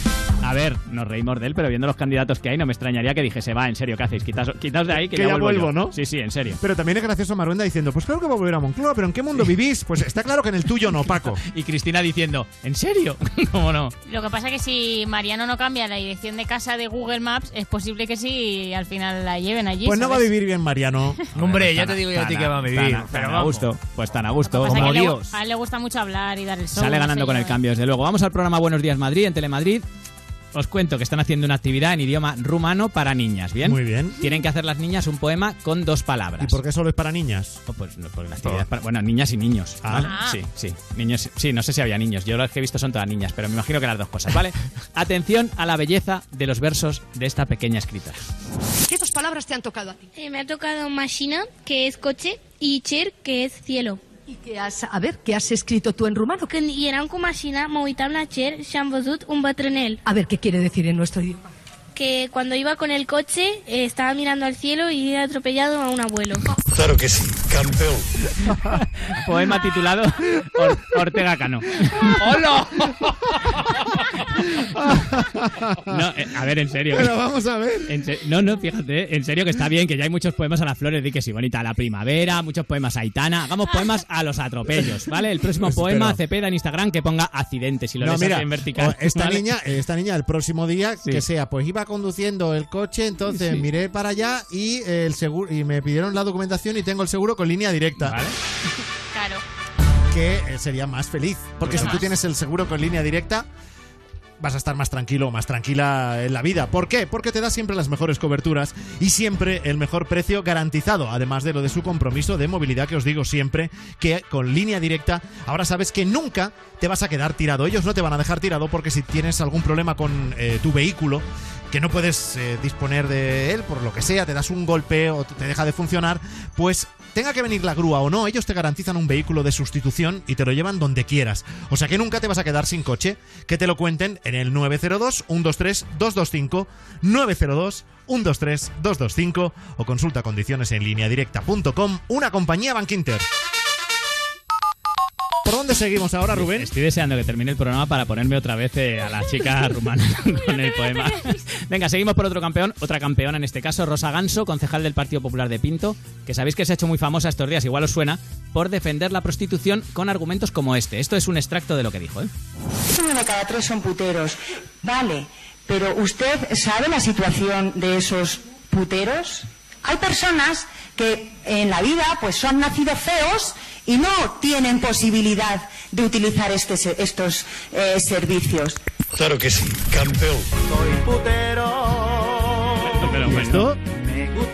A ver, nos reímos de él, pero viendo los candidatos que hay, no me extrañaría que dijese, va, en serio, ¿qué hacéis? Quitaos, quitaos de ahí que, Que ya vuelvo, yo". ¿no? Sí, sí, en serio. Pero también es gracioso Maruenda diciendo, pues claro que va a volver a Moncloa, pero ¿en qué mundo vivís? Pues está claro que en el tuyo no, Paco. Y Cristina diciendo, ¿en serio? ¿Cómo no? Lo que pasa es que si Mariano no cambia la dirección de casa de Google Maps, es posible que sí al final la lleven allí. Pues no va a vivir bien Mariano. Hombre, ya Tan- te digo yo a ti que va a vivir. tan pero tan a gusto. Pues tan a gusto, como le, Dios. a él le gusta mucho hablar y dar el show. Sale no ganando sé con yo. el cambio, desde luego. Vamos al programa Buenos Días Madrid, en Telemadrid. Os cuento que están haciendo una actividad en idioma rumano para niñas, ¿bien? Muy bien. Tienen que hacer las niñas un poema con dos palabras. ¿Y por qué solo es para niñas? Oh, pues, no, porque la actividad es para- bueno, niñas y niños. Ah. ¿vale? Ah. Sí, sí. Niños, sí, no sé si había niños. Yo los que he visto son todas niñas, pero me imagino que las dos cosas, ¿vale? Atención a la belleza de los versos de esta pequeña escritora. ¿Qué dos palabras te han tocado a ti? Eh, me ha tocado machina, que es coche, y cher, que es cielo. I què has, a ver, ¿qué has escrito tú en rumano? Când eram cu mașina, mă uitam la am văzut un bătrânel. A ver, ¿qué quiere decir en nuestro idioma? Que cuando iba con el coche eh, estaba mirando al cielo y he atropellado a un abuelo. Claro que sí, campeón. Poema titulado Or- Ortega Cano. ¡Hola! No, eh, a ver, en serio. Pero vamos a ver. En se- no, no, fíjate, en serio que está bien, que ya hay muchos poemas a las flores, di que sí, bonita, la primavera, muchos poemas a Aitana. Hagamos poemas a los atropellos, ¿vale? El próximo Pues, poema, pero- Cepeda en Instagram, que ponga accidentes y lo No, lees mira, así en vertical. esta ¿vale? niña, esta niña el próximo día que sea, pues iba conduciendo el coche, entonces Sí. miré para allá y el seguro y me pidieron la documentación y tengo el seguro con línea directa. Claro. Que eh, sería más feliz, porque si tú tienes el seguro con línea directa vas a estar más tranquilo o más tranquila en la vida. ¿Por qué? Porque te da siempre las mejores coberturas y siempre el mejor precio garantizado, además de lo de su compromiso de movilidad que os digo siempre, que con línea directa ahora sabes que nunca te vas a quedar tirado. Ellos no te van a dejar tirado porque si tienes algún problema con eh, tu vehículo, que no puedes eh, disponer de él por lo que sea, te das un golpe o te deja de funcionar, pues tenga que venir la grúa o no, ellos te garantizan un vehículo de sustitución y te lo llevan donde quieras. O sea que nunca te vas a quedar sin coche. Que te lo cuenten en el 902-123-225, 902-123-225 o consulta condiciones en línea directa.com, una compañía Bankinter. ¿Por dónde seguimos ahora, Rubén? Estoy deseando que termine el programa para ponerme otra vez eh, a la chica rumana con el poema. Venga, seguimos por otro campeón, otra campeona en este caso, Rosa Ganso, concejal del Partido Popular de Pinto, que sabéis que se ha hecho muy famosa estos días, igual os suena, por defender la prostitución con argumentos como este. Esto es un extracto de lo que dijo, ¿eh? Uno de cada tres son puteros. Vale, pero ¿usted sabe la situación de esos puteros? Hay personas que en la vida pues son nacidos feos y no tienen posibilidad de utilizar este se- estos eh, servicios. Claro que sí, campeón. Soy putero. Pero ¿Esto?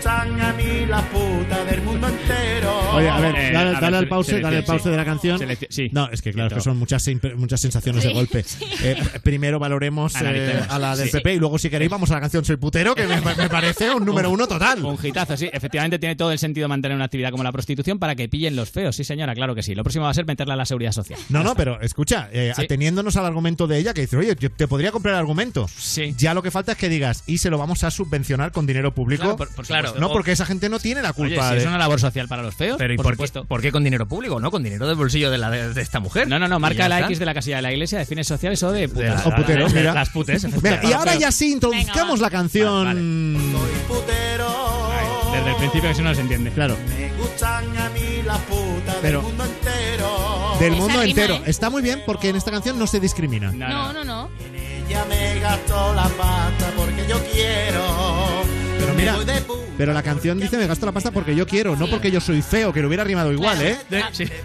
Gustan a mí las putas del mundo entero. Oye, a ver, Eh, dale, a dale ver, al pause, dale al pause sí. de la canción. Selección, sí. No, es que claro, es que son muchas, muchas sensaciones de golpe. sí. Eh, primero valoremos eh, a la del Sí. PP y luego, si queréis, vamos a la canción Soy putero, que me, me parece un número uno total. Un hitazo, sí. Efectivamente tiene todo el sentido mantener una actividad como la prostitución para que pillen los feos. Sí, señora, claro que sí. Lo próximo va a ser meterla a la seguridad social. No, no, pero escucha, eh, Sí. ateniéndonos al argumento de ella, que dice, oye, yo te podría comprar el argumento. Sí. Ya lo que falta es que digas, y se lo vamos a subvencionar con dinero público. Claro, por- por No, porque esa gente no tiene la Oye, culpa si de... es una labor social para los feos, Pero ¿y por, por, supuesto. qué, por qué con dinero público? ¿No? Con dinero del bolsillo de, la, de, de esta mujer. No, no, no, marca la está. X de la casilla de la iglesia de fines sociales o de putas. O puteros, mira. Las putes, y ahora ya sí, introduzcamos la canción... Desde el principio que si no se entiende. Claro. Me gustan a mí las putas Pero- del mundo entero. Del mundo rima, entero. ¿eh? Está muy bien porque en esta canción no se discrimina. No, no, no. Ella me gastó la pasta porque yo quiero. Pero mira, pero la canción dice me gasto la pasta porque yo quiero, no porque yo soy feo, que lo hubiera rimado igual, ¿eh?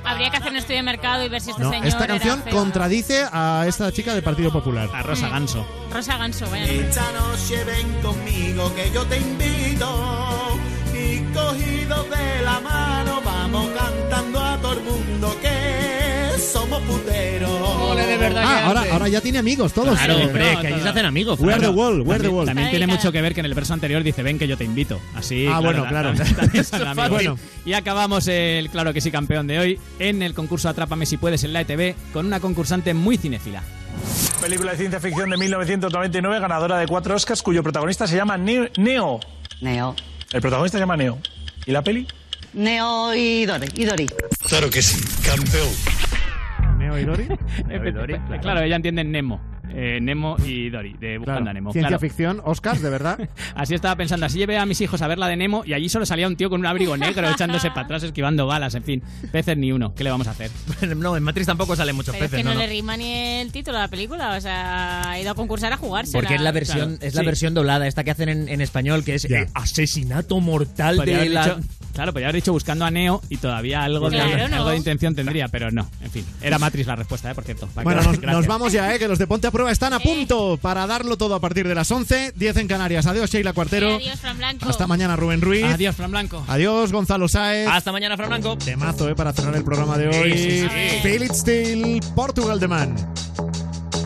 Habría que hacer un estudio de mercado y ver si este No, señor. esta era canción feo. contradice a esta chica del Partido Popular. A Rosa Ganso. Rosa Ganso, vaya. Esta noche ven conmigo que yo te invito. Y cogidos de la mano vamos cantando a todo el mundo que somos puteros. Ah, ahora, ahora ya tiene amigos todos. Claro, Eh, hombre, no, que allí se hacen amigos. Where the claro. wall, where the También, wall. también tiene mucho que ver que en el verso anterior dice ven que yo te invito. Así. Ah, bueno, claro. Bueno, y acabamos el claro que sí campeón de hoy en el concurso Atrápame si puedes en la ETV con una concursante muy cinéfila. Película de ciencia ficción de 1999, ganadora de cuatro Oscars, cuyo protagonista se llama Ne- Neo. Neo. El protagonista se llama Neo. ¿Y la peli? Neo y Dori. Y Dori. Claro que sí, campeón. Neo y Dory. Claro. ella entiende Nemo. Eh, Nemo y Dory, de Buscando Claro, a Nemo. Ciencia claro. ficción, Oscars, de verdad. Así estaba pensando, así llevé a mis hijos a ver la de Nemo y allí solo salía un tío con un abrigo negro echándose para atrás, esquivando balas, en fin. Peces ni uno, ¿qué le vamos a hacer? No, en Matrix tampoco salen muchos Pero es peces, que no, no, le rima ni el título de la película. O sea, ha ido a concursar a jugarse. Porque es la versión, es la sí. versión doblada, esta que hacen en, en español, que es eh, asesinato mortal Podría de la... dicho- claro, podría haber dicho buscando a Neo y todavía algo, de, Claro, ¿no? algo de intención tendría, pero no. En fin, era Matrix la respuesta, ¿eh? por cierto. Para Bueno, que- nos, vamos ya, ¿eh? que los de Ponte a Prueba están a punto para darlo todo a partir de las 11, 10 en Canarias. Adiós, Sheila Cuartero. Adiós, Fran Blanco. Hasta mañana, Rubén Ruiz. Adiós, Fran Blanco. Adiós, Gonzalo Sáez. Hasta mañana, Fran Blanco. Temazo, ¿eh? Para cerrar el programa de hoy. Sí, sí, sí. Feel It Still, Portugal The Man.